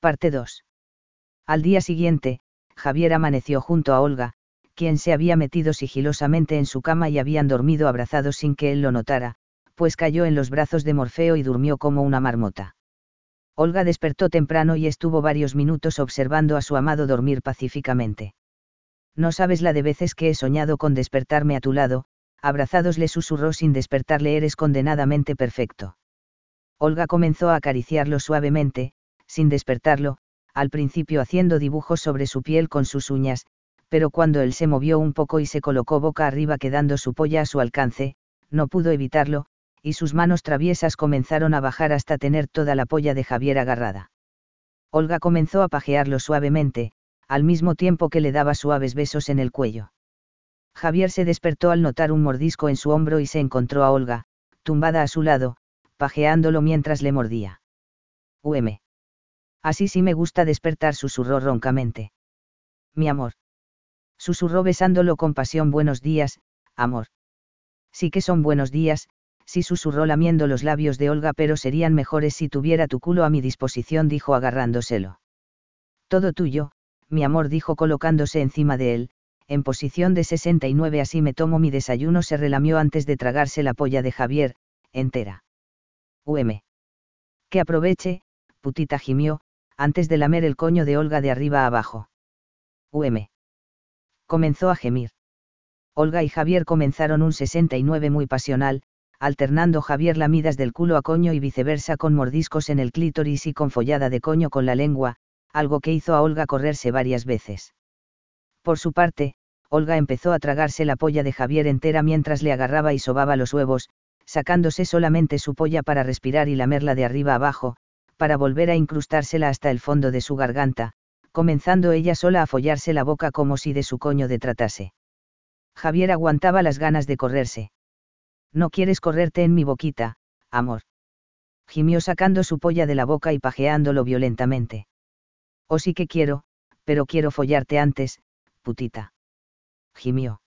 Parte 2. Al día siguiente, Javier amaneció junto a Olga, quien se había metido sigilosamente en su cama y habían dormido abrazados sin que él lo notara, pues cayó en los brazos de Morfeo y durmió como una marmota. Olga despertó temprano y estuvo varios minutos observando a su amado dormir pacíficamente. No sabes la de veces que he soñado con despertarme a tu lado, abrazados le susurró sin despertarle eres condenadamente perfecto. Olga comenzó a acariciarlo suavemente, sin despertarlo, al principio haciendo dibujos sobre su piel con sus uñas, pero cuando él se movió un poco y se colocó boca arriba quedando su polla a su alcance, no pudo evitarlo, y sus manos traviesas comenzaron a bajar hasta tener toda la polla de Javier agarrada. Olga comenzó a pajearlo suavemente, al mismo tiempo que le daba suaves besos en el cuello. Javier se despertó al notar un mordisco en su hombro y se encontró a Olga, tumbada a su lado, pajeándolo mientras le mordía. UM. Así sí me gusta despertar, susurró roncamente. Mi amor. Susurró besándolo con pasión. Buenos días, amor. Sí que son buenos días, sí susurró lamiendo los labios de Olga, pero serían mejores si tuviera tu culo a mi disposición, dijo agarrándoselo. Todo tuyo, mi amor, dijo colocándose encima de él, en posición de 69 así me tomo mi desayuno se relamió antes de tragarse la polla de Javier, entera. UM. Que aproveche, putita gimió, antes de lamer el coño de Olga de arriba a abajo. UM. Comenzó a gemir. Olga y Javier comenzaron un 69 muy pasional, alternando Javier lamidas del culo a coño y viceversa con mordiscos en el clítoris y con follada de coño con la lengua, algo que hizo a Olga correrse varias veces. Por su parte, Olga empezó a tragarse la polla de Javier entera mientras le agarraba y sobaba los huevos, sacándose solamente su polla para respirar y lamerla de arriba abajo, para volver a incrustársela hasta el fondo de su garganta, comenzando ella sola a follarse la boca como si de su coño de tratase. Javier aguantaba las ganas de correrse. No quieres correrte en mi boquita, amor. Gimió sacando su polla de la boca y pajeándolo violentamente. O sí que quiero, pero quiero follarte antes, putita. Gimió.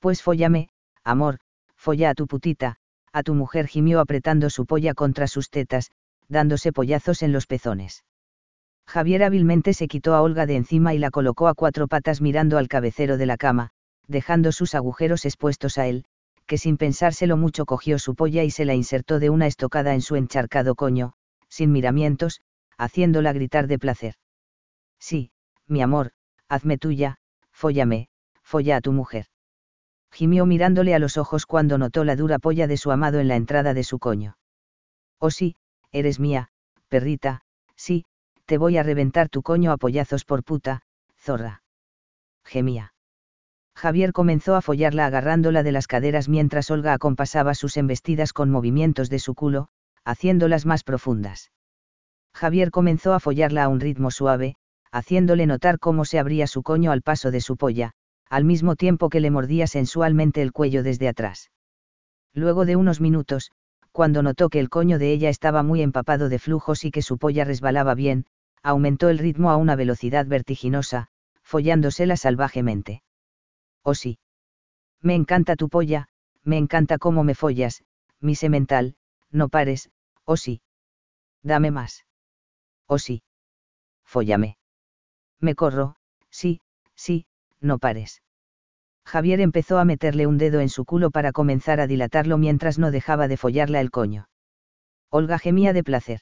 Pues follame, amor, folla a tu putita, a tu mujer gimió apretando su polla contra sus tetas, dándose pollazos en los pezones. Javier hábilmente se quitó a Olga de encima y la colocó a cuatro patas mirando al cabecero de la cama, dejando sus agujeros expuestos a él, que sin pensárselo mucho cogió su polla y se la insertó de una estocada en su encharcado coño, sin miramientos, haciéndola gritar de placer. Sí, mi amor, hazme tuya, fóllame, folla a tu mujer. Gimió mirándole a los ojos cuando notó la dura polla de su amado en la entrada de su coño. Oh sí, eres mía, perrita, sí, te voy a reventar tu coño a pollazos por puta, zorra. Gemía. Javier comenzó a follarla agarrándola de las caderas mientras Olga acompasaba sus embestidas con movimientos de su culo, haciéndolas más profundas. Javier comenzó a follarla a un ritmo suave, haciéndole notar cómo se abría su coño al paso de su polla, al mismo tiempo que le mordía sensualmente el cuello desde atrás. Luego de unos minutos, cuando notó que el coño de ella estaba muy empapado de flujos y que su polla resbalaba bien, aumentó el ritmo a una velocidad vertiginosa, follándosela salvajemente. Oh sí. Me encanta tu polla, me encanta cómo me follas, mi semental, no pares, oh sí. Dame más. Oh sí. Fóllame. Me corro, sí, sí, no pares. Javier empezó a meterle un dedo en su culo para comenzar a dilatarlo mientras no dejaba de follarla el coño. Olga gemía de placer.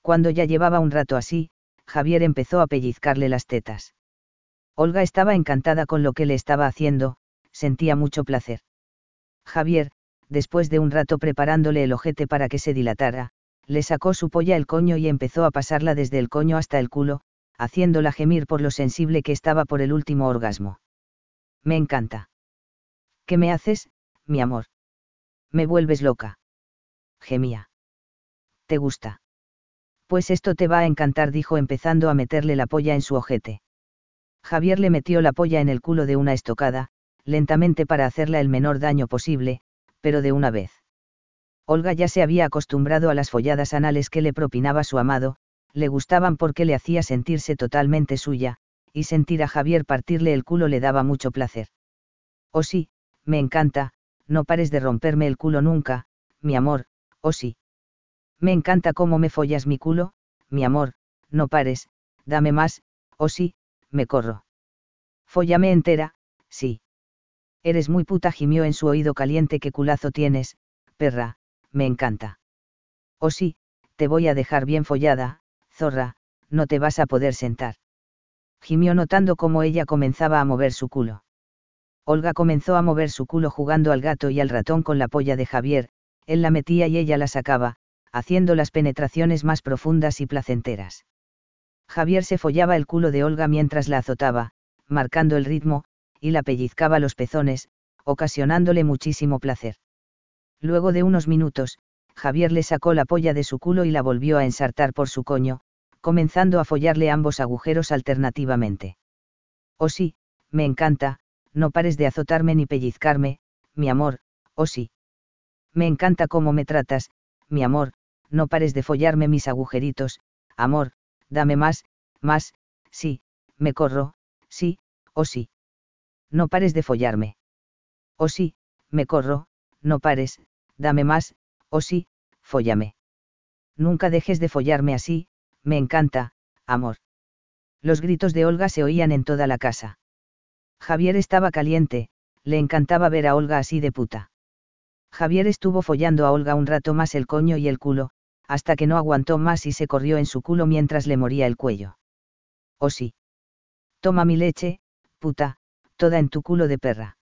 Cuando ya llevaba un rato así, Javier empezó a pellizcarle las tetas. Olga estaba encantada con lo que le estaba haciendo, sentía mucho placer. Javier, después de un rato preparándole el ojete para que se dilatara, le sacó su polla el coño y empezó a pasarla desde el coño hasta el culo, haciéndola gemir por lo sensible que estaba por el último orgasmo. Me encanta. ¿Qué me haces, mi amor? Me vuelves loca. Gemía. ¿Te gusta? Pues esto te va a encantar, dijo empezando a meterle la polla en su ojete. Javier le metió la polla en el culo de una estocada, lentamente para hacerla el menor daño posible, pero de una vez. Olga ya se había acostumbrado a las folladas anales que le propinaba su amado, le gustaban porque le hacía sentirse totalmente suya, y sentir a Javier partirle el culo le daba mucho placer. Oh sí, me encanta, no pares de romperme el culo nunca, mi amor, oh sí. Me encanta cómo me follas mi culo, mi amor, no pares, dame más, o sí, me corro. Follame entera, sí. Eres muy puta, gimió en su oído caliente, qué culazo tienes, perra, me encanta. O sí, te voy a dejar bien follada, zorra, no te vas a poder sentar. Gimió notando cómo ella comenzaba a mover su culo. Olga comenzó a mover su culo jugando al gato y al ratón con la polla de Javier, él la metía y ella la sacaba, haciendo las penetraciones más profundas y placenteras. Javier se follaba el culo de Olga mientras la azotaba, marcando el ritmo, y la pellizcaba los pezones, ocasionándole muchísimo placer. Luego de unos minutos, Javier le sacó la polla de su culo y la volvió a ensartar por su coño, comenzando a follarle ambos agujeros alternativamente. Oh sí, me encanta, no pares de azotarme ni pellizcarme, mi amor, oh sí. Me encanta cómo me tratas, mi amor, no pares de follarme mis agujeritos, amor, dame más, más, sí, me corro, sí, oh sí. No pares de follarme. Oh sí, me corro, no pares, dame más, oh sí, fóllame. Nunca dejes de follarme así, me encanta, amor. Los gritos de Olga se oían en toda la casa. Javier estaba caliente, le encantaba ver a Olga así de puta. Javier estuvo follando a Olga un rato más el coño y el culo, hasta que no aguantó más y se corrió en su culo mientras le moría el cuello. Oh sí. Toma mi leche, puta, toda en tu culo de perra.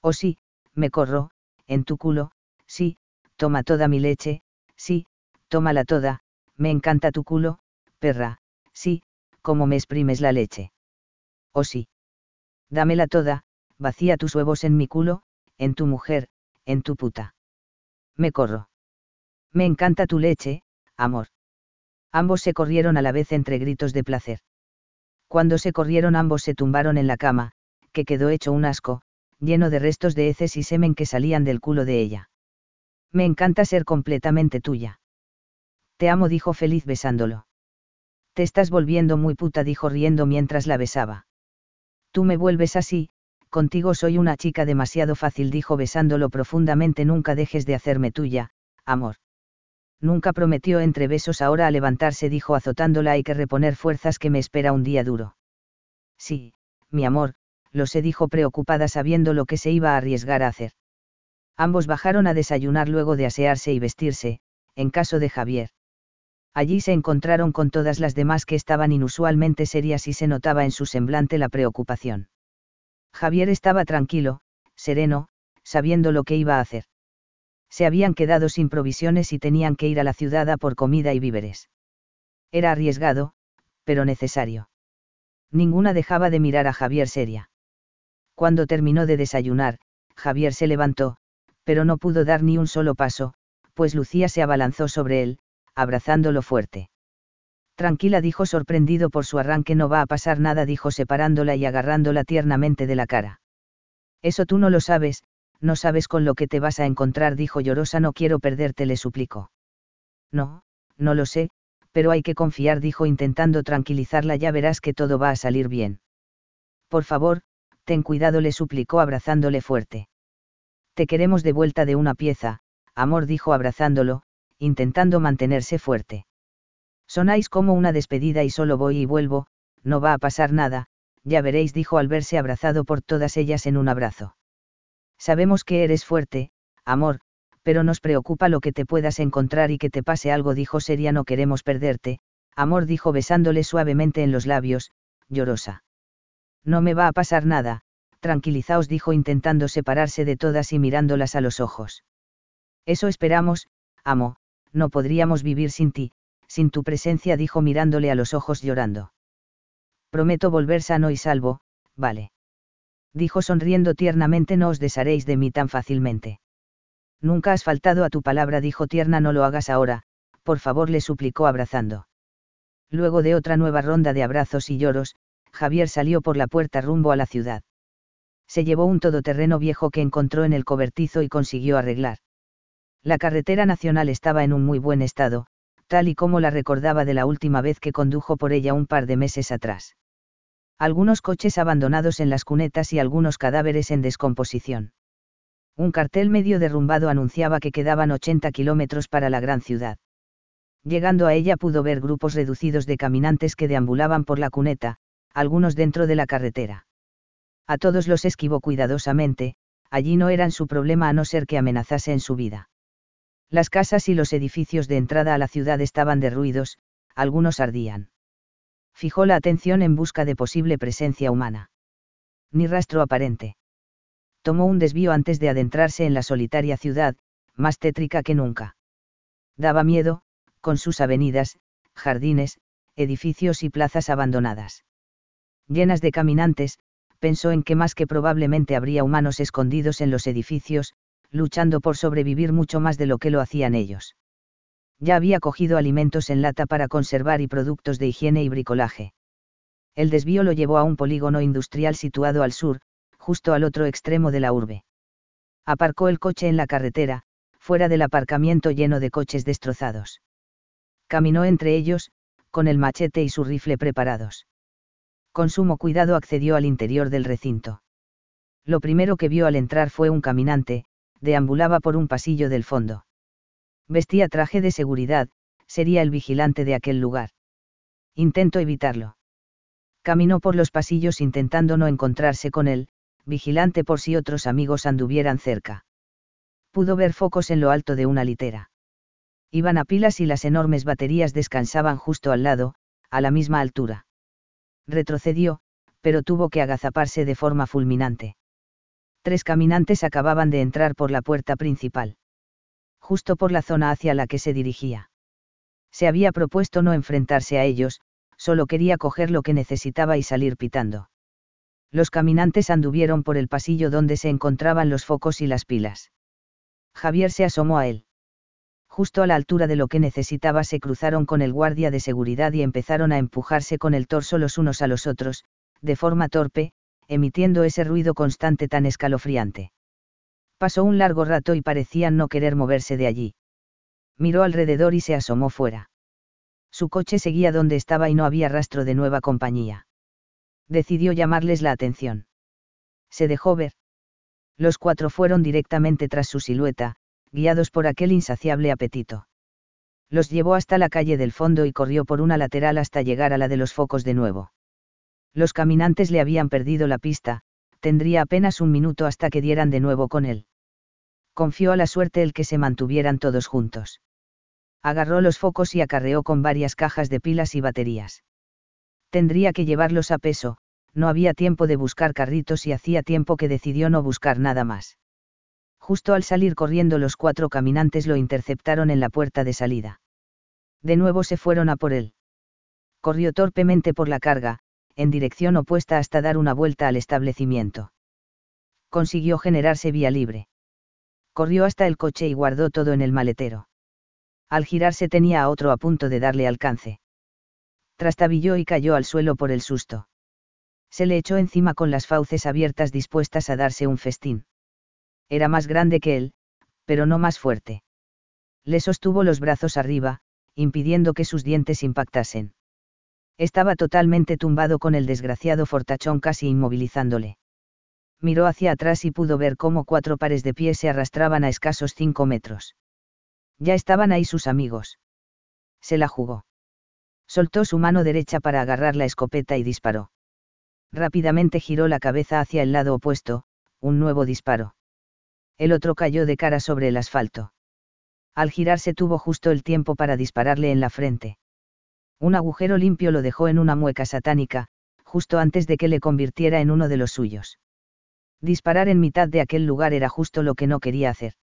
Oh sí, me corro, en tu culo, sí, toma toda mi leche, sí, tómala toda, me encanta tu culo, perra, sí, como me exprimes la leche. Oh sí. Dámela toda, vacía tus huevos en mi culo, en tu mujer, en tu puta. Me corro. Me encanta tu leche, amor. Ambos se corrieron a la vez entre gritos de placer. Cuando se corrieron ambos se tumbaron en la cama, que quedó hecho un asco, lleno de restos de heces y semen que salían del culo de ella. Me encanta ser completamente tuya. Te amo, dijo feliz besándolo. Te estás volviendo muy puta, dijo riendo mientras la besaba. Tú me vuelves así, contigo soy una chica demasiado fácil, dijo besándolo profundamente, nunca dejes de hacerme tuya, amor. Nunca prometió entre besos ahora a levantarse, dijo azotándola, hay que reponer fuerzas que me espera un día duro. Sí, mi amor, lo sé, dijo preocupada sabiendo lo que se iba a arriesgar a hacer. Ambos bajaron a desayunar luego de asearse y vestirse, en caso de Javier. Allí se encontraron con todas las demás que estaban inusualmente serias y se notaba en su semblante la preocupación. Javier estaba tranquilo, sereno, sabiendo lo que iba a hacer. Se habían quedado sin provisiones y tenían que ir a la ciudad a por comida y víveres. Era arriesgado, pero necesario. Ninguna dejaba de mirar a Javier seria. Cuando terminó de desayunar, Javier se levantó, pero no pudo dar ni un solo paso, pues Lucía se abalanzó sobre él, abrazándolo fuerte. Tranquila dijo sorprendido por su arranque, no va a pasar nada, dijo separándola y agarrándola tiernamente de la cara. Eso tú no lo sabes, no sabes con lo que te vas a encontrar, dijo llorosa, no quiero perderte, le suplicó. No, no lo sé, pero hay que confiar, dijo intentando tranquilizarla, ya verás que todo va a salir bien. Por favor, ten cuidado, le suplicó abrazándole fuerte. Te queremos de vuelta de una pieza, amor dijo abrazándolo, intentando mantenerse fuerte. Sonáis como una despedida y solo voy y vuelvo, no va a pasar nada, ya veréis dijo al verse abrazado por todas ellas en un abrazo. Sabemos que eres fuerte, amor, pero nos preocupa lo que te puedas encontrar y que te pase algo dijo seria no queremos perderte, amor dijo besándole suavemente en los labios, llorosa. No me va a pasar nada, tranquilizaos dijo intentando separarse de todas y mirándolas a los ojos. Eso esperamos, amo, no podríamos vivir sin ti, sin tu presencia dijo mirándole a los ojos llorando. Prometo volver sano y salvo, vale. Dijo sonriendo tiernamente no os desharéis de mí tan fácilmente. Nunca has faltado a tu palabra dijo tierna no lo hagas ahora, por favor le suplicó abrazando. Luego de otra nueva ronda de abrazos y lloros, Javier salió por la puerta rumbo a la ciudad se llevó un todoterreno viejo que encontró en el cobertizo y consiguió arreglar. La carretera nacional estaba en un muy buen estado, tal y como la recordaba de la última vez que condujo por ella un par de meses atrás. Algunos coches abandonados en las cunetas y algunos cadáveres en descomposición. Un cartel medio derrumbado anunciaba que quedaban 80 kilómetros para la gran ciudad. Llegando a ella pudo ver grupos reducidos de caminantes que deambulaban por la cuneta, algunos dentro de la carretera. A todos los esquivó cuidadosamente, allí no eran su problema a no ser que amenazasen su vida. Las casas y los edificios de entrada a la ciudad estaban derruidos, algunos ardían. Fijó la atención en busca de posible presencia humana. Ni rastro aparente. Tomó un desvío antes de adentrarse en la solitaria ciudad, más tétrica que nunca. Daba miedo, con sus avenidas, jardines, edificios y plazas abandonadas. Llenas de caminantes, pensó en que más que probablemente habría humanos escondidos en los edificios, luchando por sobrevivir mucho más de lo que lo hacían ellos. Ya había cogido alimentos en lata para conservar y productos de higiene y bricolaje. El desvío lo llevó a un polígono industrial situado al sur, justo al otro extremo de la urbe. Aparcó el coche en la carretera, fuera del aparcamiento lleno de coches destrozados. Caminó entre ellos, con el machete y su rifle preparados. Con sumo cuidado accedió al interior del recinto. Lo primero que vio al entrar fue un caminante, deambulaba por un pasillo del fondo. Vestía traje de seguridad, sería el vigilante de aquel lugar. Intento evitarlo. Caminó por los pasillos intentando no encontrarse con él, vigilante por si otros amigos anduvieran cerca. Pudo ver focos en lo alto de una litera. Iban a pilas y las enormes baterías descansaban justo al lado, a la misma altura. Retrocedió, pero tuvo que agazaparse de forma fulminante. Tres caminantes acababan de entrar por la puerta principal. Justo por la zona hacia la que se dirigía. Se había propuesto no enfrentarse a ellos, solo quería coger lo que necesitaba y salir pitando. Los caminantes anduvieron por el pasillo donde se encontraban los focos y las pilas. Javier se asomó a él justo a la altura de lo que necesitaba se cruzaron con el guardia de seguridad y empezaron a empujarse con el torso los unos a los otros, de forma torpe, emitiendo ese ruido constante tan escalofriante. Pasó un largo rato y parecían no querer moverse de allí. Miró alrededor y se asomó fuera. Su coche seguía donde estaba y no había rastro de nueva compañía. Decidió llamarles la atención. Se dejó ver. Los cuatro fueron directamente tras su silueta, guiados por aquel insaciable apetito. Los llevó hasta la calle del fondo y corrió por una lateral hasta llegar a la de los focos de nuevo. Los caminantes le habían perdido la pista, tendría apenas un minuto hasta que dieran de nuevo con él. Confió a la suerte el que se mantuvieran todos juntos. Agarró los focos y acarreó con varias cajas de pilas y baterías. Tendría que llevarlos a peso, no había tiempo de buscar carritos y hacía tiempo que decidió no buscar nada más. Justo al salir corriendo los cuatro caminantes lo interceptaron en la puerta de salida. De nuevo se fueron a por él. Corrió torpemente por la carga, en dirección opuesta hasta dar una vuelta al establecimiento. Consiguió generarse vía libre. Corrió hasta el coche y guardó todo en el maletero. Al girarse tenía a otro a punto de darle alcance. Trastabilló y cayó al suelo por el susto. Se le echó encima con las fauces abiertas dispuestas a darse un festín. Era más grande que él, pero no más fuerte. Le sostuvo los brazos arriba, impidiendo que sus dientes impactasen. Estaba totalmente tumbado con el desgraciado fortachón casi inmovilizándole. Miró hacia atrás y pudo ver cómo cuatro pares de pies se arrastraban a escasos cinco metros. Ya estaban ahí sus amigos. Se la jugó. Soltó su mano derecha para agarrar la escopeta y disparó. Rápidamente giró la cabeza hacia el lado opuesto, un nuevo disparo el otro cayó de cara sobre el asfalto. Al girarse tuvo justo el tiempo para dispararle en la frente. Un agujero limpio lo dejó en una mueca satánica, justo antes de que le convirtiera en uno de los suyos. Disparar en mitad de aquel lugar era justo lo que no quería hacer.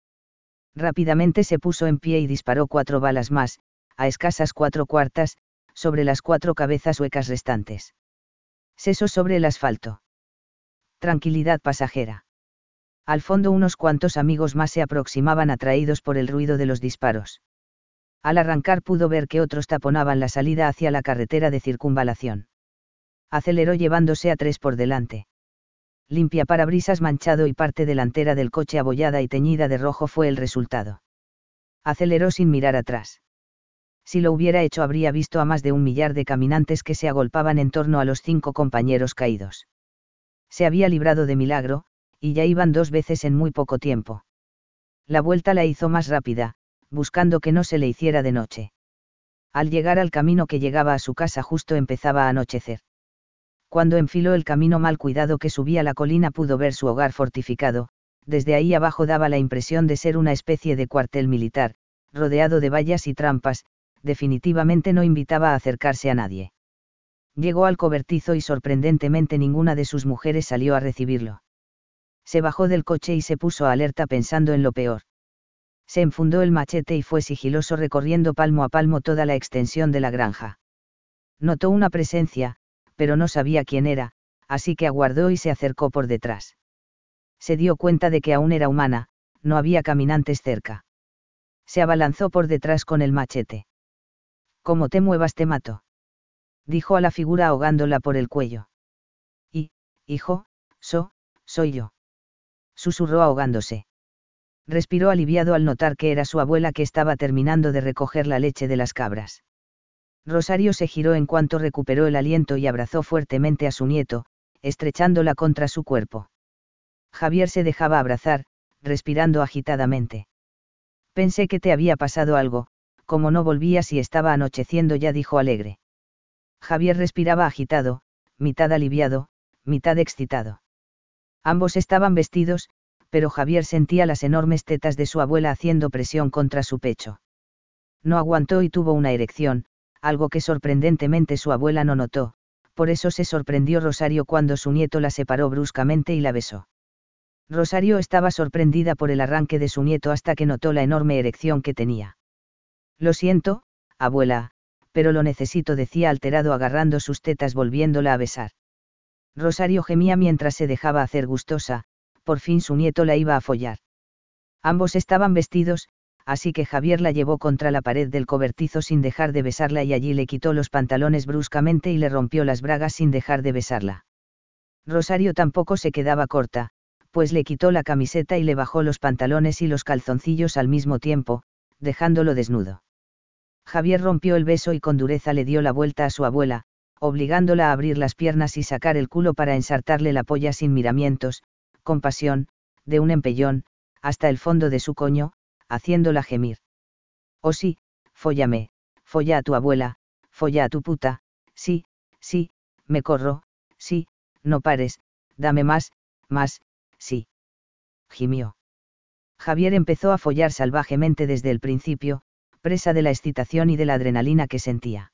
Rápidamente se puso en pie y disparó cuatro balas más, a escasas cuatro cuartas, sobre las cuatro cabezas huecas restantes. Seso sobre el asfalto. Tranquilidad pasajera. Al fondo unos cuantos amigos más se aproximaban atraídos por el ruido de los disparos. Al arrancar pudo ver que otros taponaban la salida hacia la carretera de circunvalación. Aceleró llevándose a tres por delante. Limpia parabrisas manchado y parte delantera del coche abollada y teñida de rojo fue el resultado. Aceleró sin mirar atrás. Si lo hubiera hecho habría visto a más de un millar de caminantes que se agolpaban en torno a los cinco compañeros caídos. Se había librado de milagro, y ya iban dos veces en muy poco tiempo. La vuelta la hizo más rápida, buscando que no se le hiciera de noche. Al llegar al camino que llegaba a su casa justo empezaba a anochecer. Cuando enfiló el camino mal cuidado que subía la colina pudo ver su hogar fortificado, desde ahí abajo daba la impresión de ser una especie de cuartel militar, rodeado de vallas y trampas, definitivamente no invitaba a acercarse a nadie. Llegó al cobertizo y sorprendentemente ninguna de sus mujeres salió a recibirlo. Se bajó del coche y se puso alerta pensando en lo peor. Se enfundó el machete y fue sigiloso recorriendo palmo a palmo toda la extensión de la granja. Notó una presencia, pero no sabía quién era, así que aguardó y se acercó por detrás. Se dio cuenta de que aún era humana, no había caminantes cerca. Se abalanzó por detrás con el machete. Como te muevas te mato. Dijo a la figura ahogándola por el cuello. Y, hijo, so, soy yo. Susurró ahogándose. Respiró aliviado al notar que era su abuela que estaba terminando de recoger la leche de las cabras. Rosario se giró en cuanto recuperó el aliento y abrazó fuertemente a su nieto, estrechándola contra su cuerpo. Javier se dejaba abrazar, respirando agitadamente. Pensé que te había pasado algo, como no volvías y estaba anocheciendo ya dijo alegre. Javier respiraba agitado, mitad aliviado, mitad excitado. Ambos estaban vestidos, pero Javier sentía las enormes tetas de su abuela haciendo presión contra su pecho. No aguantó y tuvo una erección, algo que sorprendentemente su abuela no notó, por eso se sorprendió Rosario cuando su nieto la separó bruscamente y la besó. Rosario estaba sorprendida por el arranque de su nieto hasta que notó la enorme erección que tenía. Lo siento, abuela, pero lo necesito, decía alterado agarrando sus tetas volviéndola a besar. Rosario gemía mientras se dejaba hacer gustosa, por fin su nieto la iba a follar. Ambos estaban vestidos, así que Javier la llevó contra la pared del cobertizo sin dejar de besarla y allí le quitó los pantalones bruscamente y le rompió las bragas sin dejar de besarla. Rosario tampoco se quedaba corta, pues le quitó la camiseta y le bajó los pantalones y los calzoncillos al mismo tiempo, dejándolo desnudo. Javier rompió el beso y con dureza le dio la vuelta a su abuela, obligándola a abrir las piernas y sacar el culo para ensartarle la polla sin miramientos, con pasión, de un empellón, hasta el fondo de su coño, haciéndola gemir. Oh sí, fóllame, folla a tu abuela, folla a tu puta, sí, sí, me corro, sí, no pares, dame más, más, sí. Gimió. Javier empezó a follar salvajemente desde el principio, presa de la excitación y de la adrenalina que sentía.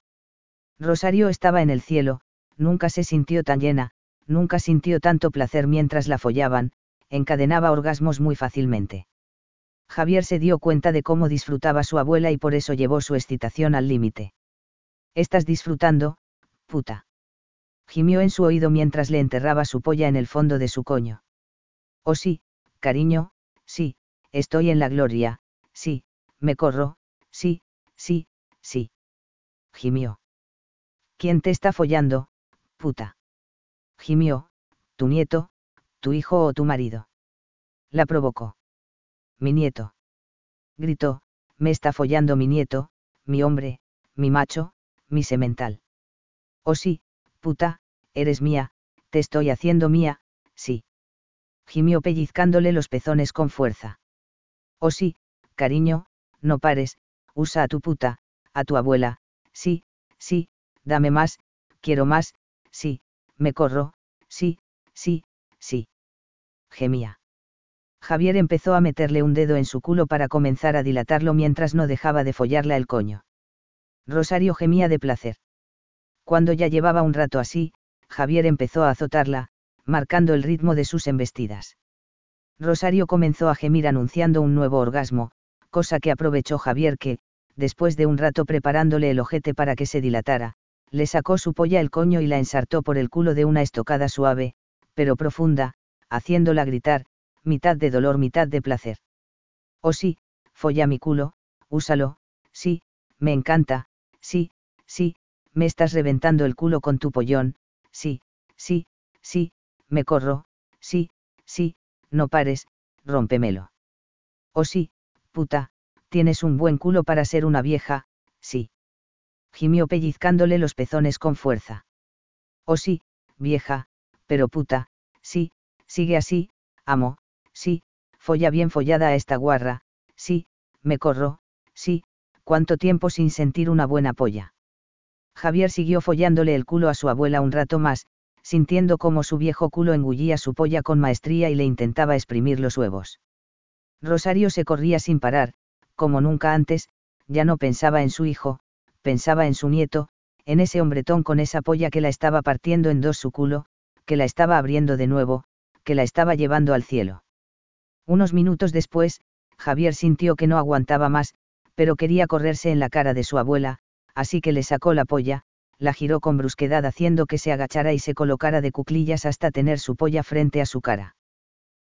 Rosario estaba en el cielo, nunca se sintió tan llena, nunca sintió tanto placer mientras la follaban, encadenaba orgasmos muy fácilmente. Javier se dio cuenta de cómo disfrutaba su abuela y por eso llevó su excitación al límite. Estás disfrutando, puta. Gimió en su oído mientras le enterraba su polla en el fondo de su coño. Oh sí, cariño, sí, estoy en la gloria, sí, me corro, sí, sí, sí. Gimió. ¿Quién te está follando, puta? Gimió, tu nieto, tu hijo o tu marido. La provocó. Mi nieto. Gritó, me está follando mi nieto, mi hombre, mi macho, mi semental. Oh sí, puta, eres mía, te estoy haciendo mía, sí. Gimió pellizcándole los pezones con fuerza. Oh sí, cariño, no pares, usa a tu puta, a tu abuela, sí, sí, dame más, quiero más, sí, me corro, sí, sí, sí. Gemía. Javier empezó a meterle un dedo en su culo para comenzar a dilatarlo mientras no dejaba de follarla el coño. Rosario gemía de placer. Cuando ya llevaba un rato así, Javier empezó a azotarla, marcando el ritmo de sus embestidas. Rosario comenzó a gemir anunciando un nuevo orgasmo, cosa que aprovechó Javier que, después de un rato preparándole el ojete para que se dilatara, le sacó su polla el coño y la ensartó por el culo de una estocada suave, pero profunda, haciéndola gritar, mitad de dolor, mitad de placer. Oh sí, folla mi culo, úsalo, sí, me encanta, sí, sí, me estás reventando el culo con tu pollón, sí, sí, sí, me corro, sí, sí, no pares, rómpemelo. Oh sí, puta, tienes un buen culo para ser una vieja, sí gimió pellizcándole los pezones con fuerza. Oh sí, vieja, pero puta, sí, sigue así, amo, sí, folla bien follada a esta guarra, sí, me corro, sí, cuánto tiempo sin sentir una buena polla. Javier siguió follándole el culo a su abuela un rato más, sintiendo cómo su viejo culo engullía su polla con maestría y le intentaba exprimir los huevos. Rosario se corría sin parar, como nunca antes, ya no pensaba en su hijo, pensaba en su nieto, en ese hombretón con esa polla que la estaba partiendo en dos su culo, que la estaba abriendo de nuevo, que la estaba llevando al cielo. Unos minutos después, Javier sintió que no aguantaba más, pero quería correrse en la cara de su abuela, así que le sacó la polla, la giró con brusquedad haciendo que se agachara y se colocara de cuclillas hasta tener su polla frente a su cara.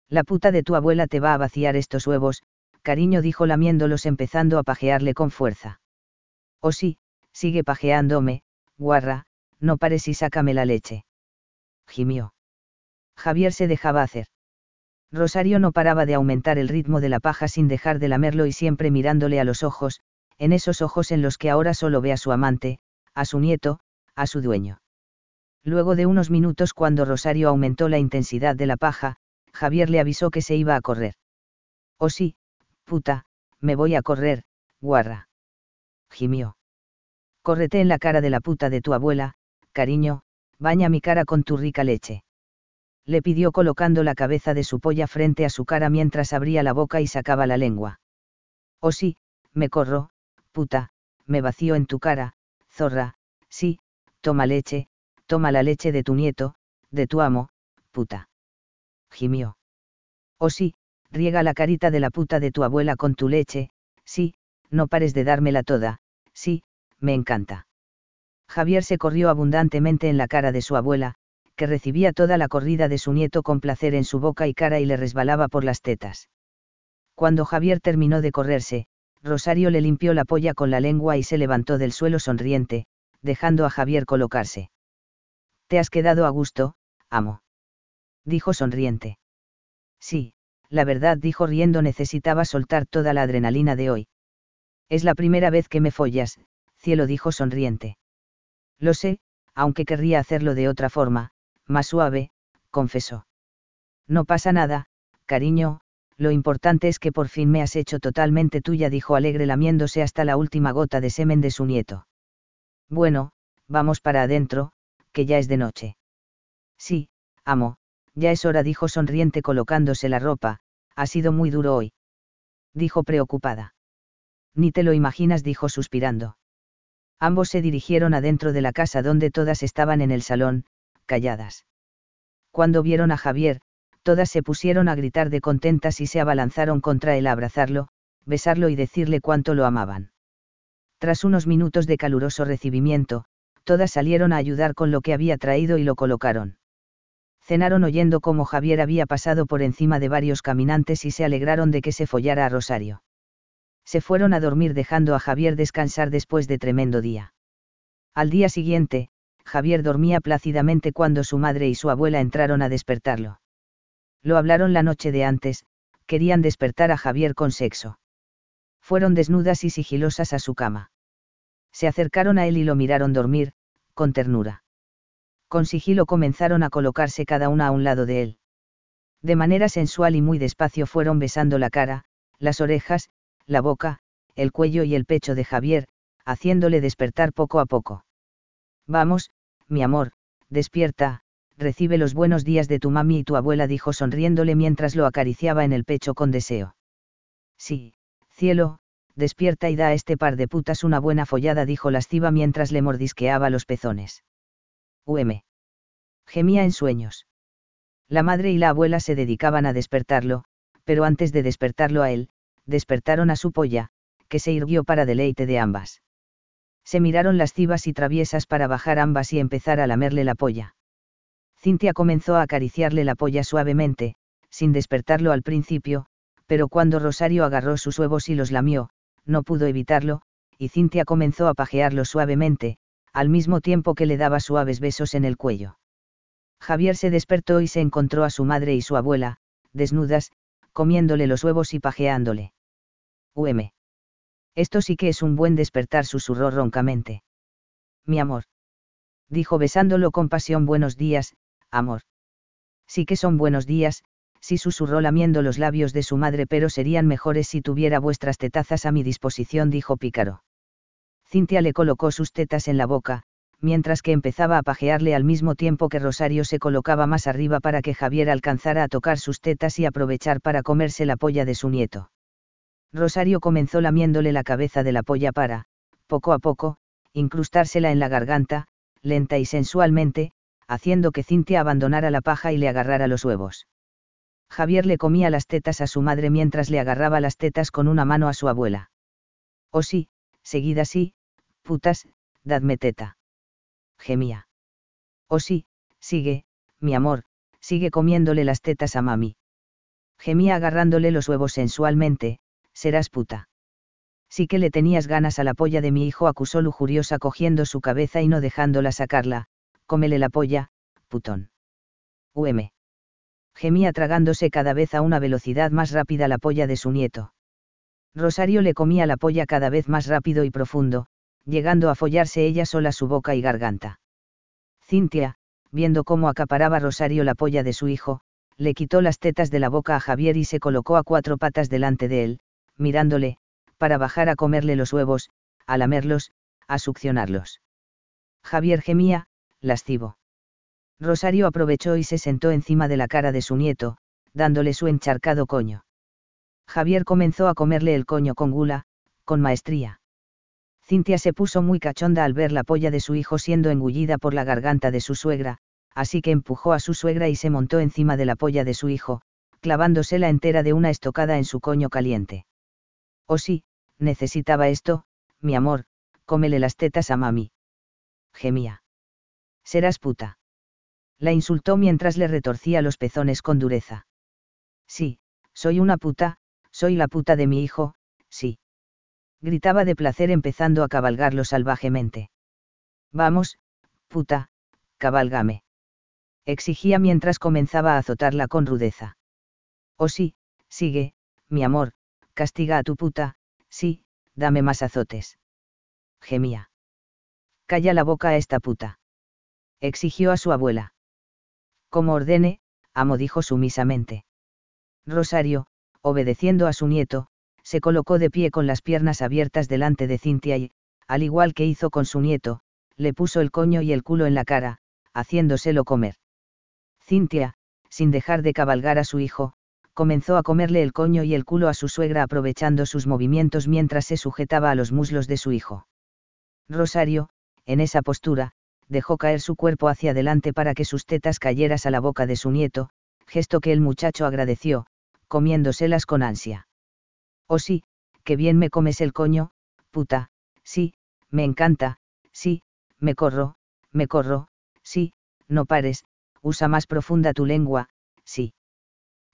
La puta de tu abuela te va a vaciar estos huevos, cariño dijo lamiéndolos empezando a pajearle con fuerza. Oh sí, sigue pajeándome, guarra, no pares y sácame la leche. Gimió. Javier se dejaba hacer. Rosario no paraba de aumentar el ritmo de la paja sin dejar de lamerlo y siempre mirándole a los ojos, en esos ojos en los que ahora solo ve a su amante, a su nieto, a su dueño. Luego de unos minutos cuando Rosario aumentó la intensidad de la paja, Javier le avisó que se iba a correr. Oh sí, puta, me voy a correr, guarra. Gimió. Córrete en la cara de la puta de tu abuela, cariño, baña mi cara con tu rica leche. Le pidió colocando la cabeza de su polla frente a su cara mientras abría la boca y sacaba la lengua. Oh sí, me corro, puta, me vacío en tu cara, zorra, sí, toma leche, toma la leche de tu nieto, de tu amo, puta. Gimió. Oh sí, riega la carita de la puta de tu abuela con tu leche, sí, no pares de dármela toda, sí, me encanta. Javier se corrió abundantemente en la cara de su abuela, que recibía toda la corrida de su nieto con placer en su boca y cara y le resbalaba por las tetas. Cuando Javier terminó de correrse, Rosario le limpió la polla con la lengua y se levantó del suelo sonriente, dejando a Javier colocarse. ¿Te has quedado a gusto, amo? Dijo sonriente. Sí, la verdad dijo riendo necesitaba soltar toda la adrenalina de hoy. Es la primera vez que me follas, cielo dijo sonriente. Lo sé, aunque querría hacerlo de otra forma, más suave, confesó. No pasa nada, cariño, lo importante es que por fin me has hecho totalmente tuya, dijo alegre lamiéndose hasta la última gota de semen de su nieto. Bueno, vamos para adentro, que ya es de noche. Sí, amo, ya es hora, dijo sonriente colocándose la ropa, ha sido muy duro hoy. Dijo preocupada. Ni te lo imaginas, dijo suspirando. Ambos se dirigieron adentro de la casa donde todas estaban en el salón, calladas. Cuando vieron a Javier, todas se pusieron a gritar de contentas y se abalanzaron contra él a abrazarlo, besarlo y decirle cuánto lo amaban. Tras unos minutos de caluroso recibimiento, todas salieron a ayudar con lo que había traído y lo colocaron. Cenaron oyendo cómo Javier había pasado por encima de varios caminantes y se alegraron de que se follara a Rosario. Se fueron a dormir dejando a Javier descansar después de tremendo día. Al día siguiente, Javier dormía plácidamente cuando su madre y su abuela entraron a despertarlo. Lo hablaron la noche de antes, querían despertar a Javier con sexo. Fueron desnudas y sigilosas a su cama. Se acercaron a él y lo miraron dormir, con ternura. Con sigilo comenzaron a colocarse cada una a un lado de él. De manera sensual y muy despacio fueron besando la cara, las orejas, la boca, el cuello y el pecho de Javier, haciéndole despertar poco a poco. Vamos, mi amor, despierta, recibe los buenos días de tu mami y tu abuela, dijo sonriéndole mientras lo acariciaba en el pecho con deseo. Sí, cielo, despierta y da a este par de putas una buena follada, dijo lasciva mientras le mordisqueaba los pezones. UM. Gemía en sueños. La madre y la abuela se dedicaban a despertarlo, pero antes de despertarlo a él, despertaron a su polla, que se irguió para deleite de ambas. Se miraron lascivas y traviesas para bajar ambas y empezar a lamerle la polla. Cintia comenzó a acariciarle la polla suavemente, sin despertarlo al principio, pero cuando Rosario agarró sus huevos y los lamió, no pudo evitarlo, y Cintia comenzó a pajearlo suavemente, al mismo tiempo que le daba suaves besos en el cuello. Javier se despertó y se encontró a su madre y su abuela, desnudas, comiéndole los huevos y pajeándole. UM. Esto sí que es un buen despertar, susurró roncamente. Mi amor. Dijo besándolo con pasión buenos días, amor. Sí que son buenos días, sí susurró lamiendo los labios de su madre, pero serían mejores si tuviera vuestras tetazas a mi disposición, dijo Pícaro. Cintia le colocó sus tetas en la boca, mientras que empezaba a pajearle al mismo tiempo que Rosario se colocaba más arriba para que Javier alcanzara a tocar sus tetas y aprovechar para comerse la polla de su nieto. Rosario comenzó lamiéndole la cabeza de la polla para, poco a poco, incrustársela en la garganta, lenta y sensualmente, haciendo que Cintia abandonara la paja y le agarrara los huevos. Javier le comía las tetas a su madre mientras le agarraba las tetas con una mano a su abuela. Oh sí, seguid así, putas, dadme teta gemía. Oh sí, sigue, mi amor, sigue comiéndole las tetas a mami. Gemía agarrándole los huevos sensualmente, serás puta. Sí que le tenías ganas a la polla de mi hijo, acusó lujuriosa cogiendo su cabeza y no dejándola sacarla, cómele la polla, putón. UM. Gemía tragándose cada vez a una velocidad más rápida la polla de su nieto. Rosario le comía la polla cada vez más rápido y profundo, llegando a follarse ella sola su boca y garganta. Cintia, viendo cómo acaparaba Rosario la polla de su hijo, le quitó las tetas de la boca a Javier y se colocó a cuatro patas delante de él, mirándole, para bajar a comerle los huevos, a lamerlos, a succionarlos. Javier gemía, lascivo. Rosario aprovechó y se sentó encima de la cara de su nieto, dándole su encharcado coño. Javier comenzó a comerle el coño con gula, con maestría. Cintia se puso muy cachonda al ver la polla de su hijo siendo engullida por la garganta de su suegra, así que empujó a su suegra y se montó encima de la polla de su hijo, clavándosela entera de una estocada en su coño caliente. Oh sí, necesitaba esto, mi amor, cómele las tetas a mami. Gemía. Serás puta. La insultó mientras le retorcía los pezones con dureza. Sí, soy una puta, soy la puta de mi hijo, sí gritaba de placer empezando a cabalgarlo salvajemente. Vamos, puta, cabalgame. Exigía mientras comenzaba a azotarla con rudeza. Oh sí, sigue, mi amor, castiga a tu puta, sí, dame más azotes. Gemía. Calla la boca a esta puta. Exigió a su abuela. Como ordene, amo dijo sumisamente. Rosario, obedeciendo a su nieto, se colocó de pie con las piernas abiertas delante de Cintia y, al igual que hizo con su nieto, le puso el coño y el culo en la cara, haciéndoselo comer. Cintia, sin dejar de cabalgar a su hijo, comenzó a comerle el coño y el culo a su suegra aprovechando sus movimientos mientras se sujetaba a los muslos de su hijo. Rosario, en esa postura, dejó caer su cuerpo hacia adelante para que sus tetas cayeran a la boca de su nieto, gesto que el muchacho agradeció, comiéndoselas con ansia. Oh sí, que bien me comes el coño, puta, sí, me encanta, sí, me corro, me corro, sí, no pares, usa más profunda tu lengua, sí.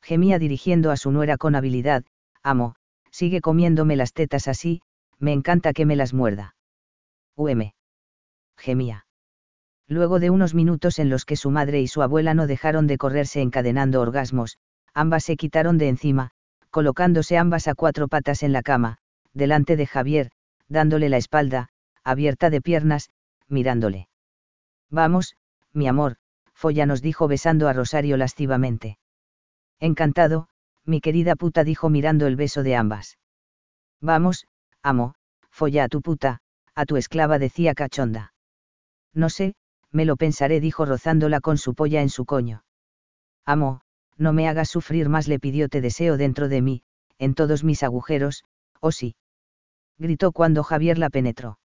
Gemía dirigiendo a su nuera con habilidad, amo, sigue comiéndome las tetas así, me encanta que me las muerda. UM. Gemía. Luego de unos minutos en los que su madre y su abuela no dejaron de correrse encadenando orgasmos, ambas se quitaron de encima, colocándose ambas a cuatro patas en la cama, delante de Javier, dándole la espalda, abierta de piernas, mirándole. Vamos, mi amor, Folla nos dijo besando a Rosario lascivamente. Encantado, mi querida puta dijo mirando el beso de ambas. Vamos, amo, folla a tu puta, a tu esclava decía cachonda. No sé, me lo pensaré dijo rozándola con su polla en su coño. Amo, no me hagas sufrir más le pidió te deseo dentro de mí, en todos mis agujeros, oh sí. Gritó cuando Javier la penetró.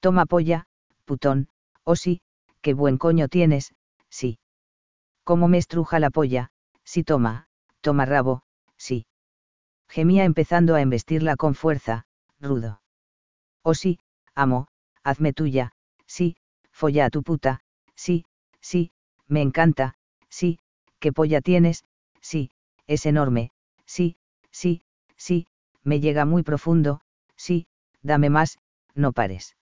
Toma polla, putón, oh sí, qué buen coño tienes, sí. Cómo me estruja la polla, sí toma, toma rabo, sí. Gemía empezando a embestirla con fuerza, rudo. Oh sí, amo, hazme tuya, sí, folla a tu puta, sí, sí, me encanta, sí, ¿qué polla tienes? Sí, es enorme, sí, sí, sí, me llega muy profundo, sí, dame más, no pares.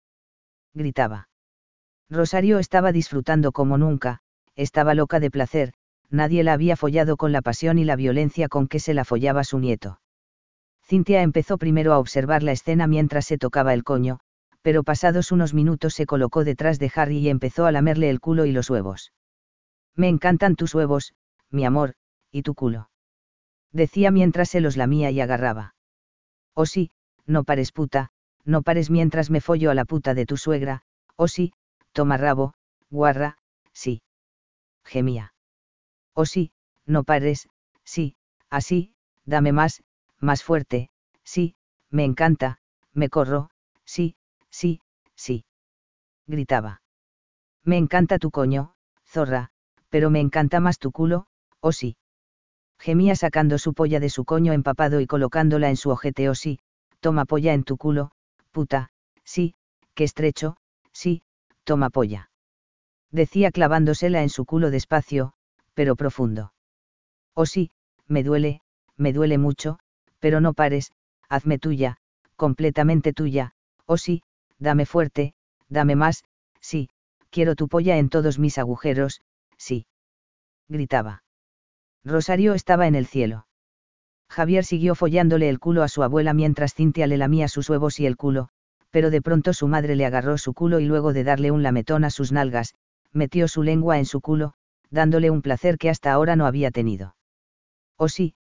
Gritaba. Rosario estaba disfrutando como nunca, estaba loca de placer, nadie la había follado con la pasión y la violencia con que se la follaba su nieto. Cintia empezó primero a observar la escena mientras se tocaba el coño, pero pasados unos minutos se colocó detrás de Harry y empezó a lamerle el culo y los huevos. Me encantan tus huevos, mi amor, y tu culo. Decía mientras se los lamía y agarraba. Oh sí, no pares puta, no pares mientras me follo a la puta de tu suegra, o sí, toma rabo, guarra, sí. Gemía. O sí, no pares, sí, así, dame más, más fuerte, sí, me encanta, me corro, sí, sí, sí. Gritaba. Me encanta tu coño, zorra, pero me encanta más tu culo, o sí. Gemía sacando su polla de su coño empapado y colocándola en su ojete o sí, toma polla en tu culo, puta, sí, qué estrecho, sí, toma polla. Decía clavándosela en su culo despacio, pero profundo. O sí, me duele, me duele mucho, pero no pares, hazme tuya, completamente tuya, o sí, dame fuerte, dame más, sí, quiero tu polla en todos mis agujeros, sí. Gritaba. Rosario estaba en el cielo. Javier siguió follándole el culo a su abuela mientras Cintia le lamía sus huevos y el culo, pero de pronto su madre le agarró su culo y luego de darle un lametón a sus nalgas, metió su lengua en su culo, dándole un placer que hasta ahora no había tenido. Oh sí,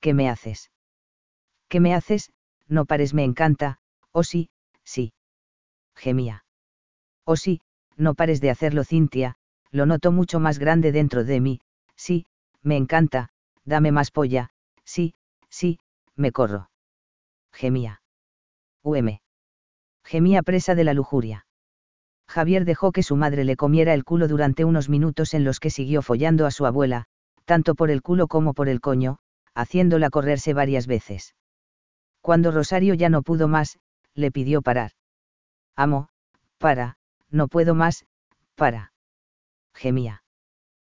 ¿qué me haces? ¿Qué me haces? No pares, me encanta, oh sí, sí. Gemía. Oh sí, no pares de hacerlo, Cintia, lo noto mucho más grande dentro de mí, sí, me encanta, dame más polla, sí, sí, me corro. Gemía. UM. Gemía presa de la lujuria. Javier dejó que su madre le comiera el culo durante unos minutos en los que siguió follando a su abuela, tanto por el culo como por el coño, haciéndola correrse varias veces. Cuando Rosario ya no pudo más, le pidió parar. Amo, para, no puedo más, para. Gemía.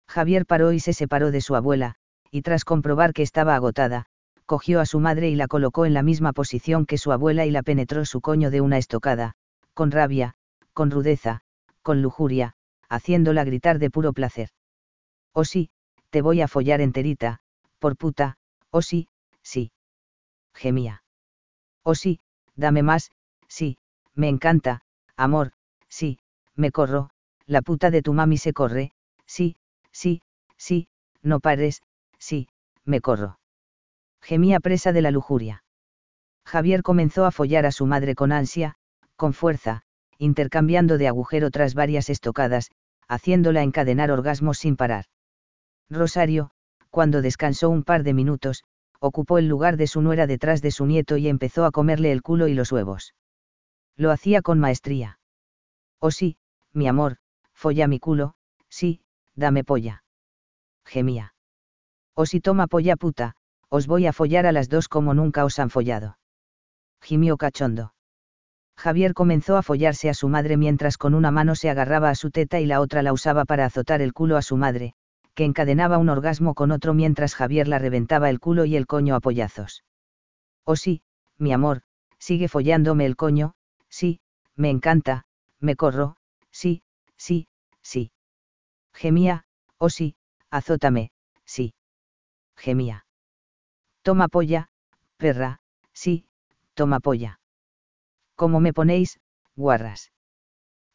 Javier paró y se separó de su abuela, y tras comprobar que estaba agotada, cogió a su madre y la colocó en la misma posición que su abuela y la penetró su coño de una estocada, con rabia, con rudeza, con lujuria, haciéndola gritar de puro placer. Oh sí, te voy a follar enterita, por puta, oh sí, sí. Gemía. Oh sí, dame más, sí, me encanta, amor, sí, me corro, la puta de tu mami se corre, sí, sí, sí, no pares, sí, me corro gemía presa de la lujuria. Javier comenzó a follar a su madre con ansia, con fuerza, intercambiando de agujero tras varias estocadas, haciéndola encadenar orgasmos sin parar. Rosario, cuando descansó un par de minutos, ocupó el lugar de su nuera detrás de su nieto y empezó a comerle el culo y los huevos. Lo hacía con maestría. Oh sí, mi amor, folla mi culo, sí, dame polla. Gemía. Oh sí toma polla puta, os voy a follar a las dos como nunca os han follado. Gimió cachondo. Javier comenzó a follarse a su madre mientras con una mano se agarraba a su teta y la otra la usaba para azotar el culo a su madre, que encadenaba un orgasmo con otro mientras Javier la reventaba el culo y el coño a pollazos. Oh sí, mi amor, sigue follándome el coño, sí, me encanta, me corro, sí, sí, sí. Gemía, oh sí, azótame, sí. Gemía. Toma polla, perra, sí, toma polla. ¿Cómo me ponéis, guarras?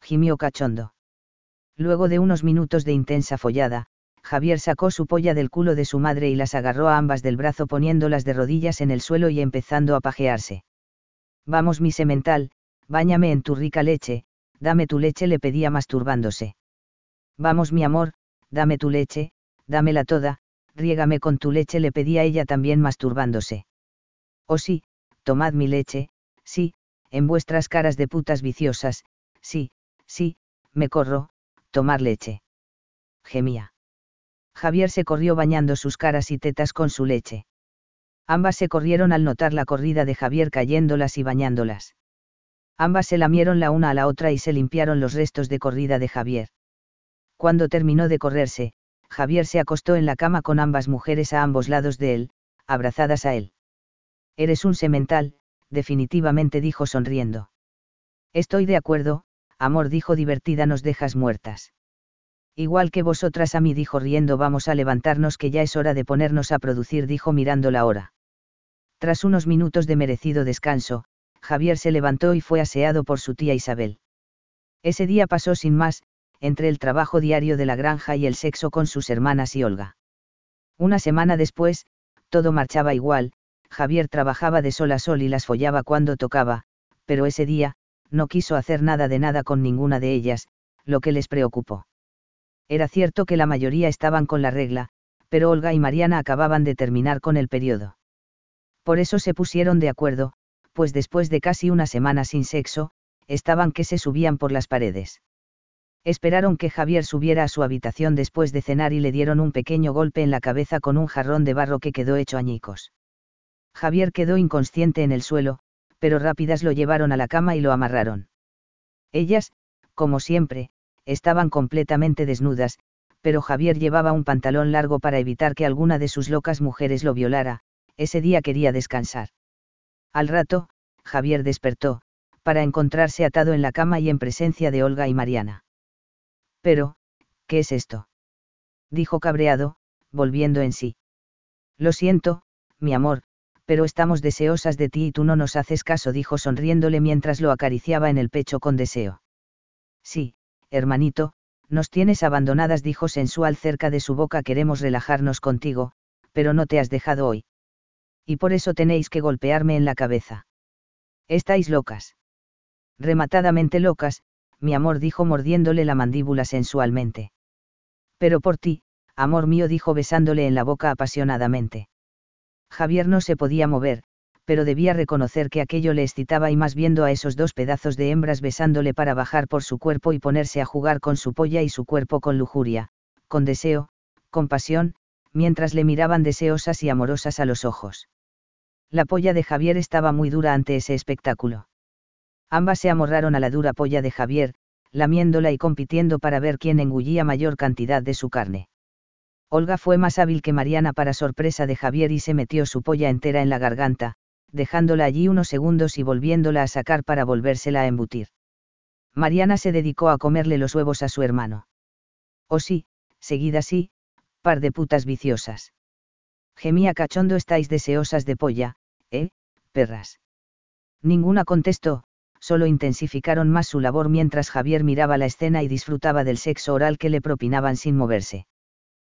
Gimió cachondo. Luego de unos minutos de intensa follada, Javier sacó su polla del culo de su madre y las agarró a ambas del brazo poniéndolas de rodillas en el suelo y empezando a pajearse. Vamos mi semental, báñame en tu rica leche, dame tu leche le pedía masturbándose. Vamos mi amor, dame tu leche, dámela toda, riégame con tu leche le pedía ella también masturbándose. Oh sí, tomad mi leche, sí, en vuestras caras de putas viciosas, sí, sí, me corro, tomar leche. Gemía. Javier se corrió bañando sus caras y tetas con su leche. Ambas se corrieron al notar la corrida de Javier cayéndolas y bañándolas. Ambas se lamieron la una a la otra y se limpiaron los restos de corrida de Javier. Cuando terminó de correrse, Javier se acostó en la cama con ambas mujeres a ambos lados de él, abrazadas a él. Eres un semental, definitivamente dijo sonriendo. Estoy de acuerdo, amor dijo divertida, nos dejas muertas. Igual que vosotras a mí dijo riendo, vamos a levantarnos que ya es hora de ponernos a producir, dijo mirando la hora. Tras unos minutos de merecido descanso, Javier se levantó y fue aseado por su tía Isabel. Ese día pasó sin más, entre el trabajo diario de la granja y el sexo con sus hermanas y Olga. Una semana después, todo marchaba igual, Javier trabajaba de sol a sol y las follaba cuando tocaba, pero ese día, no quiso hacer nada de nada con ninguna de ellas, lo que les preocupó. Era cierto que la mayoría estaban con la regla, pero Olga y Mariana acababan de terminar con el periodo. Por eso se pusieron de acuerdo, pues después de casi una semana sin sexo, estaban que se subían por las paredes. Esperaron que Javier subiera a su habitación después de cenar y le dieron un pequeño golpe en la cabeza con un jarrón de barro que quedó hecho añicos. Javier quedó inconsciente en el suelo, pero rápidas lo llevaron a la cama y lo amarraron. Ellas, como siempre, estaban completamente desnudas, pero Javier llevaba un pantalón largo para evitar que alguna de sus locas mujeres lo violara, ese día quería descansar. Al rato, Javier despertó, para encontrarse atado en la cama y en presencia de Olga y Mariana. Pero, ¿qué es esto? dijo cabreado, volviendo en sí. Lo siento, mi amor, pero estamos deseosas de ti y tú no nos haces caso, dijo sonriéndole mientras lo acariciaba en el pecho con deseo. Sí, hermanito, nos tienes abandonadas, dijo sensual cerca de su boca, queremos relajarnos contigo, pero no te has dejado hoy. Y por eso tenéis que golpearme en la cabeza. Estáis locas. Rematadamente locas, mi amor dijo mordiéndole la mandíbula sensualmente. Pero por ti, amor mío dijo besándole en la boca apasionadamente. Javier no se podía mover, pero debía reconocer que aquello le excitaba y más viendo a esos dos pedazos de hembras besándole para bajar por su cuerpo y ponerse a jugar con su polla y su cuerpo con lujuria, con deseo, con pasión, mientras le miraban deseosas y amorosas a los ojos. La polla de Javier estaba muy dura ante ese espectáculo. Ambas se amorraron a la dura polla de Javier, lamiéndola y compitiendo para ver quién engullía mayor cantidad de su carne. Olga fue más hábil que Mariana para sorpresa de Javier y se metió su polla entera en la garganta, dejándola allí unos segundos y volviéndola a sacar para volvérsela a embutir. Mariana se dedicó a comerle los huevos a su hermano. Oh sí, seguida así, par de putas viciosas. Gemía cachondo estáis deseosas de polla, ¿eh, perras? Ninguna contestó, solo intensificaron más su labor mientras Javier miraba la escena y disfrutaba del sexo oral que le propinaban sin moverse.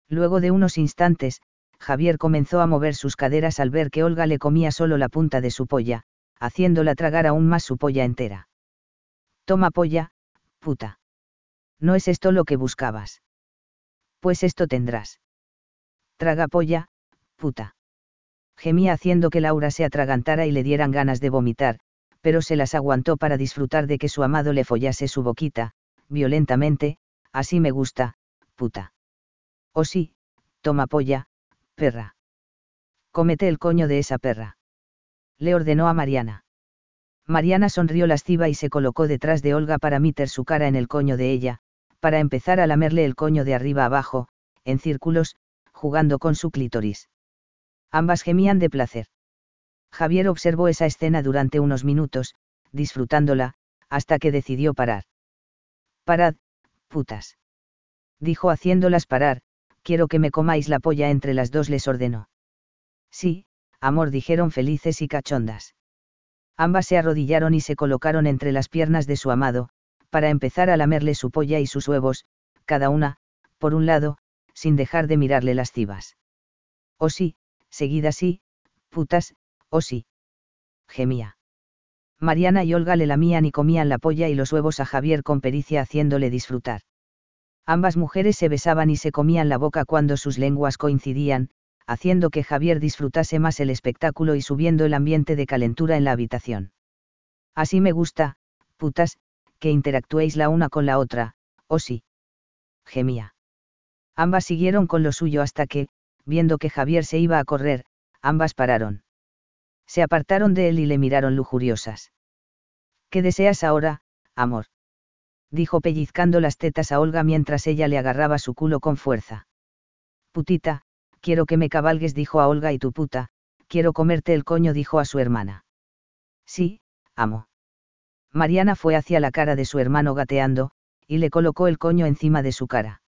Luego de unos instantes, Javier comenzó a mover sus caderas al ver que Olga le comía solo la punta de su polla, haciéndola tragar aún más su polla entera. Toma polla, puta. ¿No es esto lo que buscabas? Pues esto tendrás. Traga polla, puta. Gemía haciendo que Laura se atragantara y le dieran ganas de vomitar, pero se las aguantó para disfrutar de que su amado le follase su boquita, violentamente, así me gusta, puta. Oh sí, toma polla, perra. Cómete el coño de esa perra. Le ordenó a Mariana. Mariana sonrió lasciva y se colocó detrás de Olga para meter su cara en el coño de ella, para empezar a lamerle el coño de arriba abajo, en círculos, jugando con su clítoris. Ambas gemían de placer. Javier observó esa escena durante unos minutos, disfrutándola, hasta que decidió parar. Parad, putas. Dijo haciéndolas parar, quiero que me comáis la polla entre las dos les ordenó. Sí, amor dijeron felices y cachondas. Ambas se arrodillaron y se colocaron entre las piernas de su amado, para empezar a lamerle su polla y sus huevos, cada una, por un lado, sin dejar de mirarle las cibas. Oh sí, seguida sí, putas, oh sí. Gemía. Mariana y Olga le lamían y comían la polla y los huevos a Javier con pericia haciéndole disfrutar. Ambas mujeres se besaban y se comían la boca cuando sus lenguas coincidían, haciendo que Javier disfrutase más el espectáculo y subiendo el ambiente de calentura en la habitación. Así me gusta, putas, que interactuéis la una con la otra, ¿o sí? Gemía. Ambas siguieron con lo suyo hasta que, viendo que Javier se iba a correr, ambas pararon. Se apartaron de él y le miraron lujuriosas. ¿Qué deseas ahora, amor? dijo pellizcando las tetas a Olga mientras ella le agarraba su culo con fuerza. Putita, quiero que me cabalgues, dijo a Olga y tu puta, quiero comerte el coño, dijo a su hermana. Sí, amo. Mariana fue hacia la cara de su hermano gateando, y le colocó el coño encima de su cara.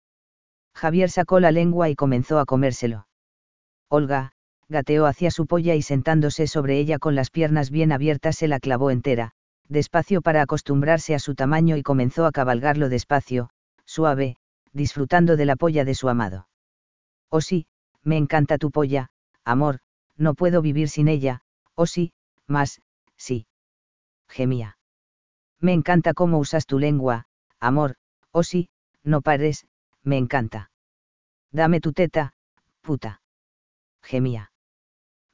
Javier sacó la lengua y comenzó a comérselo. Olga, gateó hacia su polla y sentándose sobre ella con las piernas bien abiertas se la clavó entera, despacio para acostumbrarse a su tamaño y comenzó a cabalgarlo despacio, suave, disfrutando de la polla de su amado. Oh sí, me encanta tu polla, amor, no puedo vivir sin ella, oh sí, más, sí. gemía. Me encanta cómo usas tu lengua, amor, oh sí, no pares, me encanta. Dame tu teta, puta. Gemía.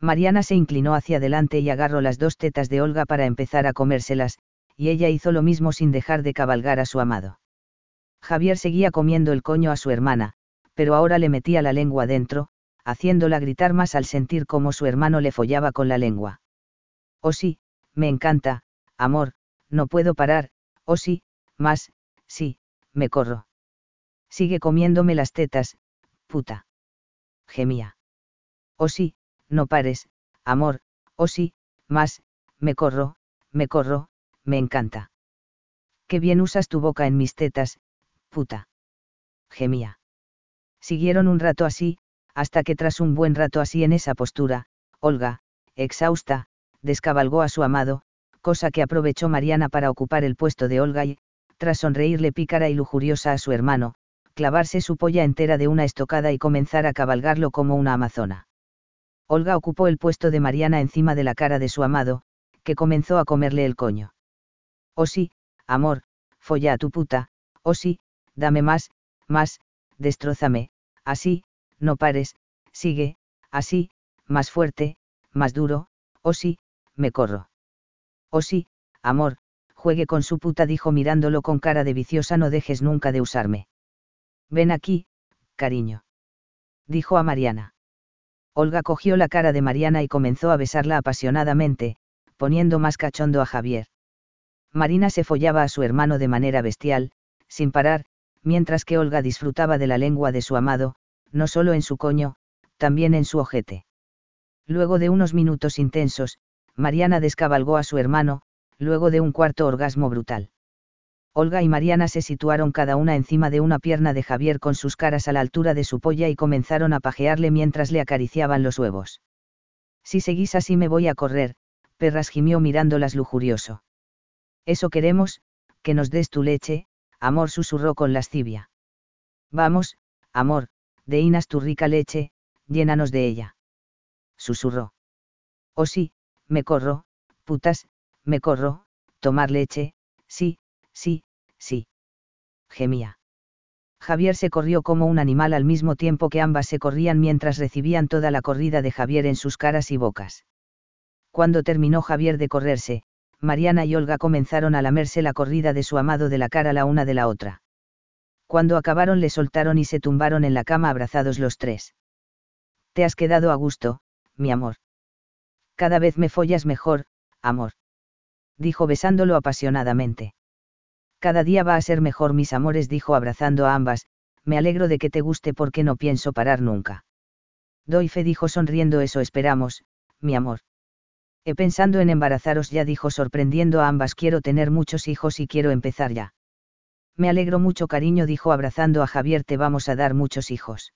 Mariana se inclinó hacia adelante y agarró las dos tetas de Olga para empezar a comérselas, y ella hizo lo mismo sin dejar de cabalgar a su amado. Javier seguía comiendo el coño a su hermana, pero ahora le metía la lengua dentro, haciéndola gritar más al sentir cómo su hermano le follaba con la lengua. Oh sí, me encanta, amor, no puedo parar, oh sí, más, sí, me corro. Sigue comiéndome las tetas, puta. Gemía. Oh sí, no pares, amor, oh sí, más, me corro, me corro, me encanta. Qué bien usas tu boca en mis tetas, puta. Gemía. Siguieron un rato así, hasta que tras un buen rato así en esa postura, Olga, exhausta, descabalgó a su amado, cosa que aprovechó Mariana para ocupar el puesto de Olga y, tras sonreírle pícara y lujuriosa a su hermano, clavarse su polla entera de una estocada y comenzar a cabalgarlo como una amazona. Olga ocupó el puesto de Mariana encima de la cara de su amado, que comenzó a comerle el coño. Oh sí, amor, folla a tu puta, oh sí, dame más, más, destrózame, así, no pares, sigue, así, más fuerte, más duro, oh sí, me corro. Oh sí, amor, juegue con su puta dijo mirándolo con cara de viciosa no dejes nunca de usarme. Ven aquí, cariño. Dijo a Mariana. Olga cogió la cara de Mariana y comenzó a besarla apasionadamente, poniendo más cachondo a Javier. Marina se follaba a su hermano de manera bestial, sin parar, mientras que Olga disfrutaba de la lengua de su amado, no solo en su coño, también en su ojete. Luego de unos minutos intensos, Mariana descabalgó a su hermano, luego de un cuarto orgasmo brutal. Olga y Mariana se situaron cada una encima de una pierna de Javier con sus caras a la altura de su polla y comenzaron a pajearle mientras le acariciaban los huevos. Si seguís así me voy a correr, perras gimió mirándolas lujurioso. Eso queremos, que nos des tu leche, amor susurró con lascivia. Vamos, amor, deinas tu rica leche, llénanos de ella. Susurró. Oh sí, me corro, putas, me corro, tomar leche, sí, sí, sí. Gemía. Javier se corrió como un animal al mismo tiempo que ambas se corrían mientras recibían toda la corrida de Javier en sus caras y bocas. Cuando terminó Javier de correrse, Mariana y Olga comenzaron a lamerse la corrida de su amado de la cara la una de la otra. Cuando acabaron le soltaron y se tumbaron en la cama abrazados los tres. Te has quedado a gusto, mi amor. Cada vez me follas mejor, amor. Dijo besándolo apasionadamente. Cada día va a ser mejor mis amores, dijo abrazando a ambas, me alegro de que te guste porque no pienso parar nunca. Doy fe, dijo sonriendo, eso esperamos, mi amor. He pensando en embarazaros ya, dijo sorprendiendo a ambas, quiero tener muchos hijos y quiero empezar ya. Me alegro mucho, cariño, dijo abrazando a Javier, te vamos a dar muchos hijos.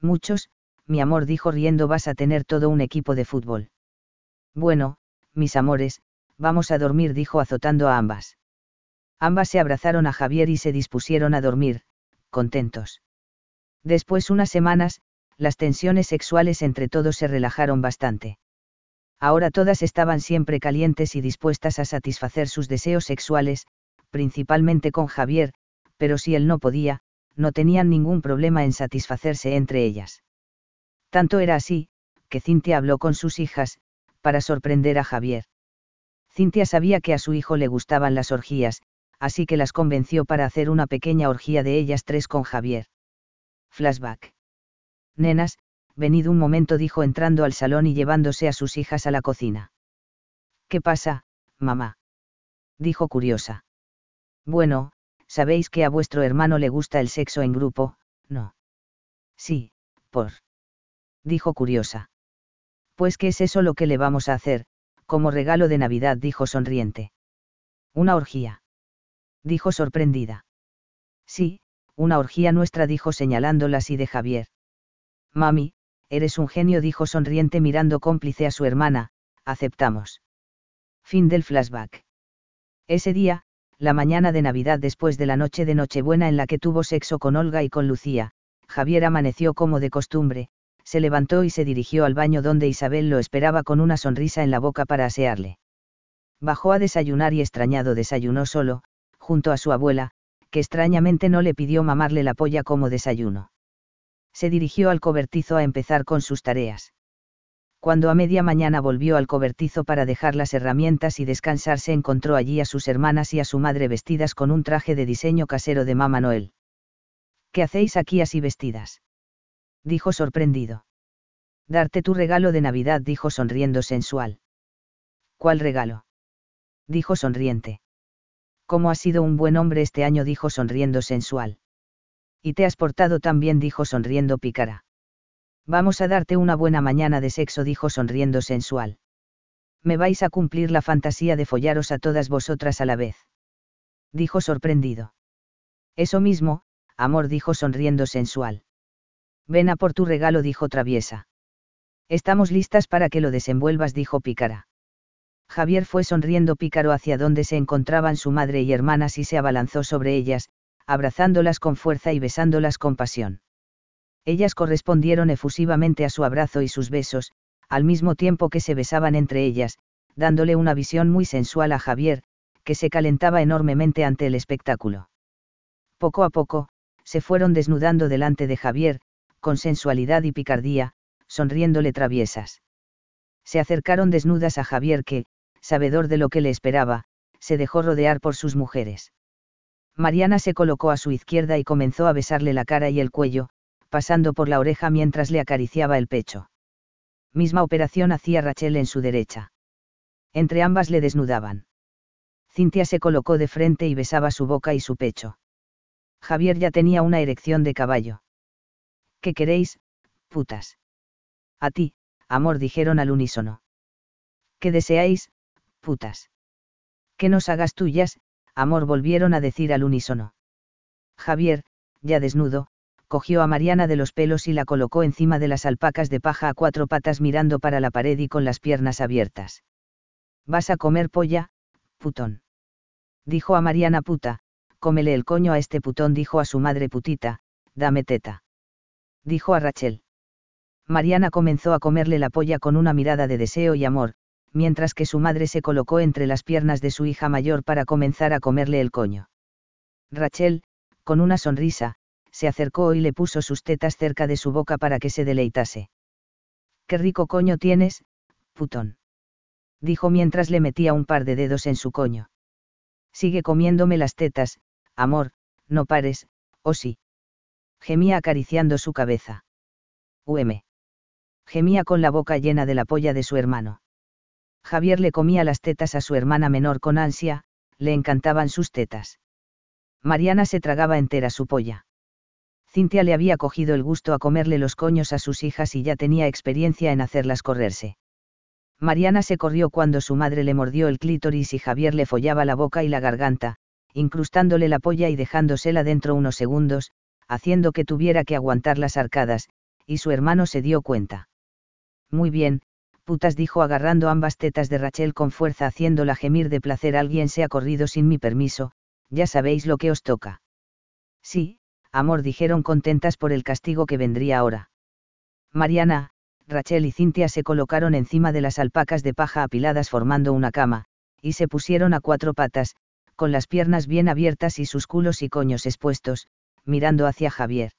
Muchos, mi amor, dijo riendo, vas a tener todo un equipo de fútbol. Bueno, mis amores, vamos a dormir, dijo azotando a ambas. Ambas se abrazaron a Javier y se dispusieron a dormir, contentos. Después unas semanas, las tensiones sexuales entre todos se relajaron bastante. Ahora todas estaban siempre calientes y dispuestas a satisfacer sus deseos sexuales, principalmente con Javier, pero si él no podía, no tenían ningún problema en satisfacerse entre ellas. Tanto era así, que Cintia habló con sus hijas, para sorprender a Javier. Cintia sabía que a su hijo le gustaban las orgías, así que las convenció para hacer una pequeña orgía de ellas tres con Javier. Flashback. Nenas, venid un momento, dijo entrando al salón y llevándose a sus hijas a la cocina. ¿Qué pasa, mamá? dijo curiosa. Bueno, sabéis que a vuestro hermano le gusta el sexo en grupo, ¿no? Sí, por. Dijo curiosa. Pues qué es eso lo que le vamos a hacer, como regalo de Navidad, dijo sonriente. Una orgía. Dijo sorprendida. Sí, una orgía nuestra, dijo señalándola así de Javier. Mami, eres un genio, dijo sonriente mirando cómplice a su hermana, aceptamos. Fin del flashback. Ese día, la mañana de Navidad después de la noche de Nochebuena en la que tuvo sexo con Olga y con Lucía, Javier amaneció como de costumbre, se levantó y se dirigió al baño donde Isabel lo esperaba con una sonrisa en la boca para asearle. Bajó a desayunar y extrañado desayunó solo, junto a su abuela, que extrañamente no le pidió mamarle la polla como desayuno. Se dirigió al cobertizo a empezar con sus tareas. Cuando a media mañana volvió al cobertizo para dejar las herramientas y descansarse encontró allí a sus hermanas y a su madre vestidas con un traje de diseño casero de Mamá Noel. ¿Qué hacéis aquí así vestidas? dijo sorprendido. Darte tu regalo de Navidad, dijo sonriendo sensual. ¿Cuál regalo? dijo sonriente. ¿Cómo has sido un buen hombre este año? dijo sonriendo sensual. Y te has portado tan bien, dijo sonriendo pícara. Vamos a darte una buena mañana de sexo, dijo sonriendo sensual. Me vais a cumplir la fantasía de follaros a todas vosotras a la vez. Dijo sorprendido. Eso mismo, amor, dijo sonriendo sensual. Ven a por tu regalo, dijo traviesa. Estamos listas para que lo desenvuelvas, dijo pícara. Javier fue sonriendo pícaro hacia donde se encontraban su madre y hermanas y se abalanzó sobre ellas, abrazándolas con fuerza y besándolas con pasión. Ellas correspondieron efusivamente a su abrazo y sus besos, al mismo tiempo que se besaban entre ellas, dándole una visión muy sensual a Javier, que se calentaba enormemente ante el espectáculo. Poco a poco, se fueron desnudando delante de Javier, con sensualidad y picardía, sonriéndole traviesas. Se acercaron desnudas a Javier que, sabedor de lo que le esperaba, se dejó rodear por sus mujeres. Mariana se colocó a su izquierda y comenzó a besarle la cara y el cuello, pasando por la oreja mientras le acariciaba el pecho. Misma operación hacía Rachel en su derecha. Entre ambas le desnudaban. Cintia se colocó de frente y besaba su boca y su pecho. Javier ya tenía una erección de caballo. ¿Qué queréis, putas? A ti, amor, dijeron al unísono. ¿Qué deseáis, putas? Que nos hagas tuyas, amor, volvieron a decir al unísono. Javier, ya desnudo, cogió a Mariana de los pelos y la colocó encima de las alpacas de paja a cuatro patas mirando para la pared y con las piernas abiertas. Vas a comer polla, putón. Dijo a Mariana puta, cómele el coño a este putón, dijo a su madre putita, dame teta. Dijo a Rachel. Mariana comenzó a comerle la polla con una mirada de deseo y amor, mientras que su madre se colocó entre las piernas de su hija mayor para comenzar a comerle el coño. Rachel, con una sonrisa, se acercó y le puso sus tetas cerca de su boca para que se deleitase. Qué rico coño tienes, putón. Dijo mientras le metía un par de dedos en su coño. Sigue comiéndome las tetas, amor, no pares, o oh sí. Gemía acariciando su cabeza. UM. Gemía con la boca llena de la polla de su hermano. Javier le comía las tetas a su hermana menor con ansia, le encantaban sus tetas. Mariana se tragaba entera su polla. Cintia le había cogido el gusto a comerle los coños a sus hijas y ya tenía experiencia en hacerlas correrse. Mariana se corrió cuando su madre le mordió el clítoris y Javier le follaba la boca y la garganta, incrustándole la polla y dejándosela dentro unos segundos, haciendo que tuviera que aguantar las arcadas, y su hermano se dio cuenta. Muy bien, putas dijo agarrando ambas tetas de Rachel con fuerza haciéndola gemir de placer alguien se ha corrido sin mi permiso, ya sabéis lo que os toca. Sí, amor dijeron contentas por el castigo que vendría ahora. Mariana, Rachel y Cintia se colocaron encima de las alpacas de paja apiladas formando una cama, y se pusieron a cuatro patas, con las piernas bien abiertas y sus culos y coños expuestos, mirando hacia Javier.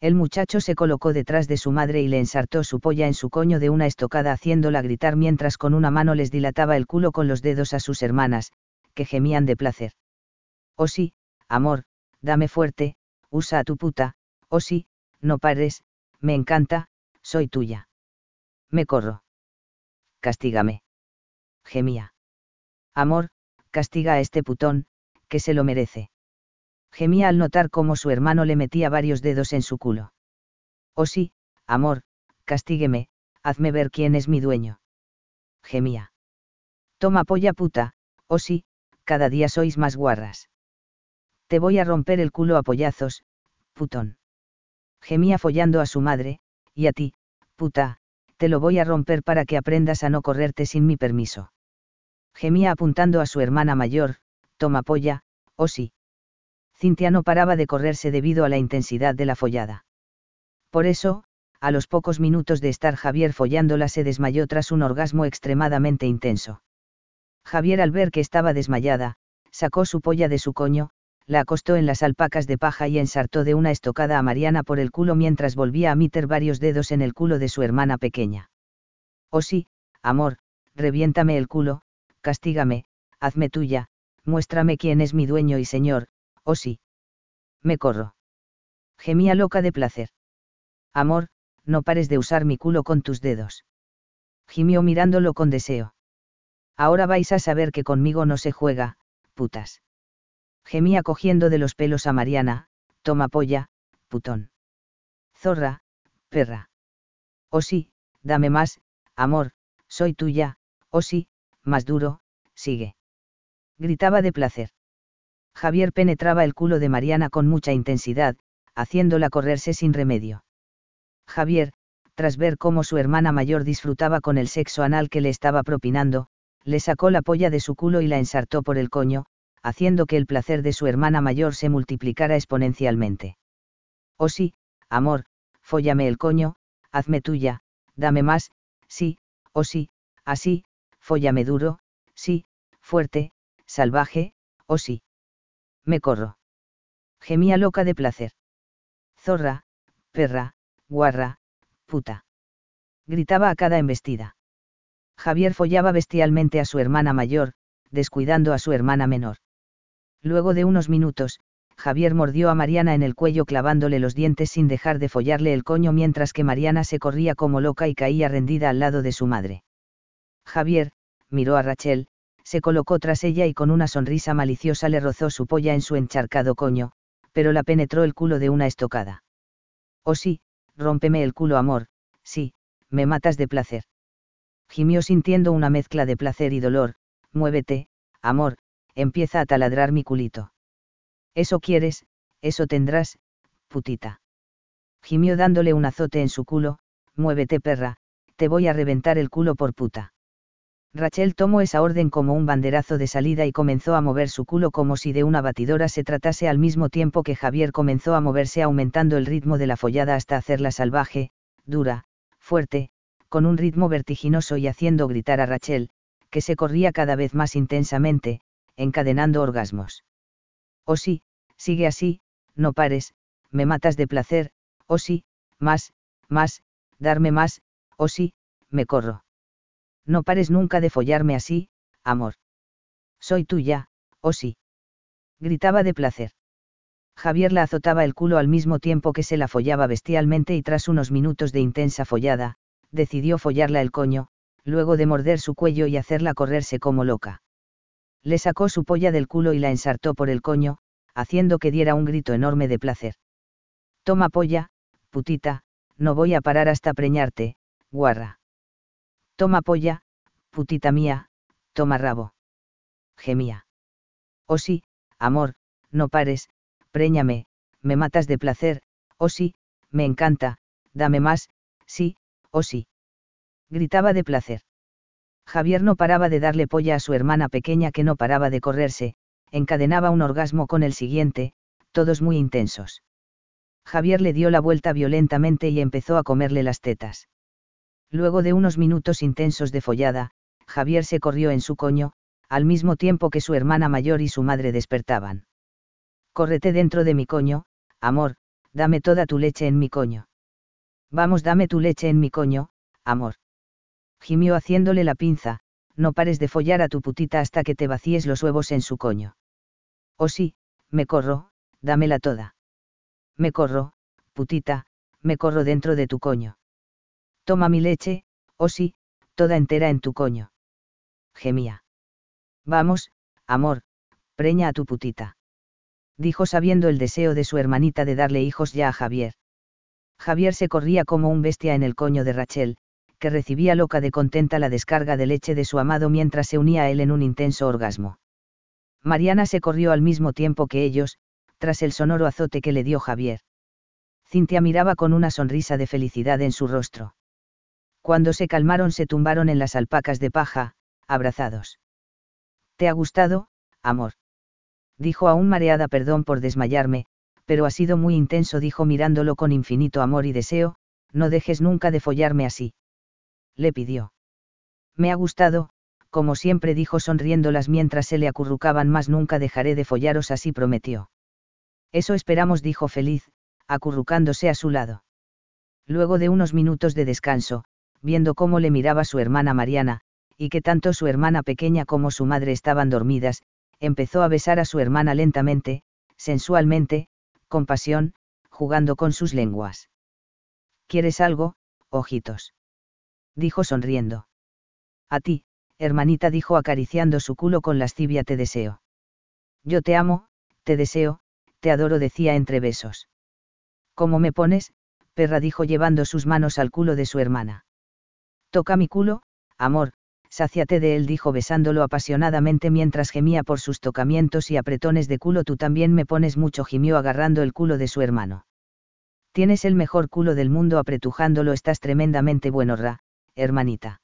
El muchacho se colocó detrás de su madre y le ensartó su polla en su coño de una estocada haciéndola gritar mientras con una mano les dilataba el culo con los dedos a sus hermanas, que gemían de placer. Oh sí, amor, dame fuerte, usa a tu puta, oh sí, no pares, me encanta, soy tuya. Me corro. Castígame. Gemía. Amor, castiga a este putón, que se lo merece. Gemía al notar cómo su hermano le metía varios dedos en su culo. Oh sí, amor, castígueme, hazme ver quién es mi dueño. Gemía. Toma polla puta, oh sí, cada día sois más guarras. Te voy a romper el culo a pollazos, putón. Gemía follando a su madre, y a ti, puta, te lo voy a romper para que aprendas a no correrte sin mi permiso. Gemía apuntando a su hermana mayor, toma polla, oh sí. Cintia no paraba de correrse debido a la intensidad de la follada. Por eso, a los pocos minutos de estar Javier follándola se desmayó tras un orgasmo extremadamente intenso. Javier al ver que estaba desmayada, sacó su polla de su coño, la acostó en las alpacas de paja y ensartó de una estocada a Mariana por el culo mientras volvía a meter varios dedos en el culo de su hermana pequeña. Oh sí, amor, reviéntame el culo, castígame, hazme tuya, muéstrame quién es mi dueño y señor, oh sí. Me corro. Gemía loca de placer. Amor, no pares de usar mi culo con tus dedos. Gimió mirándolo con deseo. Ahora vais a saber que conmigo no se juega, putas. Gemía cogiendo de los pelos a Mariana, toma polla, putón. Zorra, perra. Oh sí, dame más, amor, soy tuya, oh sí, más duro, sigue. Gritaba de placer. Javier penetraba el culo de Mariana con mucha intensidad, haciéndola correrse sin remedio. Javier, tras ver cómo su hermana mayor disfrutaba con el sexo anal que le estaba propinando, le sacó la polla de su culo y la ensartó por el coño, haciendo que el placer de su hermana mayor se multiplicara exponencialmente. Oh sí, amor, fóllame el coño, hazme tuya, dame más, sí, oh sí, así, fóllame duro, sí, fuerte, salvaje, oh sí. Me corro. Gemía loca de placer. Zorra, perra, guarra, puta. Gritaba a cada embestida. Javier follaba bestialmente a su hermana mayor, descuidando a su hermana menor. Luego de unos minutos, Javier mordió a Mariana en el cuello clavándole los dientes sin dejar de follarle el coño mientras que Mariana se corría como loca y caía rendida al lado de su madre. Javier, miró a Rachel, se colocó tras ella y con una sonrisa maliciosa le rozó su polla en su encharcado coño, pero la penetró el culo de una estocada. Oh sí, rómpeme el culo amor, sí, me matas de placer. Gimió sintiendo una mezcla de placer y dolor, muévete, amor, empieza a taladrar mi culito. Eso quieres, eso tendrás, putita. Gimió dándole un azote en su culo, muévete perra, te voy a reventar el culo por puta. Rachel tomó esa orden como un banderazo de salida y comenzó a mover su culo como si de una batidora se tratase al mismo tiempo que Javier comenzó a moverse aumentando el ritmo de la follada hasta hacerla salvaje, dura, fuerte, con un ritmo vertiginoso y haciendo gritar a Rachel, que se corría cada vez más intensamente, encadenando orgasmos. Oh sí, sigue así, no pares, me matas de placer, oh sí, más, más, darme más, oh sí, me corro. No pares nunca de follarme así, amor. Soy tuya, oh sí. Gritaba de placer. Javier la azotaba el culo al mismo tiempo que se la follaba bestialmente y tras unos minutos de intensa follada, decidió follarla el coño, luego de morder su cuello y hacerla correrse como loca. Le sacó su polla del culo y la ensartó por el coño, haciendo que diera un grito enorme de placer. Toma polla, putita, no voy a parar hasta preñarte, guarra. Toma polla, putita mía, toma rabo. Gemía. Oh sí, amor, no pares, préñame, me matas de placer, oh sí, me encanta, dame más, sí, oh sí. Gritaba de placer. Javier no paraba de darle polla a su hermana pequeña que no paraba de correrse, encadenaba un orgasmo con el siguiente, todos muy intensos. Javier le dio la vuelta violentamente y empezó a comerle las tetas. Luego de unos minutos intensos de follada, Javier se corrió en su coño, al mismo tiempo que su hermana mayor y su madre despertaban. Córrete dentro de mi coño, amor, dame toda tu leche en mi coño. Vamos, dame tu leche en mi coño, amor. Gimió haciéndole la pinza, no pares de follar a tu putita hasta que te vacíes los huevos en su coño. Oh sí, me corro, dámela toda. Me corro, putita, me corro dentro de tu coño. Toma mi leche, oh sí, toda entera en tu coño. Gemía. Vamos, amor, preña a tu putita. Dijo sabiendo el deseo de su hermanita de darle hijos ya a Javier. Javier se corría como un bestia en el coño de Rachel, que recibía loca de contenta la descarga de leche de su amado mientras se unía a él en un intenso orgasmo. Mariana se corrió al mismo tiempo que ellos, tras el sonoro azote que le dio Javier. Cintia miraba con una sonrisa de felicidad en su rostro. Cuando se calmaron se tumbaron en las alpacas de paja, abrazados. ¿Te ha gustado, amor? Dijo aún mareada perdón por desmayarme, pero ha sido muy intenso, dijo mirándolo con infinito amor y deseo, no dejes nunca de follarme así. Le pidió. Me ha gustado, como siempre dijo sonriéndolas mientras se le acurrucaban más nunca dejaré de follaros así prometió. Eso esperamos dijo feliz, acurrucándose a su lado. Luego de unos minutos de descanso, viendo cómo le miraba su hermana Mariana, y que tanto su hermana pequeña como su madre estaban dormidas, empezó a besar a su hermana lentamente, sensualmente, con pasión, jugando con sus lenguas. ¿Quieres algo, ojitos? dijo sonriendo. A ti, hermanita dijo acariciando su culo con lascivia te deseo. Yo te amo, te deseo, te adoro decía entre besos. ¿Cómo me pones? perra dijo llevando sus manos al culo de su hermana. Toca mi culo, amor, sáciate de él dijo besándolo apasionadamente mientras gemía por sus tocamientos y apretones de culo tú también me pones mucho gimió agarrando el culo de su hermano. Tienes el mejor culo del mundo apretujándolo estás tremendamente bueno ra, hermanita.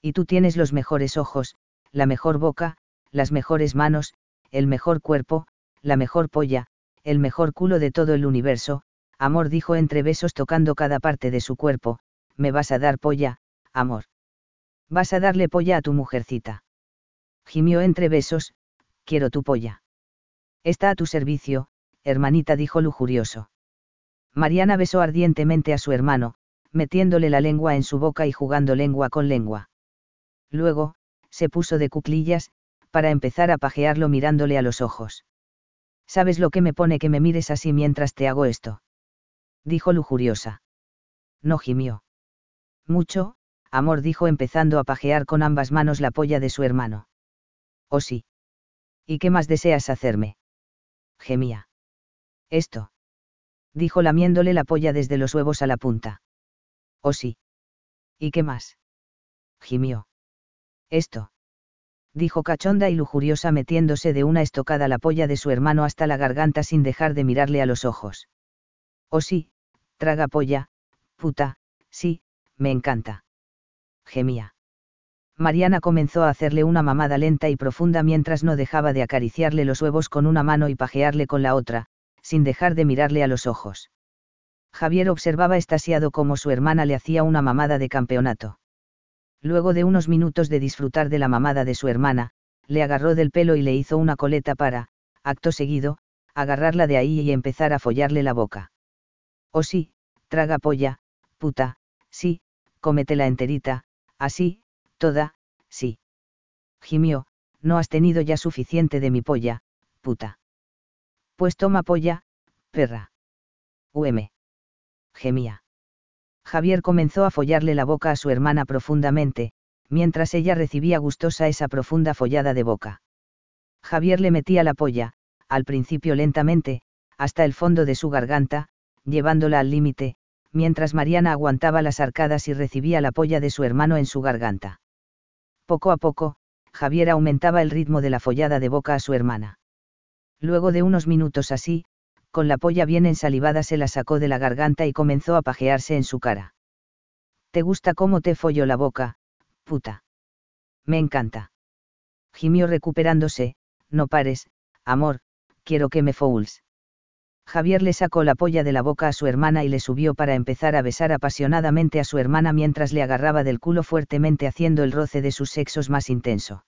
Y tú tienes los mejores ojos, la mejor boca, las mejores manos, el mejor cuerpo, la mejor polla, el mejor culo de todo el universo, amor dijo entre besos tocando cada parte de su cuerpo, me vas a dar polla, amor. Vas a darle polla a tu mujercita. Gimió entre besos, quiero tu polla. Está a tu servicio, hermanita dijo lujurioso. Mariana besó ardientemente a su hermano, metiéndole la lengua en su boca y jugando lengua con lengua. Luego, se puso de cuclillas, para empezar a pajearlo mirándole a los ojos. ¿Sabes lo que me pone que me mires así mientras te hago esto? Dijo lujuriosa. No gimió. Mucho, amor dijo empezando a pajear con ambas manos la polla de su hermano. ¿Oh sí? ¿Y qué más deseas hacerme? Gemía. Esto. Dijo lamiéndole la polla desde los huevos a la punta. ¿Oh sí? ¿Y qué más? Gimió. Esto. Dijo cachonda y lujuriosa metiéndose de una estocada la polla de su hermano hasta la garganta sin dejar de mirarle a los ojos. Oh sí, traga polla, puta, sí, me encanta gemía. Mariana comenzó a hacerle una mamada lenta y profunda mientras no dejaba de acariciarle los huevos con una mano y pajearle con la otra, sin dejar de mirarle a los ojos. Javier observaba estasiado cómo su hermana le hacía una mamada de campeonato. Luego de unos minutos de disfrutar de la mamada de su hermana, le agarró del pelo y le hizo una coleta para, acto seguido, agarrarla de ahí y empezar a follarle la boca. Oh sí, traga polla, puta, sí, cómetela enterita, Así, toda, sí. Gimió, no has tenido ya suficiente de mi polla, puta. Pues toma polla, perra. UM. Gemía. Javier comenzó a follarle la boca a su hermana profundamente, mientras ella recibía gustosa esa profunda follada de boca. Javier le metía la polla, al principio lentamente, hasta el fondo de su garganta, llevándola al límite, mientras Mariana aguantaba las arcadas y recibía la polla de su hermano en su garganta. Poco a poco, Javier aumentaba el ritmo de la follada de boca a su hermana. Luego de unos minutos así, con la polla bien ensalivada se la sacó de la garganta y comenzó a pajearse en su cara. ¿Te gusta cómo te follo la boca, puta? Me encanta. Gimió recuperándose, no pares, amor, quiero que me fouls. Javier le sacó la polla de la boca a su hermana y le subió para empezar a besar apasionadamente a su hermana mientras le agarraba del culo fuertemente haciendo el roce de sus sexos más intenso.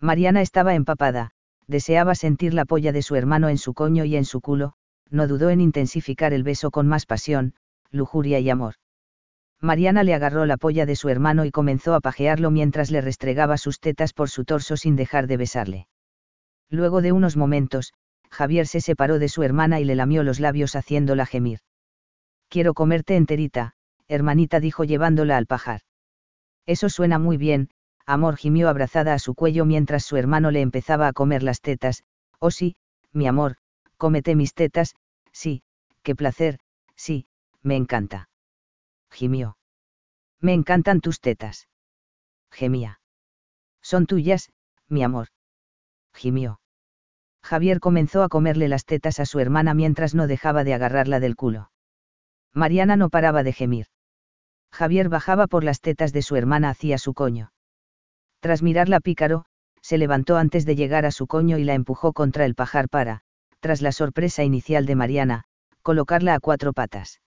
Mariana estaba empapada, deseaba sentir la polla de su hermano en su coño y en su culo, no dudó en intensificar el beso con más pasión, lujuria y amor. Mariana le agarró la polla de su hermano y comenzó a pajearlo mientras le restregaba sus tetas por su torso sin dejar de besarle. Luego de unos momentos, Javier se separó de su hermana y le lamió los labios haciéndola gemir. Quiero comerte enterita, hermanita dijo llevándola al pajar. Eso suena muy bien, amor gimió abrazada a su cuello mientras su hermano le empezaba a comer las tetas, oh sí, mi amor, cómete mis tetas, sí, qué placer, sí, me encanta. Gimió. Me encantan tus tetas. Gemía. Son tuyas, mi amor. Gimió. Javier comenzó a comerle las tetas a su hermana mientras no dejaba de agarrarla del culo. Mariana no paraba de gemir. Javier bajaba por las tetas de su hermana hacia su coño. Tras mirarla pícaro, se levantó antes de llegar a su coño y la empujó contra el pajar para, tras la sorpresa inicial de Mariana, colocarla a cuatro patas.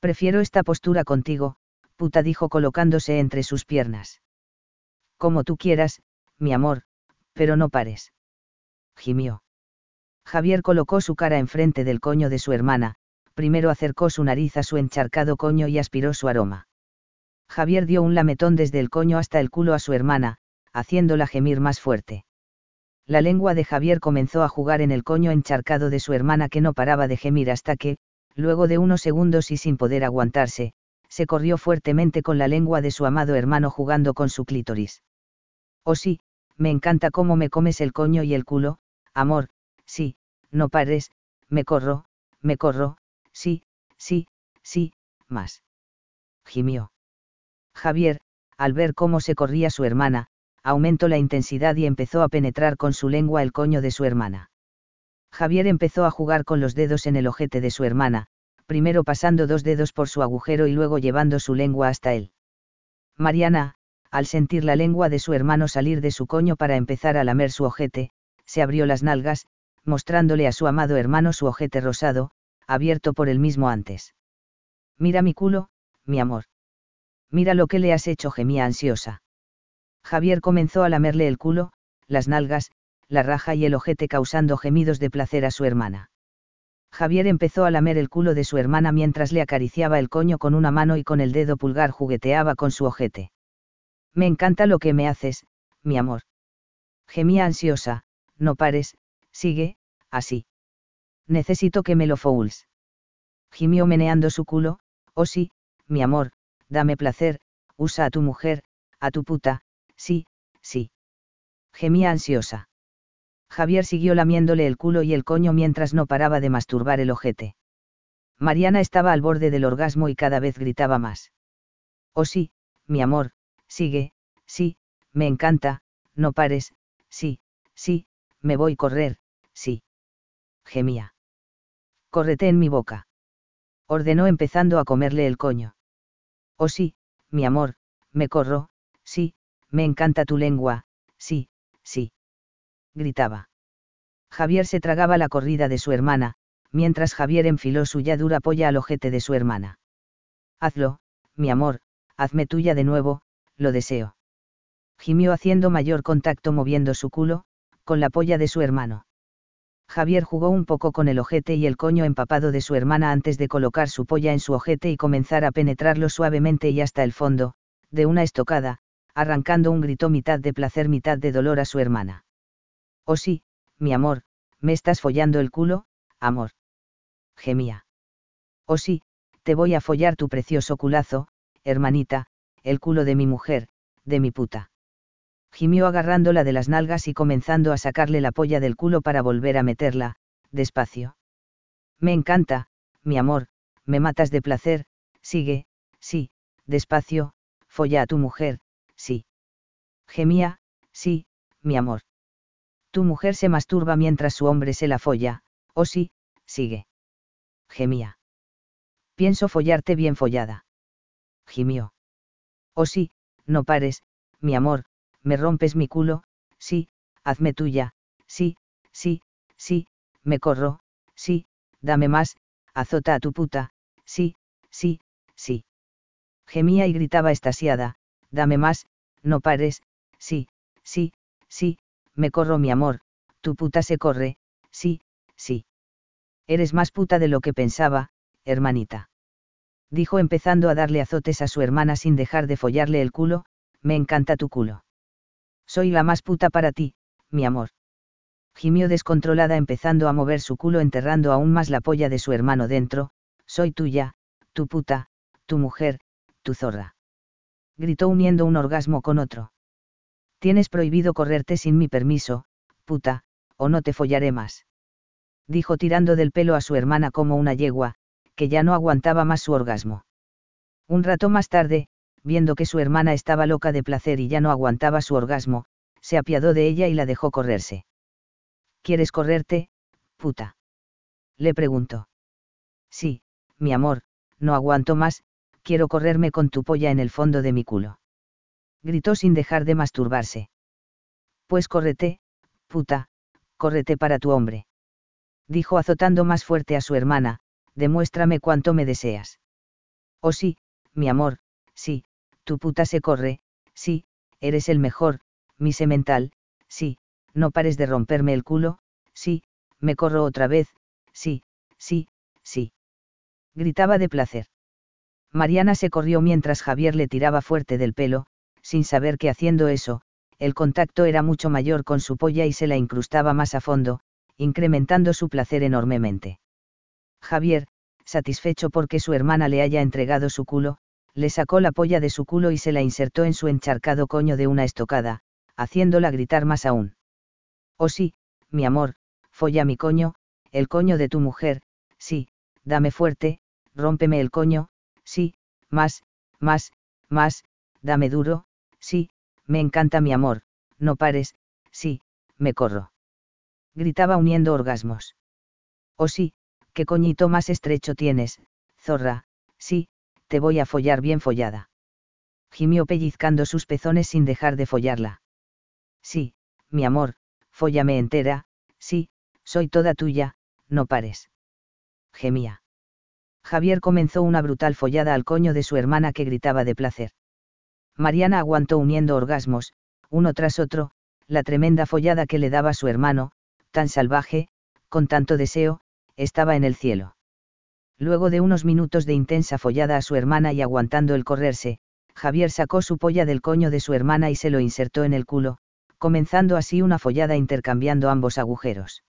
Prefiero esta postura contigo, puta dijo colocándose entre sus piernas. Como tú quieras, mi amor, pero no pares. Gimió. Javier colocó su cara enfrente del coño de su hermana, primero acercó su nariz a su encharcado coño y aspiró su aroma. Javier dio un lametón desde el coño hasta el culo a su hermana, haciéndola gemir más fuerte. La lengua de Javier comenzó a jugar en el coño encharcado de su hermana que no paraba de gemir hasta que, luego de unos segundos y sin poder aguantarse, se corrió fuertemente con la lengua de su amado hermano jugando con su clítoris. Oh sí, me encanta cómo me comes el coño y el culo, amor, sí, no pares, me corro, me corro, sí, sí, sí, más. Gimió. Javier, al ver cómo se corría su hermana, aumentó la intensidad y empezó a penetrar con su lengua el coño de su hermana. Javier empezó a jugar con los dedos en el ojete de su hermana, primero pasando dos dedos por su agujero y luego llevando su lengua hasta él. Mariana, al sentir la lengua de su hermano salir de su coño para empezar a lamer su ojete, se abrió las nalgas, mostrándole a su amado hermano su ojete rosado, abierto por él mismo antes. Mira mi culo, mi amor. Mira lo que le has hecho, gemía ansiosa. Javier comenzó a lamerle el culo, las nalgas, la raja y el ojete causando gemidos de placer a su hermana. Javier empezó a lamer el culo de su hermana mientras le acariciaba el coño con una mano y con el dedo pulgar jugueteaba con su ojete. Me encanta lo que me haces, mi amor. Gemía ansiosa, no pares, sigue, así. Necesito que me lo fouls. Gimió meneando su culo, oh sí, mi amor, dame placer, usa a tu mujer, a tu puta, sí, sí. Gemía ansiosa. Javier siguió lamiéndole el culo y el coño mientras no paraba de masturbar el ojete. Mariana estaba al borde del orgasmo y cada vez gritaba más. Oh sí, mi amor, sigue, sí, me encanta, no pares, sí, sí, me voy correr, sí. Gemía. Córrete en mi boca. Ordenó empezando a comerle el coño. Oh sí, mi amor, me corro, sí, me encanta tu lengua, sí, sí. Gritaba. Javier se tragaba la corrida de su hermana, mientras Javier enfiló su ya dura polla al ojete de su hermana. Hazlo, mi amor, hazme tuya de nuevo, lo deseo. Gimió haciendo mayor contacto moviendo su culo, con la polla de su hermano. Javier jugó un poco con el ojete y el coño empapado de su hermana antes de colocar su polla en su ojete y comenzar a penetrarlo suavemente y hasta el fondo, de una estocada, arrancando un grito mitad de placer mitad de dolor a su hermana. Oh sí, mi amor, me estás follando el culo, amor. Gemía. Oh sí, te voy a follar tu precioso culazo, hermanita, el culo de mi mujer, de mi puta gimió agarrándola de las nalgas y comenzando a sacarle la polla del culo para volver a meterla, despacio. Me encanta, mi amor, me matas de placer, sigue, sí, despacio, folla a tu mujer, sí. Gemía, sí, mi amor. Tu mujer se masturba mientras su hombre se la folla, o sí, sigue. Gemía. Pienso follarte bien follada. Gimió. O sí, no pares, mi amor, me rompes mi culo, sí, hazme tuya, sí, sí, sí, me corro, sí, dame más, azota a tu puta, sí, sí, sí. Gemía y gritaba estasiada, dame más, no pares, sí, sí, sí, me corro mi amor, tu puta se corre, sí, sí. Eres más puta de lo que pensaba, hermanita. Dijo empezando a darle azotes a su hermana sin dejar de follarle el culo, me encanta tu culo. Soy la más puta para ti, mi amor. Gimió descontrolada empezando a mover su culo enterrando aún más la polla de su hermano dentro, soy tuya, tu puta, tu mujer, tu zorra. Gritó uniendo un orgasmo con otro. Tienes prohibido correrte sin mi permiso, puta, o no te follaré más. Dijo tirando del pelo a su hermana como una yegua, que ya no aguantaba más su orgasmo. Un rato más tarde, viendo que su hermana estaba loca de placer y ya no aguantaba su orgasmo, se apiadó de ella y la dejó correrse. ¿Quieres correrte, puta? Le preguntó. Sí, mi amor, no aguanto más, quiero correrme con tu polla en el fondo de mi culo. Gritó sin dejar de masturbarse. Pues córrete, puta, córrete para tu hombre. Dijo azotando más fuerte a su hermana, demuéstrame cuánto me deseas. Oh sí, mi amor, sí, tu puta se corre, sí, eres el mejor, mi semental, sí, no pares de romperme el culo, sí, me corro otra vez, sí, sí, sí. Gritaba de placer. Mariana se corrió mientras Javier le tiraba fuerte del pelo, sin saber que haciendo eso, el contacto era mucho mayor con su polla y se la incrustaba más a fondo, incrementando su placer enormemente. Javier, satisfecho porque su hermana le haya entregado su culo, le sacó la polla de su culo y se la insertó en su encharcado coño de una estocada, haciéndola gritar más aún. Oh sí, mi amor, folla mi coño, el coño de tu mujer, sí, dame fuerte, rómpeme el coño, sí, más, más, más, dame duro, sí, me encanta mi amor, no pares, sí, me corro. Gritaba uniendo orgasmos. Oh sí, qué coñito más estrecho tienes, zorra, sí, te voy a follar bien follada. Gimió pellizcando sus pezones sin dejar de follarla. Sí, mi amor, fóllame entera, sí, soy toda tuya, no pares. Gemía. Javier comenzó una brutal follada al coño de su hermana que gritaba de placer. Mariana aguantó uniendo orgasmos, uno tras otro, la tremenda follada que le daba su hermano, tan salvaje, con tanto deseo, estaba en el cielo. Luego de unos minutos de intensa follada a su hermana y aguantando el correrse, Javier sacó su polla del coño de su hermana y se lo insertó en el culo, comenzando así una follada intercambiando ambos agujeros.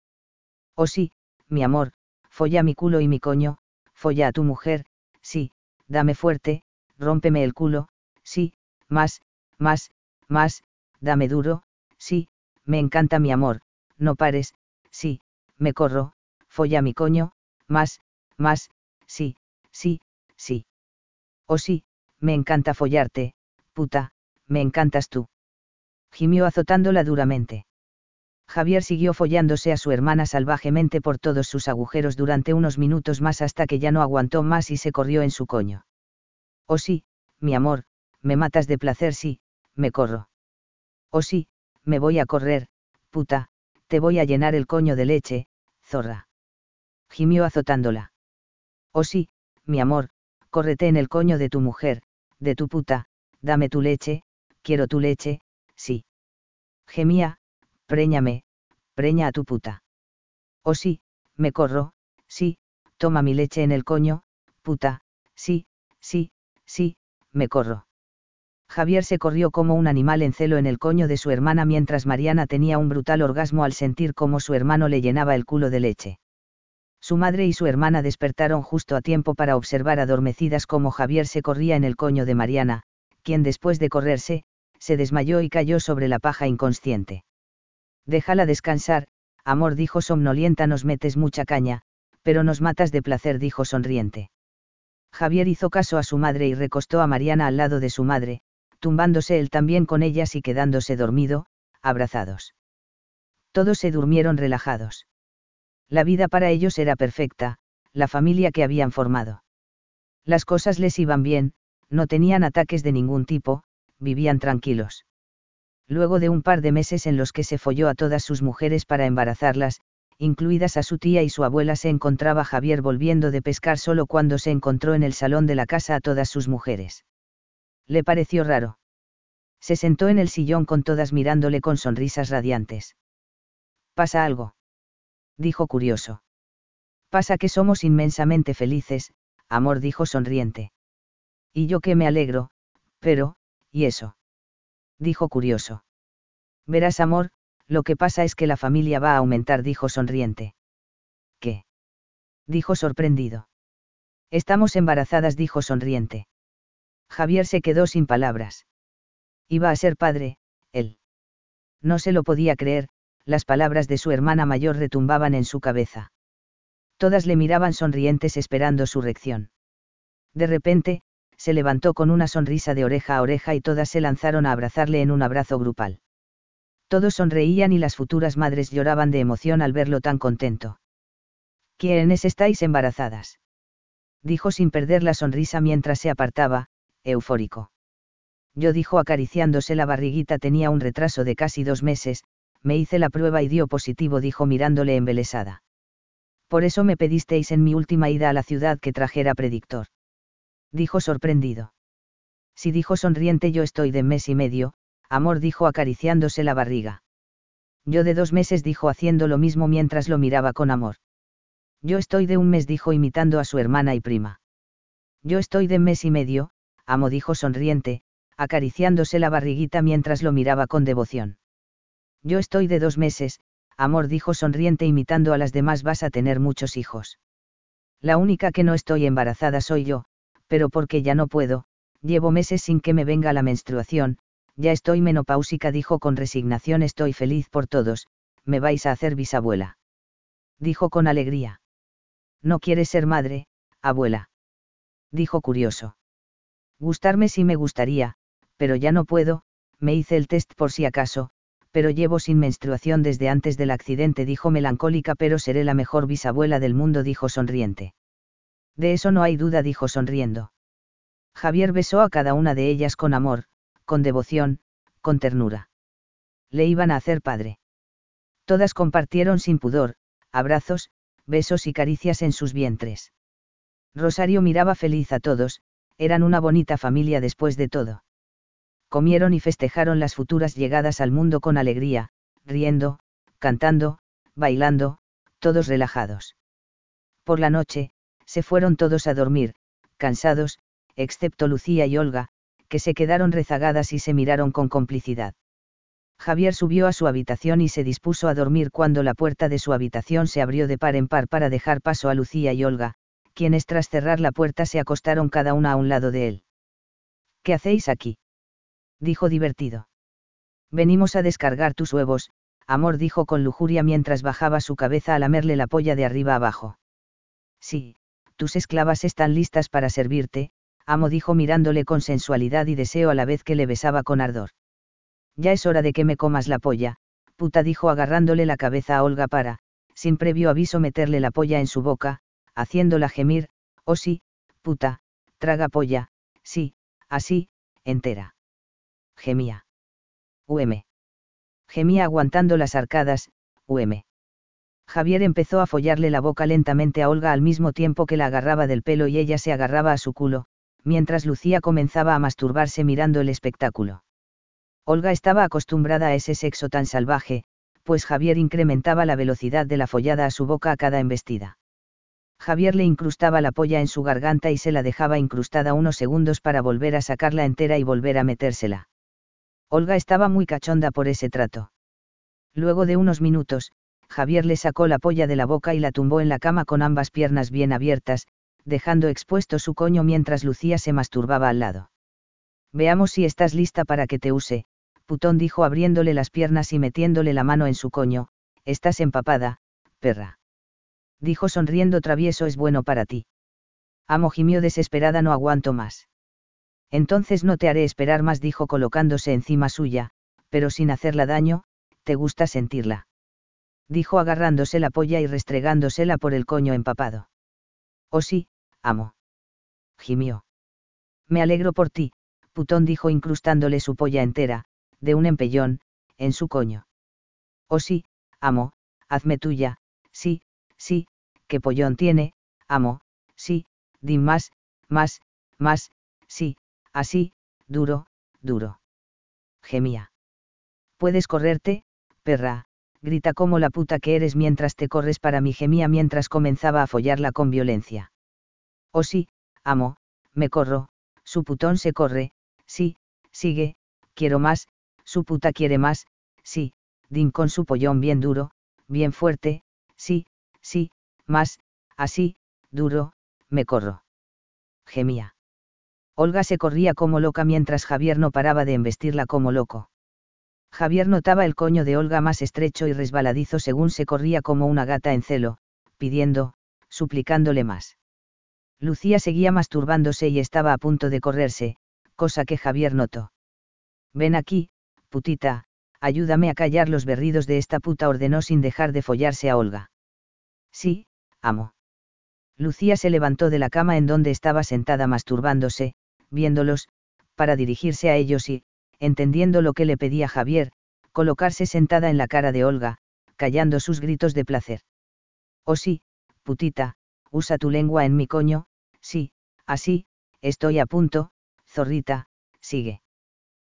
Oh sí, mi amor, folla mi culo y mi coño, folla a tu mujer, sí, dame fuerte, rómpeme el culo, sí, más, más, más, dame duro, sí, me encanta mi amor, no pares, sí, me corro, folla mi coño, más, más, sí, sí, sí. Oh sí, me encanta follarte, puta, me encantas tú. Gimió azotándola duramente. Javier siguió follándose a su hermana salvajemente por todos sus agujeros durante unos minutos más hasta que ya no aguantó más y se corrió en su coño. Oh sí, mi amor, me matas de placer sí, me corro. Oh sí, me voy a correr, puta, te voy a llenar el coño de leche, zorra. Gimió azotándola. Oh sí, mi amor, córrete en el coño de tu mujer, de tu puta, dame tu leche, quiero tu leche, sí. Gemía, préñame, preña a tu puta. Oh sí, me corro, sí, toma mi leche en el coño, puta, sí, sí, sí, me corro. Javier se corrió como un animal en celo en el coño de su hermana mientras Mariana tenía un brutal orgasmo al sentir cómo su hermano le llenaba el culo de leche. Su madre y su hermana despertaron justo a tiempo para observar adormecidas cómo Javier se corría en el coño de Mariana, quien después de correrse, se desmayó y cayó sobre la paja inconsciente. Déjala descansar, amor dijo somnolienta nos metes mucha caña, pero nos matas de placer dijo sonriente. Javier hizo caso a su madre y recostó a Mariana al lado de su madre, tumbándose él también con ellas y quedándose dormido, abrazados. Todos se durmieron relajados. La vida para ellos era perfecta, la familia que habían formado. Las cosas les iban bien, no tenían ataques de ningún tipo, vivían tranquilos. Luego de un par de meses en los que se folló a todas sus mujeres para embarazarlas, incluidas a su tía y su abuela, se encontraba Javier volviendo de pescar solo cuando se encontró en el salón de la casa a todas sus mujeres. Le pareció raro. Se sentó en el sillón con todas mirándole con sonrisas radiantes. ¿Pasa algo? Dijo curioso. Pasa que somos inmensamente felices, amor dijo sonriente. Y yo que me alegro, pero, ¿y eso? dijo curioso. Verás, amor, lo que pasa es que la familia va a aumentar, dijo sonriente. ¿Qué? dijo sorprendido. Estamos embarazadas, dijo sonriente. Javier se quedó sin palabras. Iba a ser padre, él. No se lo podía creer, las palabras de su hermana mayor retumbaban en su cabeza. Todas le miraban sonrientes esperando su reacción. De repente, se levantó con una sonrisa de oreja a oreja y todas se lanzaron a abrazarle en un abrazo grupal. Todos sonreían y las futuras madres lloraban de emoción al verlo tan contento. ¿Quiénes estáis embarazadas? dijo sin perder la sonrisa mientras se apartaba, eufórico. Yo dijo acariciándose la barriguita tenía un retraso de casi dos meses, me hice la prueba y dio positivo dijo mirándole embelesada. Por eso me pedisteis en mi última ida a la ciudad que trajera predictor. Dijo sorprendido. Si dijo sonriente yo estoy de mes y medio, Amor dijo acariciándose la barriga. Yo de dos meses dijo haciendo lo mismo mientras lo miraba con amor. Yo estoy de un mes dijo imitando a su hermana y prima. Yo estoy de mes y medio, amo dijo sonriente, acariciándose la barriguita mientras lo miraba con devoción. Yo estoy de dos meses, amor dijo sonriente imitando a las demás vas a tener muchos hijos. La única que no estoy embarazada soy yo, pero porque ya no puedo, llevo meses sin que me venga la menstruación, ya estoy menopáusica dijo con resignación estoy feliz por todos, me vais a hacer bisabuela. Dijo con alegría. No quieres ser madre, abuela. Dijo curioso. Gustarme sí me gustaría, pero ya no puedo, me hice el test por si acaso, pero llevo sin menstruación desde antes del accidente, dijo melancólica, pero seré la mejor bisabuela del mundo, dijo sonriente. De eso no hay duda, dijo sonriendo. Javier besó a cada una de ellas con amor, con devoción, con ternura. Le iban a hacer padre. Todas compartieron sin pudor, abrazos, besos y caricias en sus vientres. Rosario miraba feliz a todos, eran una bonita familia después de todo. Comieron y festejaron las futuras llegadas al mundo con alegría, riendo, cantando, bailando, todos relajados. Por la noche, se fueron todos a dormir, cansados, excepto Lucía y Olga, que se quedaron rezagadas y se miraron con complicidad. Javier subió a su habitación y se dispuso a dormir cuando la puerta de su habitación se abrió de par en par para dejar paso a Lucía y Olga, quienes tras cerrar la puerta se acostaron cada una a un lado de él. ¿Qué hacéis aquí? Dijo divertido. Venimos a descargar tus huevos, amor dijo con lujuria mientras bajaba su cabeza a lamerle la polla de arriba abajo. Sí, tus esclavas están listas para servirte, amo dijo mirándole con sensualidad y deseo a la vez que le besaba con ardor. Ya es hora de que me comas la polla, puta dijo agarrándole la cabeza a Olga para, sin previo aviso meterle la polla en su boca, haciéndola gemir, oh sí, puta, traga polla, sí, así, entera. Gemía. UM. Gemía aguantando las arcadas, UM. Javier empezó a follarle la boca lentamente a Olga al mismo tiempo que la agarraba del pelo y ella se agarraba a su culo, mientras Lucía comenzaba a masturbarse mirando el espectáculo. Olga estaba acostumbrada a ese sexo tan salvaje, pues Javier incrementaba la velocidad de la follada a su boca a cada embestida. Javier le incrustaba la polla en su garganta y se la dejaba incrustada unos segundos para volver a sacarla entera y volver a metérsela. Olga estaba muy cachonda por ese trato. Luego de unos minutos, Javier le sacó la polla de la boca y la tumbó en la cama con ambas piernas bien abiertas, dejando expuesto su coño mientras Lucía se masturbaba al lado. Veamos si estás lista para que te use, putón dijo abriéndole las piernas y metiéndole la mano en su coño, estás empapada, perra. Dijo sonriendo travieso es bueno para ti. Amo gimió desesperada no aguanto más. Entonces no te haré esperar más dijo colocándose encima suya, pero sin hacerla daño, te gusta sentirla. Dijo agarrándose la polla y restregándosela por el coño empapado. Oh sí, amo. Gimió. Me alegro por ti, putón dijo incrustándole su polla entera, de un empellón, en su coño. Oh sí, amo, hazme tuya, sí, sí, qué pollón tiene, amo, sí, di más, más, más, sí, así, duro, duro. Gemía. Puedes correrte, perra, grita como la puta que eres mientras te corres para mi gemía mientras comenzaba a follarla con violencia. Oh sí, amo, me corro, su putón se corre, sí, sigue, quiero más, su puta quiere más, sí, Din con su pollón bien duro, bien fuerte, sí, sí, más, así, duro, me corro. Gemía. Olga se corría como loca mientras Javier no paraba de embestirla como loco. Javier notaba el coño de Olga más estrecho y resbaladizo según se corría como una gata en celo, pidiendo, suplicándole más. Lucía seguía masturbándose y estaba a punto de correrse, cosa que Javier notó. Ven aquí, putita, ayúdame a callar los berridos de esta puta ordenó sin dejar de follarse a Olga. Sí, amo. Lucía se levantó de la cama en donde estaba sentada masturbándose, viéndolos, para dirigirse a ellos y, entendiendo lo que le pedía Javier, colocarse sentada en la cara de Olga, callando sus gritos de placer. Oh sí, putita, usa tu lengua en mi coño, sí, así, estoy a punto, zorrita, sigue.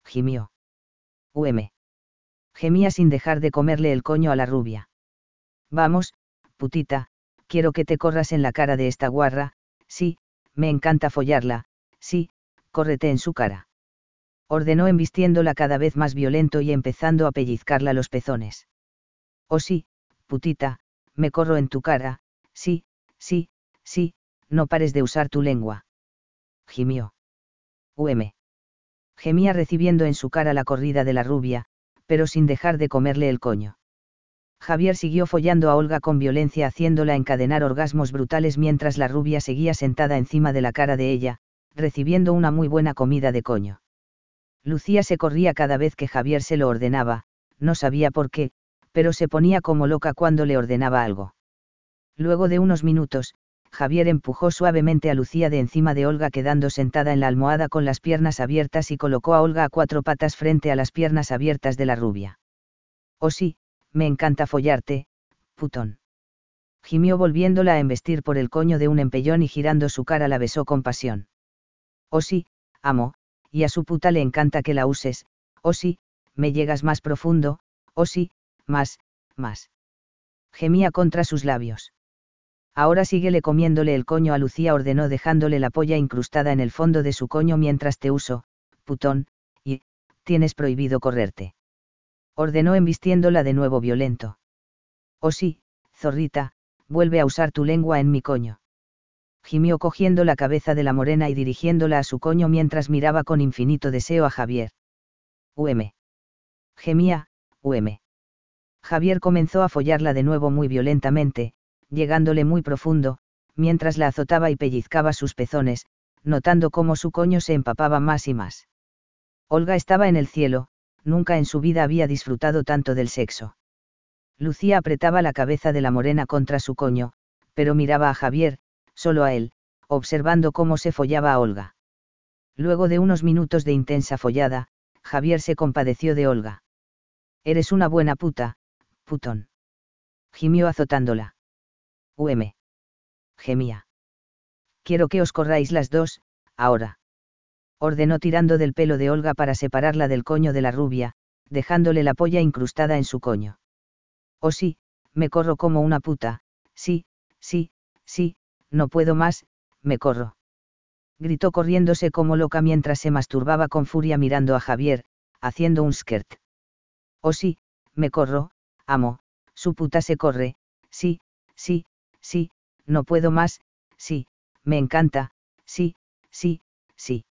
Gimió. UM. Gemía sin dejar de comerle el coño a la rubia. Vamos, putita, quiero que te corras en la cara de esta guarra, sí, me encanta follarla, sí, córrete en su cara. Ordenó embistiéndola cada vez más violento y empezando a pellizcarla los pezones. Oh sí, putita, me corro en tu cara, sí, sí, sí, no pares de usar tu lengua. Gimió. UM. Gemía recibiendo en su cara la corrida de la rubia, pero sin dejar de comerle el coño. Javier siguió follando a Olga con violencia haciéndola encadenar orgasmos brutales mientras la rubia seguía sentada encima de la cara de ella, recibiendo una muy buena comida de coño. Lucía se corría cada vez que Javier se lo ordenaba, no sabía por qué, pero se ponía como loca cuando le ordenaba algo. Luego de unos minutos, Javier empujó suavemente a Lucía de encima de Olga quedando sentada en la almohada con las piernas abiertas y colocó a Olga a cuatro patas frente a las piernas abiertas de la rubia. Oh sí, me encanta follarte, putón. Gimió volviéndola a embestir por el coño de un empellón y girando su cara la besó con pasión. Oh sí, amo, y a su puta le encanta que la uses, oh sí, me llegas más profundo, oh sí, más, más. Gemía contra sus labios. Ahora síguele comiéndole el coño a Lucía ordenó dejándole la polla incrustada en el fondo de su coño mientras te uso, putón, y, tienes prohibido correrte. Ordenó embistiéndola de nuevo violento. Oh sí, zorrita, vuelve a usar tu lengua en mi coño. Gimió cogiendo la cabeza de la morena y dirigiéndola a su coño mientras miraba con infinito deseo a Javier. UM. Gemía, UM. Javier comenzó a follarla de nuevo muy violentamente, llegándole muy profundo, mientras la azotaba y pellizcaba sus pezones, notando cómo su coño se empapaba más y más. Olga estaba en el cielo, nunca en su vida había disfrutado tanto del sexo. Lucía apretaba la cabeza de la morena contra su coño, pero miraba a Javier, solo a él, observando cómo se follaba a Olga. Luego de unos minutos de intensa follada, Javier se compadeció de Olga. Eres una buena puta, putón. Gimió azotándola. UM. Gemía. Quiero que os corráis las dos, ahora. Ordenó tirando del pelo de Olga para separarla del coño de la rubia, dejándole la polla incrustada en su coño. Oh sí, me corro como una puta, sí, sí, sí, no puedo más, me corro. Gritó corriéndose como loca mientras se masturbaba con furia mirando a Javier, haciendo un skirt. Oh sí, me corro, amo, su puta se corre, sí, sí, sí, no puedo más, sí, me encanta, sí, sí, sí.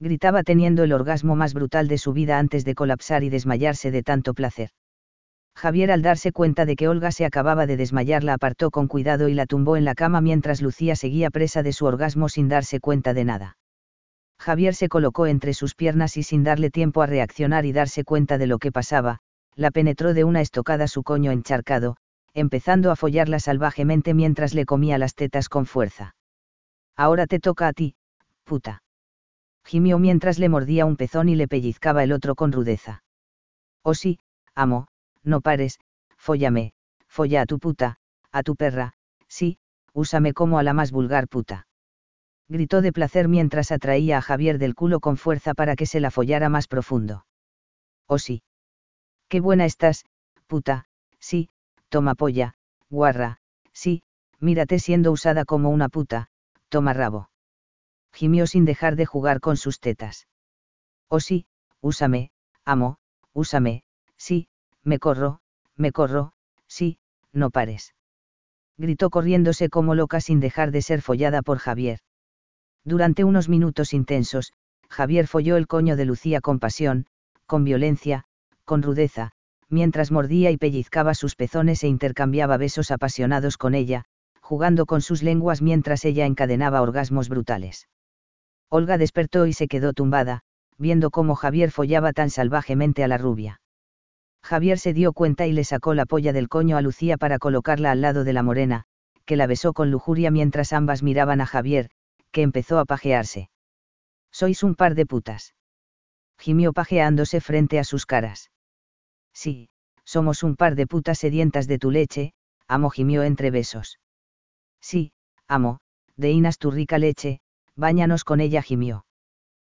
Gritaba teniendo el orgasmo más brutal de su vida antes de colapsar y desmayarse de tanto placer. Javier al darse cuenta de que Olga se acababa de desmayar la apartó con cuidado y la tumbó en la cama mientras Lucía seguía presa de su orgasmo sin darse cuenta de nada. Javier se colocó entre sus piernas y sin darle tiempo a reaccionar y darse cuenta de lo que pasaba, la penetró de una estocada su coño encharcado, empezando a follarla salvajemente mientras le comía las tetas con fuerza. Ahora te toca a ti, puta. Gimió mientras le mordía un pezón y le pellizcaba el otro con rudeza. Oh sí, amo, no pares, fóllame, folla a tu puta, a tu perra, sí, úsame como a la más vulgar puta. Gritó de placer mientras atraía a Javier del culo con fuerza para que se la follara más profundo. Oh sí. Qué buena estás, puta, sí, toma polla, guarra, sí, mírate siendo usada como una puta, toma rabo. Gimió sin dejar de jugar con sus tetas. Oh sí, úsame, amo, úsame, sí, me corro, me corro, sí, no pares. Gritó corriéndose como loca sin dejar de ser follada por Javier. Durante unos minutos intensos, Javier folló el coño de Lucía con pasión, con violencia, con rudeza, mientras mordía y pellizcaba sus pezones e intercambiaba besos apasionados con ella, jugando con sus lenguas mientras ella encadenaba orgasmos brutales. Olga despertó y se quedó tumbada, viendo cómo Javier follaba tan salvajemente a la rubia. Javier se dio cuenta y le sacó la polla del coño a Lucía para colocarla al lado de la morena, que la besó con lujuria mientras ambas miraban a Javier, que empezó a pajearse. Sois un par de putas. Gimió pajeándose frente a sus caras. Sí, somos un par de putas sedientas de tu leche, amo gimió entre besos. Sí, amo, deinas tu rica leche, báñanos con ella gimió.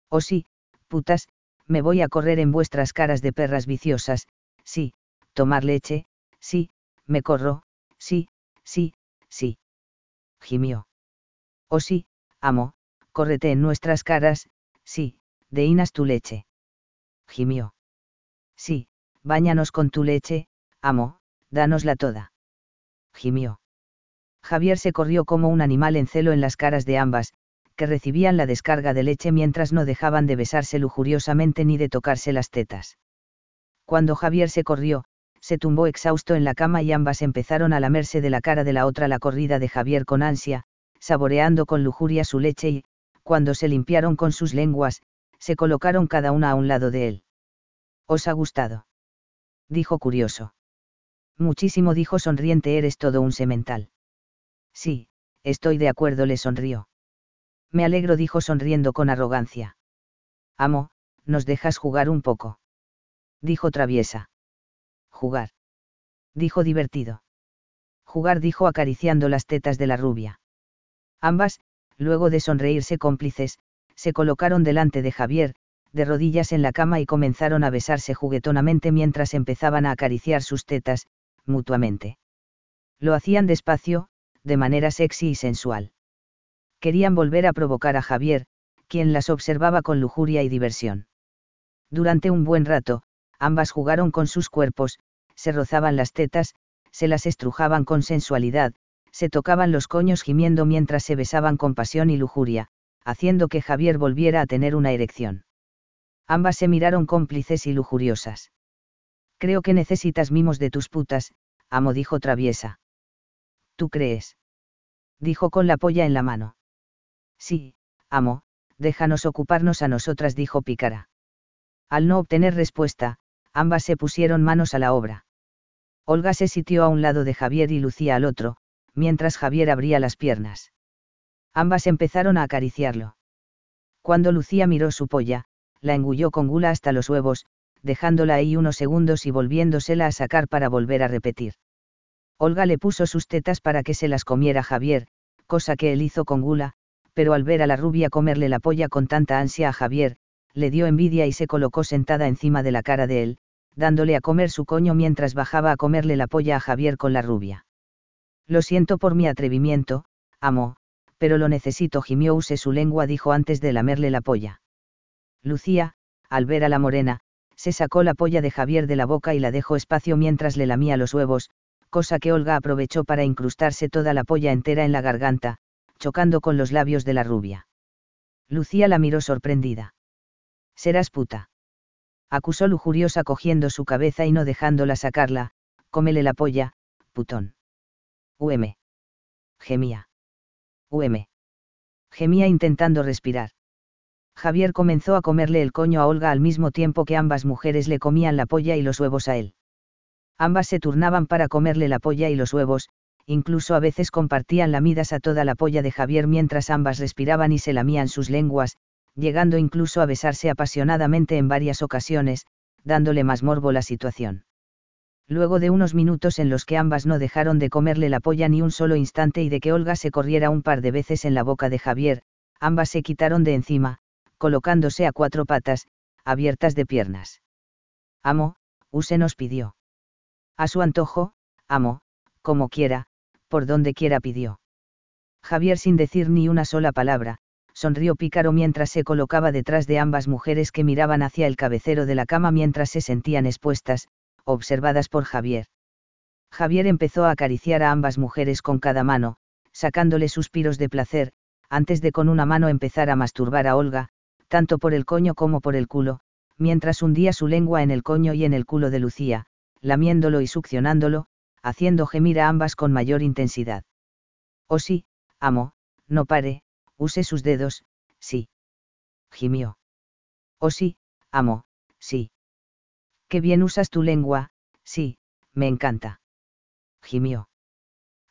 Oh sí, putas, me voy a correr en vuestras caras de perras viciosas, sí, tomar leche, sí, me corro, sí, sí, sí. Gimió. Oh sí, amo, córrete en nuestras caras, sí, deinas tu leche. Gimió. Sí, báñanos con tu leche, amo, dánosla toda. Gimió. Javier se corrió como un animal en celo en las caras de ambas, que recibían la descarga de leche mientras no dejaban de besarse lujuriosamente ni de tocarse las tetas. Cuando Javier se corrió, se tumbó exhausto en la cama y ambas empezaron a lamerse de la cara de la otra la corrida de Javier con ansia, saboreando con lujuria su leche y, cuando se limpiaron con sus lenguas, se colocaron cada una a un lado de él. ¿Os ha gustado? Dijo curioso. Muchísimo dijo sonriente, eres todo un semental. Sí, estoy de acuerdo, le sonrió. Me alegro, dijo sonriendo con arrogancia. Amo, ¿nos dejas jugar un poco? Dijo traviesa. Jugar. Dijo divertido. Jugar, dijo acariciando las tetas de la rubia. Ambas, luego de sonreírse cómplices, se colocaron delante de Javier, de rodillas en la cama y comenzaron a besarse juguetonamente mientras empezaban a acariciar sus tetas, mutuamente. Lo hacían despacio, de manera sexy y sensual. Querían volver a provocar a Javier, quien las observaba con lujuria y diversión. Durante un buen rato, ambas jugaron con sus cuerpos, se rozaban las tetas, se las estrujaban con sensualidad, se tocaban los coños gimiendo mientras se besaban con pasión y lujuria, haciendo que Javier volviera a tener una erección. Ambas se miraron cómplices y lujuriosas. Creo que necesitas mimos de tus putas, amo dijo traviesa. ¿Tú crees? Dijo con la polla en la mano. Sí, amo, déjanos ocuparnos a nosotras dijo Pícara. Al no obtener respuesta, ambas se pusieron manos a la obra. Olga se sitió a un lado de Javier y Lucía al otro, mientras Javier abría las piernas. Ambas empezaron a acariciarlo. Cuando Lucía miró su polla, la engulló con gula hasta los huevos, dejándola ahí unos segundos y volviéndosela a sacar para volver a repetir. Olga le puso sus tetas para que se las comiera Javier, cosa que él hizo con gula, pero al ver a la rubia comerle la polla con tanta ansia a Javier, le dio envidia y se colocó sentada encima de la cara de él, dándole a comer su coño mientras bajaba a comerle la polla a Javier con la rubia. Lo siento por mi atrevimiento, amo, pero lo necesito. Gimió use su lengua, dijo antes de lamerle la polla. Lucía, al ver a la morena, se sacó la polla de Javier de la boca y la dejó espacio mientras le lamía los huevos, cosa que Olga aprovechó para incrustarse toda la polla entera en la garganta, chocando con los labios de la rubia. Lucía la miró sorprendida. Serás puta. Acusó lujuriosa cogiendo su cabeza y no dejándola sacarla, cómele la polla, putón. UM. Gemía. UM. Gemía intentando respirar. Javier comenzó a comerle el coño a Olga al mismo tiempo que ambas mujeres le comían la polla y los huevos a él. Ambas se turnaban para comerle la polla y los huevos, incluso a veces compartían lamidas a toda la polla de Javier mientras ambas respiraban y se lamían sus lenguas, llegando incluso a besarse apasionadamente en varias ocasiones, dándole más morbo la situación luego de unos minutos en los que ambas no dejaron de comerle la polla ni un solo instante y de que Olga se corriera un par de veces en la boca de Javier, ambas se quitaron de encima, colocándose a cuatro patas, abiertas de piernas. Amo, Use nos pidió. A su antojo, amo, como quiera, por donde quiera pidió. Javier sin decir ni una sola palabra, sonrió pícaro mientras se colocaba detrás de ambas mujeres que miraban hacia el cabecero de la cama mientras se sentían expuestas, observadas por Javier. Javier empezó a acariciar a ambas mujeres con cada mano, sacándole suspiros de placer, antes de con una mano empezar a masturbar a Olga, tanto por el coño como por el culo, mientras hundía su lengua en el coño y en el culo de Lucía, lamiéndolo y succionándolo, haciendo gemir a ambas con mayor intensidad. Oh sí, amo, no pare, use sus dedos, sí. Gimió. Oh sí, amo, sí. Qué bien usas tu lengua, sí, me encanta. Gimió.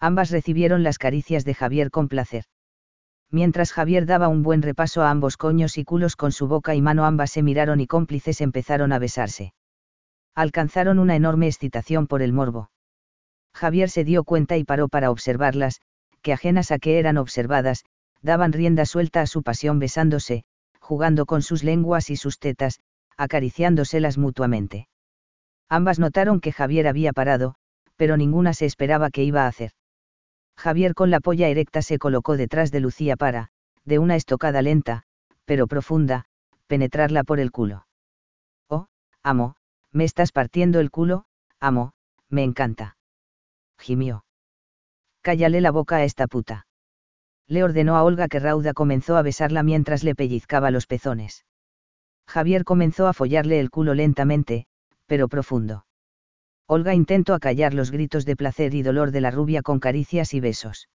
Ambas recibieron las caricias de Javier con placer. Mientras Javier daba un buen repaso a ambos coños y culos con su boca y mano, ambas se miraron y cómplices empezaron a besarse. Alcanzaron una enorme excitación por el morbo. Javier se dio cuenta y paró para observarlas, que ajenas a que eran observadas, daban rienda suelta a su pasión besándose, jugando con sus lenguas y sus tetas, acariciándoselas mutuamente. Ambas notaron que Javier había parado, pero ninguna se esperaba que iba a hacer. Javier con la polla erecta se colocó detrás de Lucía para, de una estocada lenta, pero profunda, penetrarla por el culo. Oh, amo, me estás partiendo el culo, amo, me encanta. Gimió. Cállale la boca a esta puta. Le ordenó a Olga que Rauda comenzó a besarla mientras le pellizcaba los pezones. Javier comenzó a follarle el culo lentamente, pero profundo. Olga intentó acallar los gritos de placer y dolor de la rubia con caricias y besos.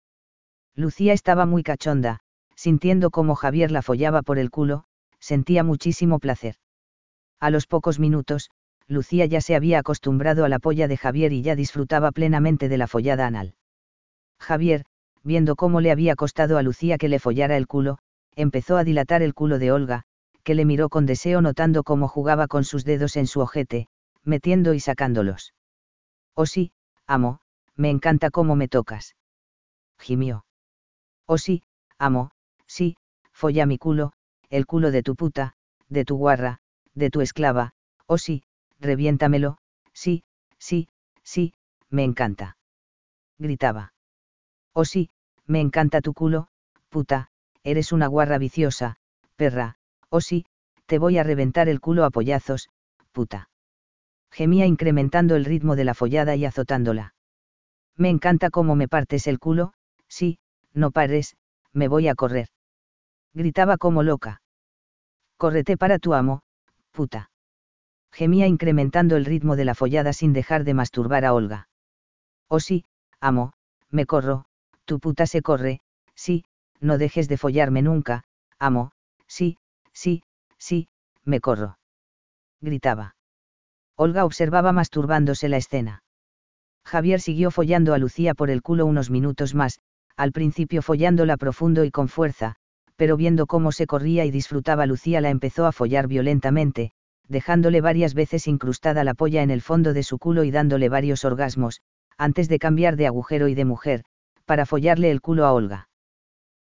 Lucía estaba muy cachonda, sintiendo cómo Javier la follaba por el culo, sentía muchísimo placer. A los pocos minutos, Lucía ya se había acostumbrado a la polla de Javier y ya disfrutaba plenamente de la follada anal. Javier, viendo cómo le había costado a Lucía que le follara el culo, empezó a dilatar el culo de Olga, que le miró con deseo notando cómo jugaba con sus dedos en su ojete, metiendo y sacándolos. Oh sí, amo, me encanta cómo me tocas. Gimió. Oh sí, amo, sí, folla mi culo, el culo de tu puta, de tu guarra, de tu esclava, oh sí, reviéntamelo, sí, sí, sí, me encanta. Gritaba. Oh sí, me encanta tu culo, puta, eres una guarra viciosa, perra, oh sí, te voy a reventar el culo a pollazos, puta. Gemía incrementando el ritmo de la follada y azotándola. Me encanta cómo me partes el culo, sí, no pares, me voy a correr. Gritaba como loca. Córrete para tu amo, puta. Gemía incrementando el ritmo de la follada sin dejar de masturbar a Olga. Oh sí, amo, me corro, tu puta se corre, sí, no dejes de follarme nunca, amo, sí, sí, sí, me corro. Gritaba. Olga observaba masturbándose la escena. Javier siguió follando a Lucía por el culo unos minutos más, al principio follándola profundo y con fuerza, pero viendo cómo se corría y disfrutaba Lucía la empezó a follar violentamente, dejándole varias veces incrustada la polla en el fondo de su culo y dándole varios orgasmos, antes de cambiar de agujero y de mujer, para follarle el culo a Olga.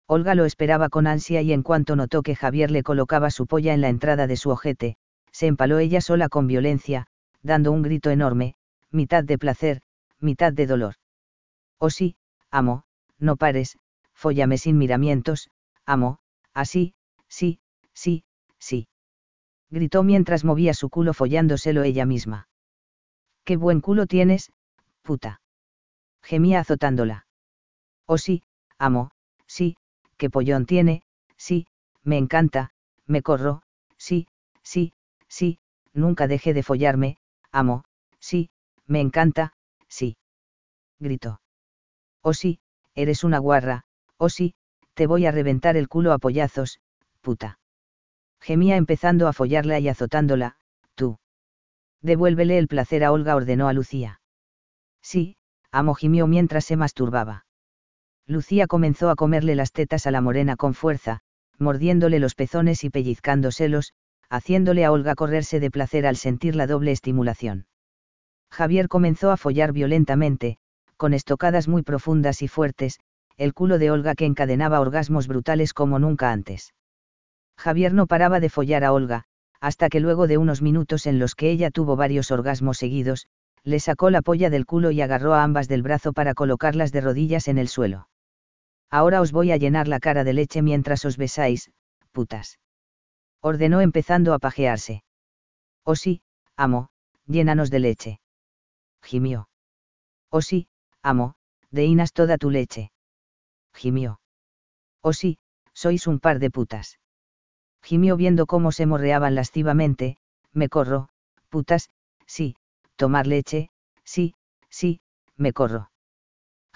Olga lo esperaba con ansia y en cuanto notó que Javier le colocaba su polla en la entrada de su ojete, se empaló ella sola con violencia, dando un grito enorme, mitad de placer, mitad de dolor. Oh sí, amo, no pares, fóllame sin miramientos, amo, así, sí, sí, sí. Gritó mientras movía su culo follándoselo ella misma. Qué buen culo tienes, puta. Gemía azotándola. Oh sí, amo, sí, qué pollón tiene, sí, me encanta, me corro, sí, sí, sí, nunca deje de follarme, amo, sí, me encanta, sí. Gritó. Oh sí, eres una guarra, oh sí, te voy a reventar el culo a pollazos, puta. Gemía empezando a follarla y azotándola, tú. Devuélvele el placer a Olga ordenó a Lucía. Sí, amo gimió mientras se masturbaba. Lucía comenzó a comerle las tetas a la morena con fuerza, mordiéndole los pezones y pellizcándoselos, haciéndole a Olga correrse de placer al sentir la doble estimulación. Javier comenzó a follar violentamente, con estocadas muy profundas y fuertes, el culo de Olga que encadenaba orgasmos brutales como nunca antes. Javier no paraba de follar a Olga, hasta que luego de unos minutos en los que ella tuvo varios orgasmos seguidos, le sacó la polla del culo y agarró a ambas del brazo para colocarlas de rodillas en el suelo. Ahora os voy a llenar la cara de leche mientras os besáis, putas. Ordenó empezando a pajearse. Oh sí, amo, llénanos de leche. Gimió. Oh sí, amo, deinas toda tu leche. Gimió. Oh sí, sois un par de putas. Gimió viendo cómo se morreaban lascivamente, me corro, putas, sí, tomar leche, sí, sí, me corro.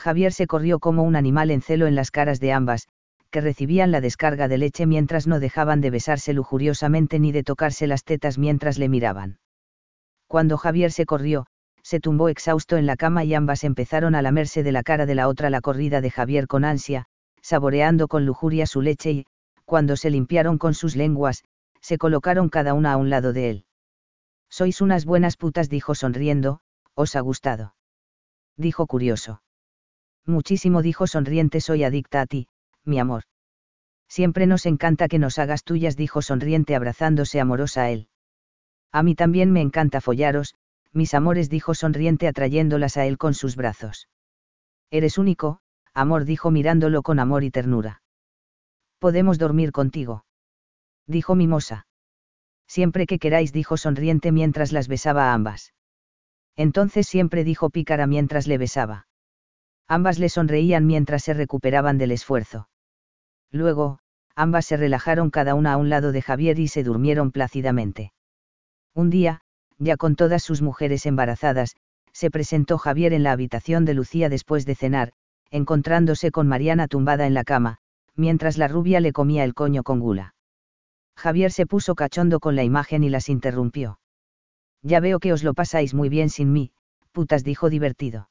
Javier se corrió como un animal en celo en las caras de ambas, que recibían la descarga de leche mientras no dejaban de besarse lujuriosamente ni de tocarse las tetas mientras le miraban. Cuando Javier se corrió, se tumbó exhausto en la cama y ambas empezaron a lamerse de la cara de la otra la corrida de Javier con ansia, saboreando con lujuria su leche y, cuando se limpiaron con sus lenguas, se colocaron cada una a un lado de él. Sois unas buenas putas, dijo sonriendo, os ha gustado. Dijo curioso. Muchísimo dijo sonriente soy adicta a ti, mi amor. Siempre nos encanta que nos hagas tuyas dijo sonriente abrazándose amorosa a él. A mí también me encanta follaros, mis amores dijo sonriente atrayéndolas a él con sus brazos. Eres único, amor dijo mirándolo con amor y ternura. Podemos dormir contigo. Dijo Mimosa. Siempre que queráis dijo sonriente mientras las besaba a ambas. Entonces siempre dijo pícara mientras le besaba. Ambas le sonreían mientras se recuperaban del esfuerzo. Luego, ambas se relajaron cada una a un lado de Javier y se durmieron plácidamente. Un día, ya con todas sus mujeres embarazadas, se presentó Javier en la habitación de Lucía después de cenar, encontrándose con Mariana tumbada en la cama, mientras la rubia le comía el coño con gula. Javier se puso cachondo con la imagen y las interrumpió. Ya veo que os lo pasáis muy bien sin mí, putas dijo divertido.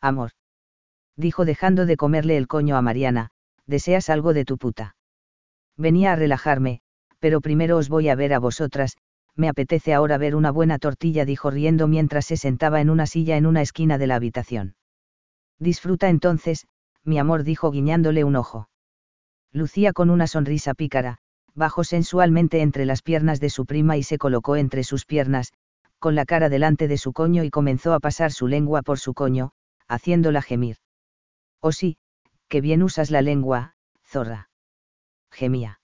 Amor. Dijo dejando de comerle el coño a Mariana, deseas algo de tu puta. Venía a relajarme, pero primero os voy a ver a vosotras, me apetece ahora ver una buena tortilla, dijo riendo mientras se sentaba en una silla en una esquina de la habitación. Disfruta entonces, mi amor, dijo guiñándole un ojo. Lucía con una sonrisa pícara, bajó sensualmente entre las piernas de su prima y se colocó entre sus piernas, con la cara delante de su coño y comenzó a pasar su lengua por su coño, haciéndola gemir. Oh sí, que bien usas la lengua, zorra. Gemía.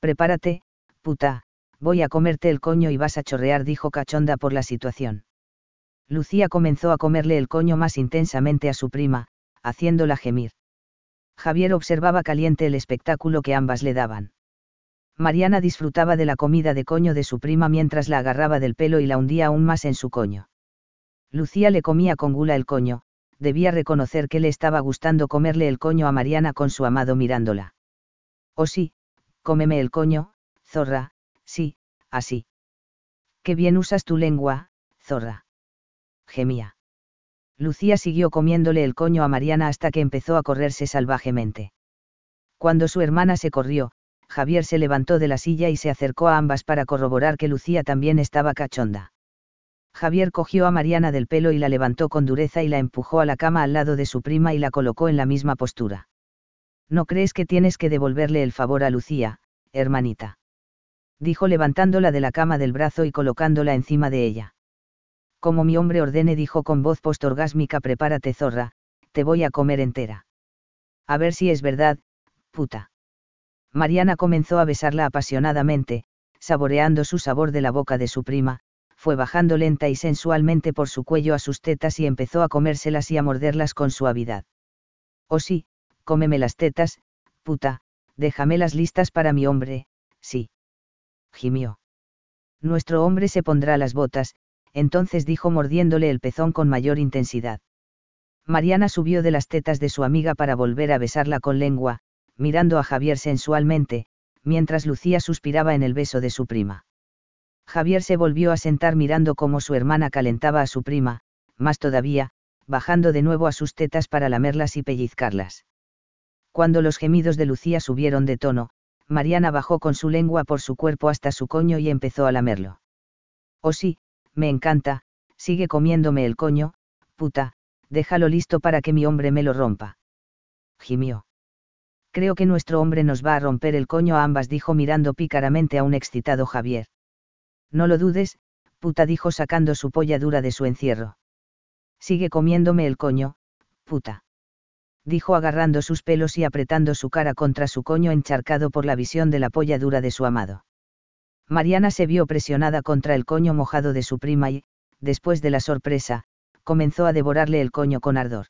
Prepárate, puta, voy a comerte el coño y vas a chorrear, dijo cachonda por la situación. Lucía comenzó a comerle el coño más intensamente a su prima, haciéndola gemir. Javier observaba caliente el espectáculo que ambas le daban. Mariana disfrutaba de la comida de coño de su prima mientras la agarraba del pelo y la hundía aún más en su coño. Lucía le comía con gula el coño, debía reconocer que le estaba gustando comerle el coño a Mariana con su amado mirándola. Oh sí, cómeme el coño, zorra, sí, así. Qué bien usas tu lengua, zorra. Gemía. Lucía siguió comiéndole el coño a Mariana hasta que empezó a correrse salvajemente. Cuando su hermana se corrió, Javier se levantó de la silla y se acercó a ambas para corroborar que Lucía también estaba cachonda. Javier cogió a Mariana del pelo y la levantó con dureza y la empujó a la cama al lado de su prima y la colocó en la misma postura. ¿No crees que tienes que devolverle el favor a Lucía, hermanita? dijo levantándola de la cama del brazo y colocándola encima de ella. Como mi hombre ordene, dijo con voz postorgásmica, prepárate zorra, te voy a comer entera. A ver si es verdad, puta. Mariana comenzó a besarla apasionadamente, saboreando su sabor de la boca de su prima, fue bajando lenta y sensualmente por su cuello a sus tetas y empezó a comérselas y a morderlas con suavidad. Oh sí, cómeme las tetas, puta, déjamelas listas para mi hombre, sí gimió. Nuestro hombre se pondrá las botas, entonces dijo mordiéndole el pezón con mayor intensidad. Mariana subió de las tetas de su amiga para volver a besarla con lengua, mirando a Javier sensualmente, mientras Lucía suspiraba en el beso de su prima. Javier se volvió a sentar mirando cómo su hermana calentaba a su prima, más todavía, bajando de nuevo a sus tetas para lamerlas y pellizcarlas. Cuando los gemidos de Lucía subieron de tono, Mariana bajó con su lengua por su cuerpo hasta su coño y empezó a lamerlo. Oh sí, me encanta, sigue comiéndome el coño, puta, déjalo listo para que mi hombre me lo rompa. Gimió. Creo que nuestro hombre nos va a romper el coño a ambas, dijo mirando pícaramente a un excitado Javier. No lo dudes, puta, dijo sacando su polla dura de su encierro. Sigue comiéndome el coño, puta dijo agarrando sus pelos y apretando su cara contra su coño encharcado por la visión de la polla dura de su amado. Mariana se vio presionada contra el coño mojado de su prima y, después de la sorpresa, comenzó a devorarle el coño con ardor.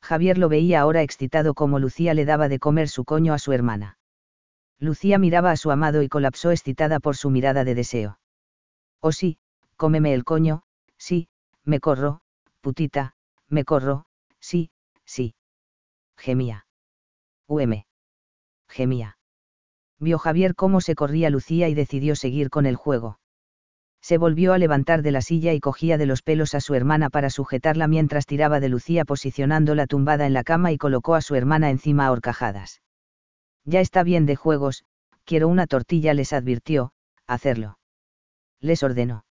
Javier lo veía ahora excitado como Lucía le daba de comer su coño a su hermana. Lucía miraba a su amado y colapsó excitada por su mirada de deseo. Oh sí, cómeme el coño, sí, me corro, putita, me corro, sí, sí gemía. UM. Gemía. Vio Javier cómo se corría Lucía y decidió seguir con el juego. Se volvió a levantar de la silla y cogía de los pelos a su hermana para sujetarla mientras tiraba de Lucía posicionándola tumbada en la cama y colocó a su hermana encima a horcajadas. Ya está bien de juegos, quiero una tortilla, les advirtió, hacerlo. Les ordenó.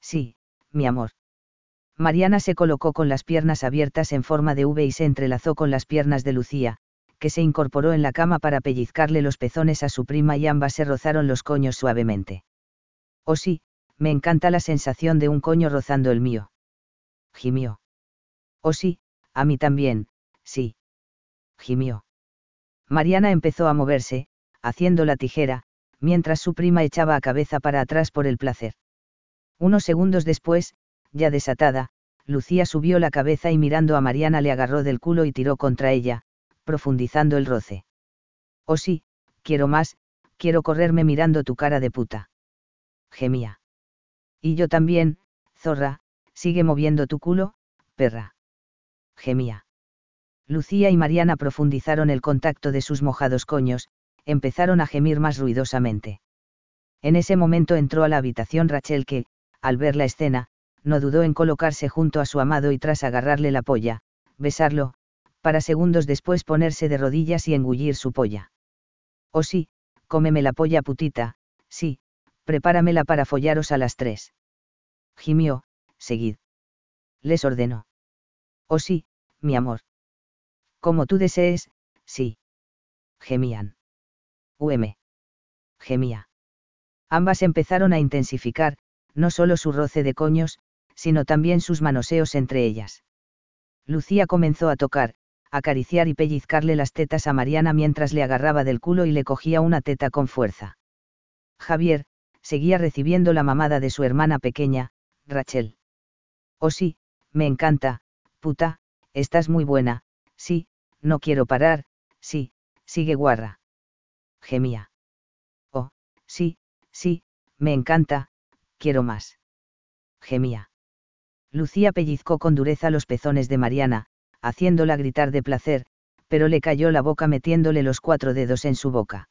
Sí, mi amor. Mariana se colocó con las piernas abiertas en forma de V y se entrelazó con las piernas de Lucía, que se incorporó en la cama para pellizcarle los pezones a su prima y ambas se rozaron los coños suavemente. Oh sí, me encanta la sensación de un coño rozando el mío. Gimió. Oh sí, a mí también, sí. Gimió. Mariana empezó a moverse, haciendo la tijera, mientras su prima echaba a cabeza para atrás por el placer. Unos segundos después, ya desatada, Lucía subió la cabeza y mirando a Mariana le agarró del culo y tiró contra ella, profundizando el roce. Oh sí, quiero más, quiero correrme mirando tu cara de puta. Gemía. Y yo también, zorra, sigue moviendo tu culo, perra. Gemía. Lucía y Mariana profundizaron el contacto de sus mojados coños, empezaron a gemir más ruidosamente. En ese momento entró a la habitación Rachel que, al ver la escena, no dudó en colocarse junto a su amado y tras agarrarle la polla, besarlo, para segundos después ponerse de rodillas y engullir su polla. Oh sí, cómeme la polla putita, sí, prepáramela para follaros a las tres. Gimió, seguid. Les ordenó. Oh sí, mi amor. Como tú desees, sí. Gemían. UM. Gemía. Ambas empezaron a intensificar, no solo su roce de coños, sino también sus manoseos entre ellas. Lucía comenzó a tocar, acariciar y pellizcarle las tetas a Mariana mientras le agarraba del culo y le cogía una teta con fuerza. Javier, seguía recibiendo la mamada de su hermana pequeña, Rachel. Oh sí, me encanta, puta, estás muy buena, sí, no quiero parar, sí, sigue guarra. Gemía. Oh, sí, sí, me encanta, quiero más. Gemía. Lucía pellizcó con dureza los pezones de Mariana, haciéndola gritar de placer, pero le cayó la boca metiéndole los cuatro dedos en su boca.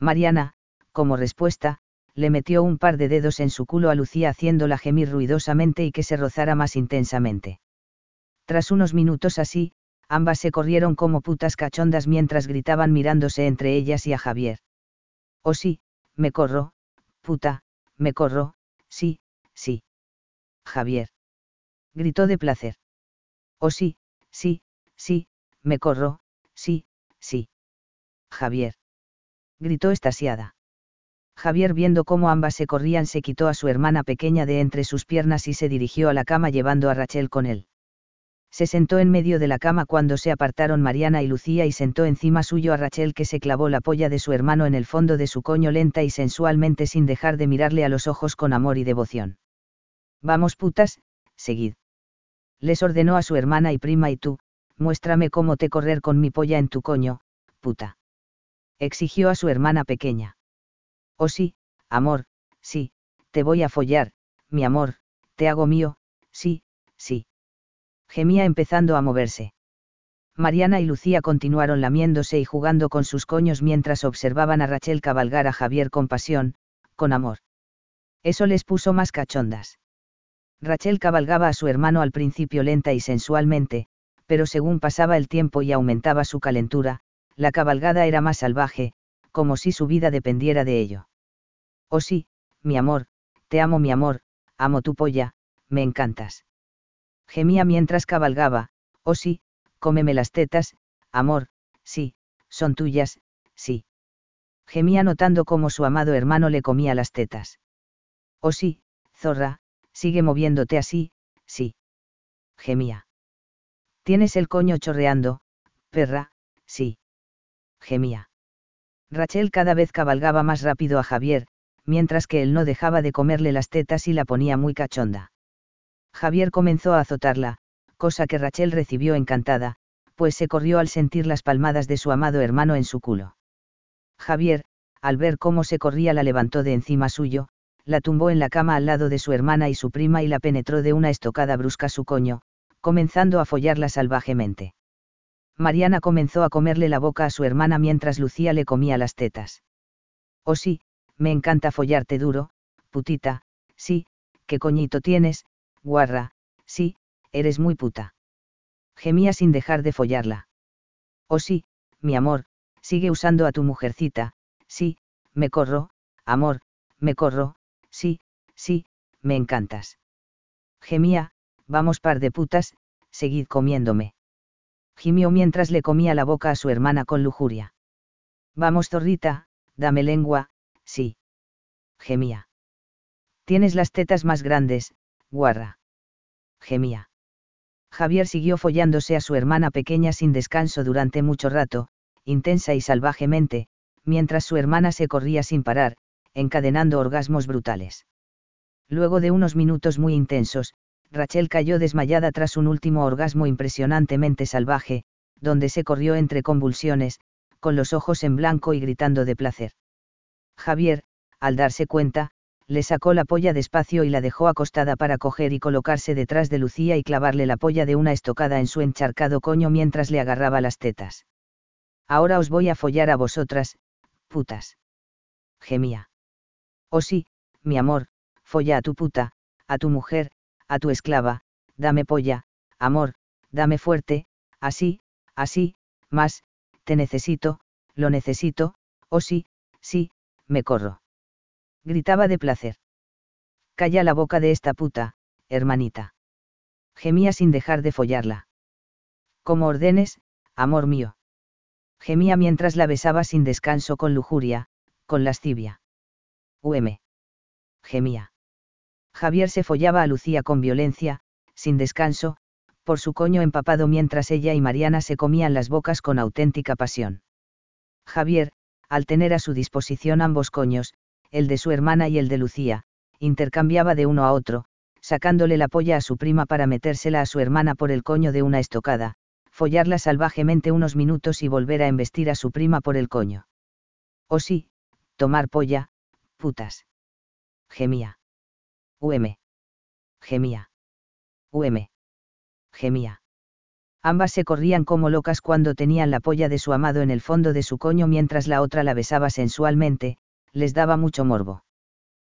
Mariana, como respuesta, le metió un par de dedos en su culo a Lucía haciéndola gemir ruidosamente y que se rozara más intensamente. Tras unos minutos así, ambas se corrieron como putas cachondas mientras gritaban mirándose entre ellas y a Javier. Oh sí, me corro, puta, me corro, sí, sí. Javier. Gritó de placer. Oh sí, sí, sí, me corro, sí, sí. Javier. Gritó estasiada. Javier viendo cómo ambas se corrían se quitó a su hermana pequeña de entre sus piernas y se dirigió a la cama llevando a Rachel con él. Se sentó en medio de la cama cuando se apartaron Mariana y Lucía y sentó encima suyo a Rachel que se clavó la polla de su hermano en el fondo de su coño lenta y sensualmente sin dejar de mirarle a los ojos con amor y devoción. Vamos putas, seguid. Les ordenó a su hermana y prima y tú, muéstrame cómo te correr con mi polla en tu coño, puta. Exigió a su hermana pequeña. Oh sí, amor, sí, te voy a follar, mi amor, te hago mío, sí, sí gemía empezando a moverse. Mariana y Lucía continuaron lamiéndose y jugando con sus coños mientras observaban a Rachel cabalgar a Javier con pasión, con amor. Eso les puso más cachondas. Rachel cabalgaba a su hermano al principio lenta y sensualmente, pero según pasaba el tiempo y aumentaba su calentura, la cabalgada era más salvaje, como si su vida dependiera de ello. Oh sí, mi amor, te amo mi amor, amo tu polla, me encantas gemía mientras cabalgaba, oh sí, cómeme las tetas, amor, sí, son tuyas, sí. Gemía notando cómo su amado hermano le comía las tetas. Oh sí, zorra, sigue moviéndote así, sí. Gemía. Tienes el coño chorreando, perra, sí. Gemía. Rachel cada vez cabalgaba más rápido a Javier, mientras que él no dejaba de comerle las tetas y la ponía muy cachonda. Javier comenzó a azotarla, cosa que Rachel recibió encantada, pues se corrió al sentir las palmadas de su amado hermano en su culo. Javier, al ver cómo se corría la levantó de encima suyo, la tumbó en la cama al lado de su hermana y su prima y la penetró de una estocada brusca su coño, comenzando a follarla salvajemente. Mariana comenzó a comerle la boca a su hermana mientras Lucía le comía las tetas. Oh sí, me encanta follarte duro, putita, sí, qué coñito tienes, Guarra, sí, eres muy puta. Gemía sin dejar de follarla. Oh sí, mi amor, sigue usando a tu mujercita, sí, me corro, amor, me corro, sí, sí, me encantas. Gemía, vamos par de putas, seguid comiéndome. Gimió mientras le comía la boca a su hermana con lujuria. Vamos zorrita, dame lengua, sí. Gemía. Tienes las tetas más grandes, guarra. Gemía. Javier siguió follándose a su hermana pequeña sin descanso durante mucho rato, intensa y salvajemente, mientras su hermana se corría sin parar, encadenando orgasmos brutales. Luego de unos minutos muy intensos, Rachel cayó desmayada tras un último orgasmo impresionantemente salvaje, donde se corrió entre convulsiones, con los ojos en blanco y gritando de placer. Javier, al darse cuenta, le sacó la polla despacio y la dejó acostada para coger y colocarse detrás de Lucía y clavarle la polla de una estocada en su encharcado coño mientras le agarraba las tetas. Ahora os voy a follar a vosotras, putas. Gemía. Oh sí, mi amor, folla a tu puta, a tu mujer, a tu esclava, dame polla, amor, dame fuerte, así, así, más, te necesito, lo necesito, oh sí, sí, me corro. Gritaba de placer. Calla la boca de esta puta, hermanita. Gemía sin dejar de follarla. Como ordenes, amor mío. Gemía mientras la besaba sin descanso con lujuria, con lascivia. UM. Gemía. Javier se follaba a Lucía con violencia, sin descanso, por su coño empapado mientras ella y Mariana se comían las bocas con auténtica pasión. Javier, al tener a su disposición ambos coños, el de su hermana y el de Lucía, intercambiaba de uno a otro, sacándole la polla a su prima para metérsela a su hermana por el coño de una estocada, follarla salvajemente unos minutos y volver a embestir a su prima por el coño. O oh sí, tomar polla, putas. Gemía. UM. Gemía. UM. Gemía. Ambas se corrían como locas cuando tenían la polla de su amado en el fondo de su coño mientras la otra la besaba sensualmente, les daba mucho morbo.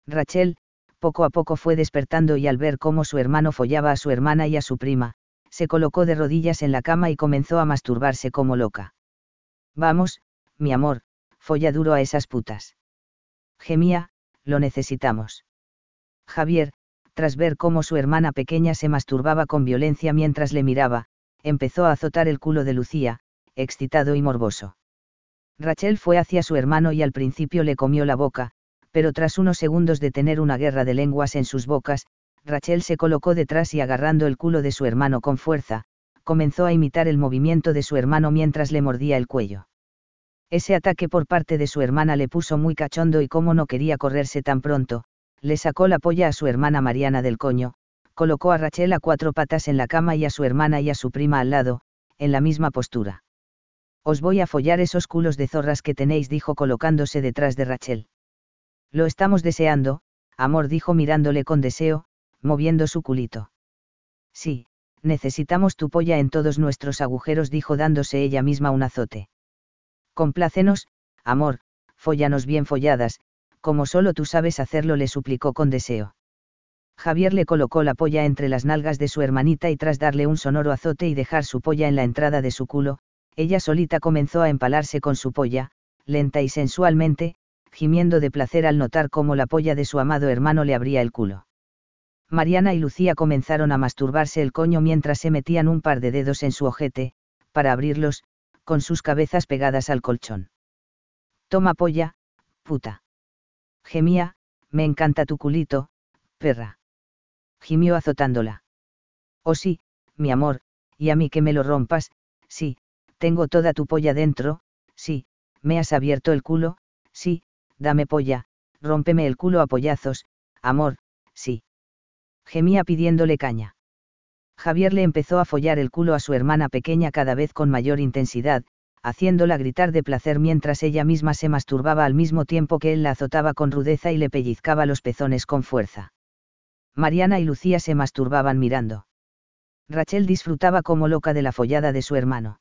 Rachel, poco a poco fue despertando y al ver cómo su hermano follaba a su hermana y a su prima, se colocó de rodillas en la cama y comenzó a masturbarse como loca. Vamos, mi amor, folla duro a esas putas. Gemía, lo necesitamos. Javier, tras ver cómo su hermana pequeña se masturbaba con violencia mientras le miraba, empezó a azotar el culo de Lucía, excitado y morboso. Rachel fue hacia su hermano y al principio le comió la boca, pero tras unos segundos de tener una guerra de lenguas en sus bocas, Rachel se colocó detrás y agarrando el culo de su hermano con fuerza, comenzó a imitar el movimiento de su hermano mientras le mordía el cuello. Ese ataque por parte de su hermana le puso muy cachondo y como no quería correrse tan pronto, le sacó la polla a su hermana Mariana del coño, colocó a Rachel a cuatro patas en la cama y a su hermana y a su prima al lado, en la misma postura. Os voy a follar esos culos de zorras que tenéis, dijo colocándose detrás de Rachel. Lo estamos deseando, amor, dijo mirándole con deseo, moviendo su culito. Sí, necesitamos tu polla en todos nuestros agujeros, dijo dándose ella misma un azote. Complácenos, amor, follanos bien folladas, como solo tú sabes hacerlo, le suplicó con deseo. Javier le colocó la polla entre las nalgas de su hermanita y tras darle un sonoro azote y dejar su polla en la entrada de su culo, ella solita comenzó a empalarse con su polla, lenta y sensualmente, gimiendo de placer al notar cómo la polla de su amado hermano le abría el culo. Mariana y Lucía comenzaron a masturbarse el coño mientras se metían un par de dedos en su ojete, para abrirlos, con sus cabezas pegadas al colchón. Toma polla, puta. Gemía, me encanta tu culito, perra. Gimió azotándola. Oh sí, mi amor, y a mí que me lo rompas, sí, tengo toda tu polla dentro, sí, me has abierto el culo, sí, dame polla, rómpeme el culo a pollazos, amor, sí. Gemía pidiéndole caña. Javier le empezó a follar el culo a su hermana pequeña cada vez con mayor intensidad, haciéndola gritar de placer mientras ella misma se masturbaba al mismo tiempo que él la azotaba con rudeza y le pellizcaba los pezones con fuerza. Mariana y Lucía se masturbaban mirando. Rachel disfrutaba como loca de la follada de su hermano.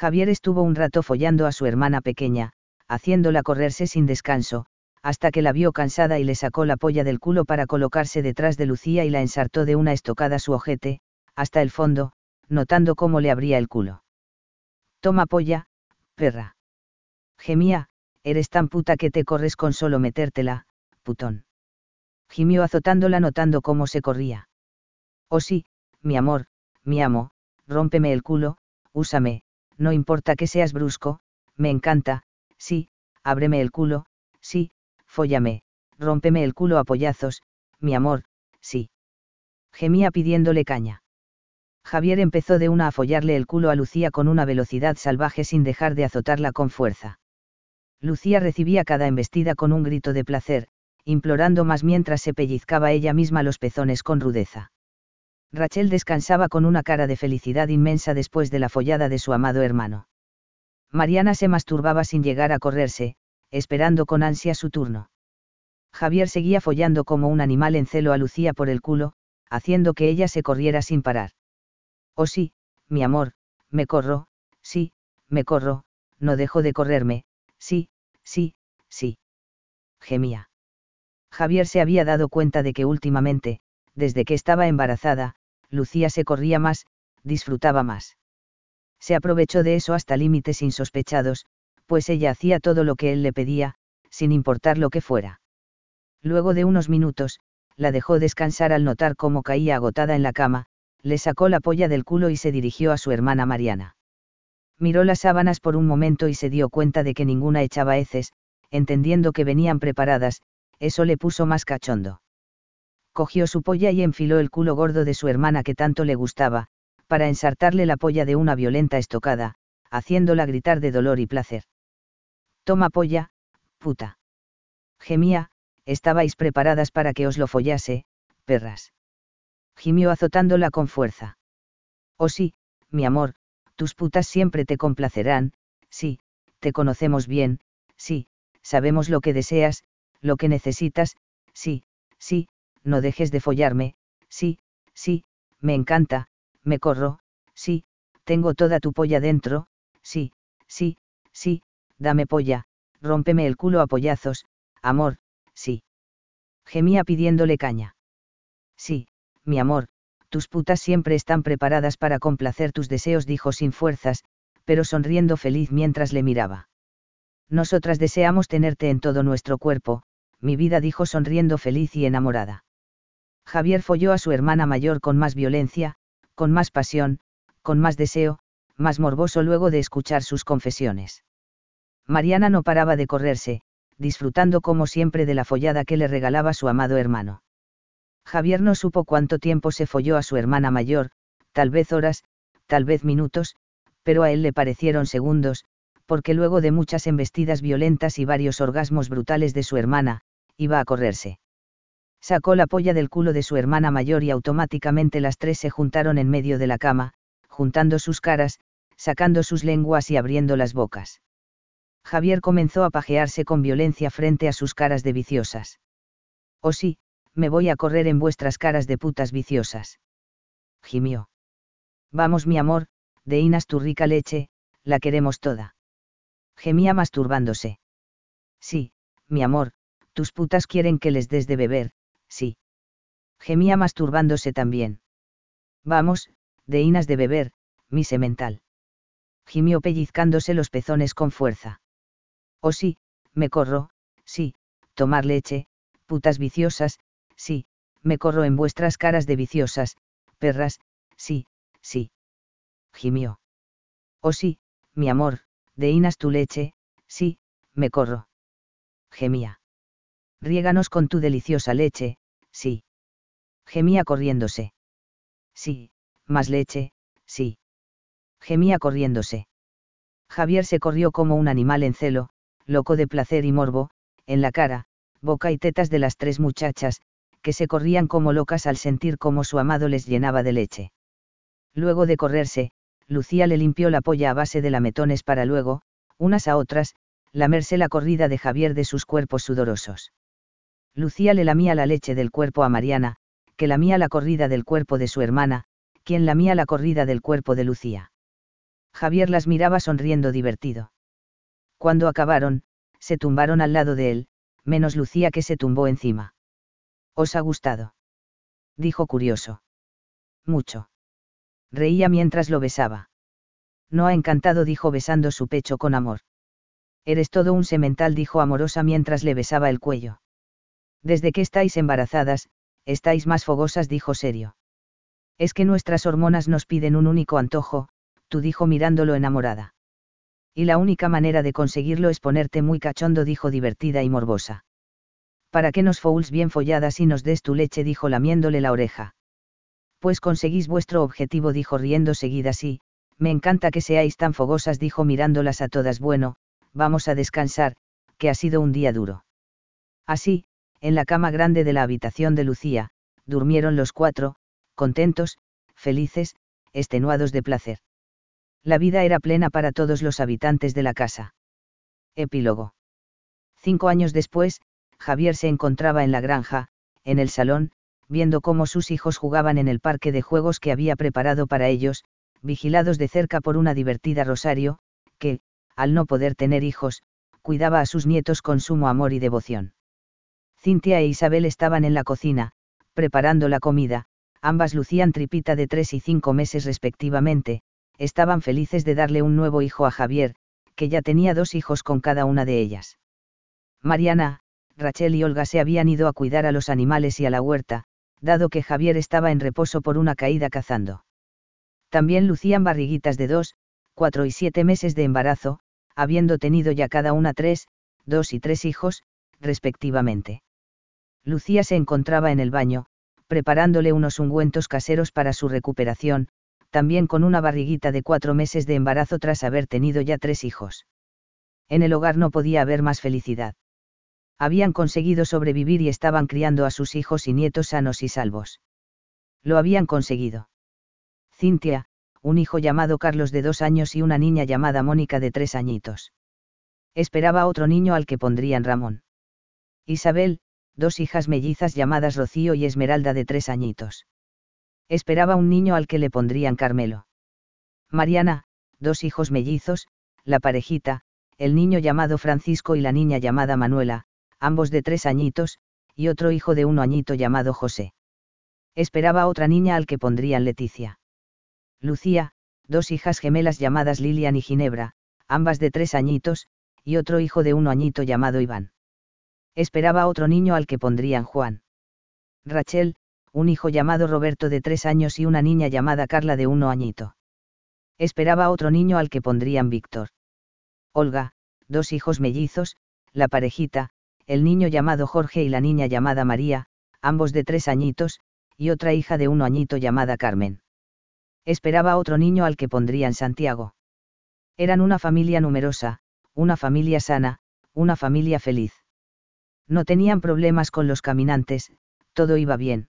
Javier estuvo un rato follando a su hermana pequeña, haciéndola correrse sin descanso, hasta que la vio cansada y le sacó la polla del culo para colocarse detrás de Lucía y la ensartó de una estocada su ojete, hasta el fondo, notando cómo le abría el culo. Toma polla, perra. Gemía, eres tan puta que te corres con solo metértela, putón. Gimió azotándola notando cómo se corría. Oh sí, mi amor, mi amo, rómpeme el culo, úsame, no importa que seas brusco, me encanta, sí, ábreme el culo, sí, fóllame, rómpeme el culo a pollazos, mi amor, sí. Gemía pidiéndole caña. Javier empezó de una a follarle el culo a Lucía con una velocidad salvaje sin dejar de azotarla con fuerza. Lucía recibía cada embestida con un grito de placer, implorando más mientras se pellizcaba ella misma los pezones con rudeza. Rachel descansaba con una cara de felicidad inmensa después de la follada de su amado hermano. Mariana se masturbaba sin llegar a correrse, esperando con ansia su turno. Javier seguía follando como un animal en celo a Lucía por el culo, haciendo que ella se corriera sin parar. Oh sí, mi amor, me corro, sí, me corro, no dejo de correrme, sí, sí, sí. Gemía. Javier se había dado cuenta de que últimamente, desde que estaba embarazada, Lucía se corría más, disfrutaba más. Se aprovechó de eso hasta límites insospechados, pues ella hacía todo lo que él le pedía, sin importar lo que fuera. Luego de unos minutos, la dejó descansar al notar cómo caía agotada en la cama, le sacó la polla del culo y se dirigió a su hermana Mariana. Miró las sábanas por un momento y se dio cuenta de que ninguna echaba heces, entendiendo que venían preparadas, eso le puso más cachondo. Cogió su polla y enfiló el culo gordo de su hermana que tanto le gustaba, para ensartarle la polla de una violenta estocada, haciéndola gritar de dolor y placer. Toma polla, puta. Gemía, estabais preparadas para que os lo follase, perras. Gimió azotándola con fuerza. Oh sí, mi amor, tus putas siempre te complacerán, sí, te conocemos bien, sí, sabemos lo que deseas, lo que necesitas, sí, sí, no dejes de follarme, sí, sí, me encanta, me corro, sí, tengo toda tu polla dentro, sí, sí, sí, dame polla, rómpeme el culo a pollazos, amor, sí. Gemía pidiéndole caña. Sí, mi amor, tus putas siempre están preparadas para complacer tus deseos, dijo sin fuerzas, pero sonriendo feliz mientras le miraba. Nosotras deseamos tenerte en todo nuestro cuerpo, mi vida dijo sonriendo feliz y enamorada. Javier folló a su hermana mayor con más violencia, con más pasión, con más deseo, más morboso luego de escuchar sus confesiones. Mariana no paraba de correrse, disfrutando como siempre de la follada que le regalaba su amado hermano. Javier no supo cuánto tiempo se folló a su hermana mayor, tal vez horas, tal vez minutos, pero a él le parecieron segundos, porque luego de muchas embestidas violentas y varios orgasmos brutales de su hermana, iba a correrse. Sacó la polla del culo de su hermana mayor y automáticamente las tres se juntaron en medio de la cama, juntando sus caras, sacando sus lenguas y abriendo las bocas. Javier comenzó a pajearse con violencia frente a sus caras de viciosas. Oh sí, me voy a correr en vuestras caras de putas viciosas. Gimió. Vamos mi amor, deinas tu rica leche, la queremos toda. Gemía masturbándose. Sí, mi amor, tus putas quieren que les des de beber, sí. Gemía masturbándose también. Vamos, deinas de beber, mi semental. Gimió pellizcándose los pezones con fuerza. Oh sí, me corro, sí, tomar leche, putas viciosas, sí, me corro en vuestras caras de viciosas, perras, sí, sí. Gimió. Oh sí, mi amor, deinas tu leche, sí, me corro. Gemía. Riéganos con tu deliciosa leche, sí. Gemía corriéndose. Sí, más leche, sí. Gemía corriéndose. Javier se corrió como un animal en celo, loco de placer y morbo, en la cara, boca y tetas de las tres muchachas, que se corrían como locas al sentir cómo su amado les llenaba de leche. Luego de correrse, Lucía le limpió la polla a base de lametones para luego, unas a otras, lamerse la corrida de Javier de sus cuerpos sudorosos. Lucía le lamía la leche del cuerpo a Mariana, que lamía la corrida del cuerpo de su hermana, quien lamía la corrida del cuerpo de Lucía. Javier las miraba sonriendo divertido. Cuando acabaron, se tumbaron al lado de él, menos Lucía que se tumbó encima. ¿Os ha gustado? Dijo curioso. Mucho. Reía mientras lo besaba. No ha encantado, dijo besando su pecho con amor. Eres todo un semental, dijo amorosa mientras le besaba el cuello. Desde que estáis embarazadas, estáis más fogosas, dijo serio. Es que nuestras hormonas nos piden un único antojo, tú dijo mirándolo enamorada. Y la única manera de conseguirlo es ponerte muy cachondo, dijo divertida y morbosa. Para que nos fouls bien folladas y nos des tu leche, dijo lamiéndole la oreja. Pues conseguís vuestro objetivo, dijo riendo seguida sí, me encanta que seáis tan fogosas, dijo mirándolas a todas. Bueno, vamos a descansar, que ha sido un día duro. Así, en la cama grande de la habitación de Lucía, durmieron los cuatro, contentos, felices, extenuados de placer. La vida era plena para todos los habitantes de la casa. Epílogo. Cinco años después, Javier se encontraba en la granja, en el salón, viendo cómo sus hijos jugaban en el parque de juegos que había preparado para ellos, vigilados de cerca por una divertida Rosario, que, al no poder tener hijos, cuidaba a sus nietos con sumo amor y devoción. Cintia e Isabel estaban en la cocina, preparando la comida, ambas lucían tripita de tres y cinco meses respectivamente, estaban felices de darle un nuevo hijo a Javier, que ya tenía dos hijos con cada una de ellas. Mariana, Rachel y Olga se habían ido a cuidar a los animales y a la huerta, dado que Javier estaba en reposo por una caída cazando. También lucían barriguitas de dos, cuatro y siete meses de embarazo, habiendo tenido ya cada una tres, dos y tres hijos, respectivamente. Lucía se encontraba en el baño, preparándole unos ungüentos caseros para su recuperación, también con una barriguita de cuatro meses de embarazo tras haber tenido ya tres hijos. En el hogar no podía haber más felicidad. Habían conseguido sobrevivir y estaban criando a sus hijos y nietos sanos y salvos. Lo habían conseguido. Cintia, un hijo llamado Carlos de dos años y una niña llamada Mónica de tres añitos. Esperaba otro niño al que pondrían Ramón. Isabel, dos hijas mellizas llamadas Rocío y Esmeralda de tres añitos. Esperaba un niño al que le pondrían Carmelo. Mariana, dos hijos mellizos, la parejita, el niño llamado Francisco y la niña llamada Manuela, ambos de tres añitos, y otro hijo de uno añito llamado José. Esperaba otra niña al que pondrían Leticia. Lucía, dos hijas gemelas llamadas Lilian y Ginebra, ambas de tres añitos, y otro hijo de uno añito llamado Iván. Esperaba otro niño al que pondrían Juan. Rachel, un hijo llamado Roberto de tres años y una niña llamada Carla de uno añito. Esperaba otro niño al que pondrían Víctor. Olga, dos hijos mellizos, la parejita, el niño llamado Jorge y la niña llamada María, ambos de tres añitos, y otra hija de uno añito llamada Carmen. Esperaba otro niño al que pondrían Santiago. Eran una familia numerosa, una familia sana, una familia feliz. No tenían problemas con los caminantes, todo iba bien.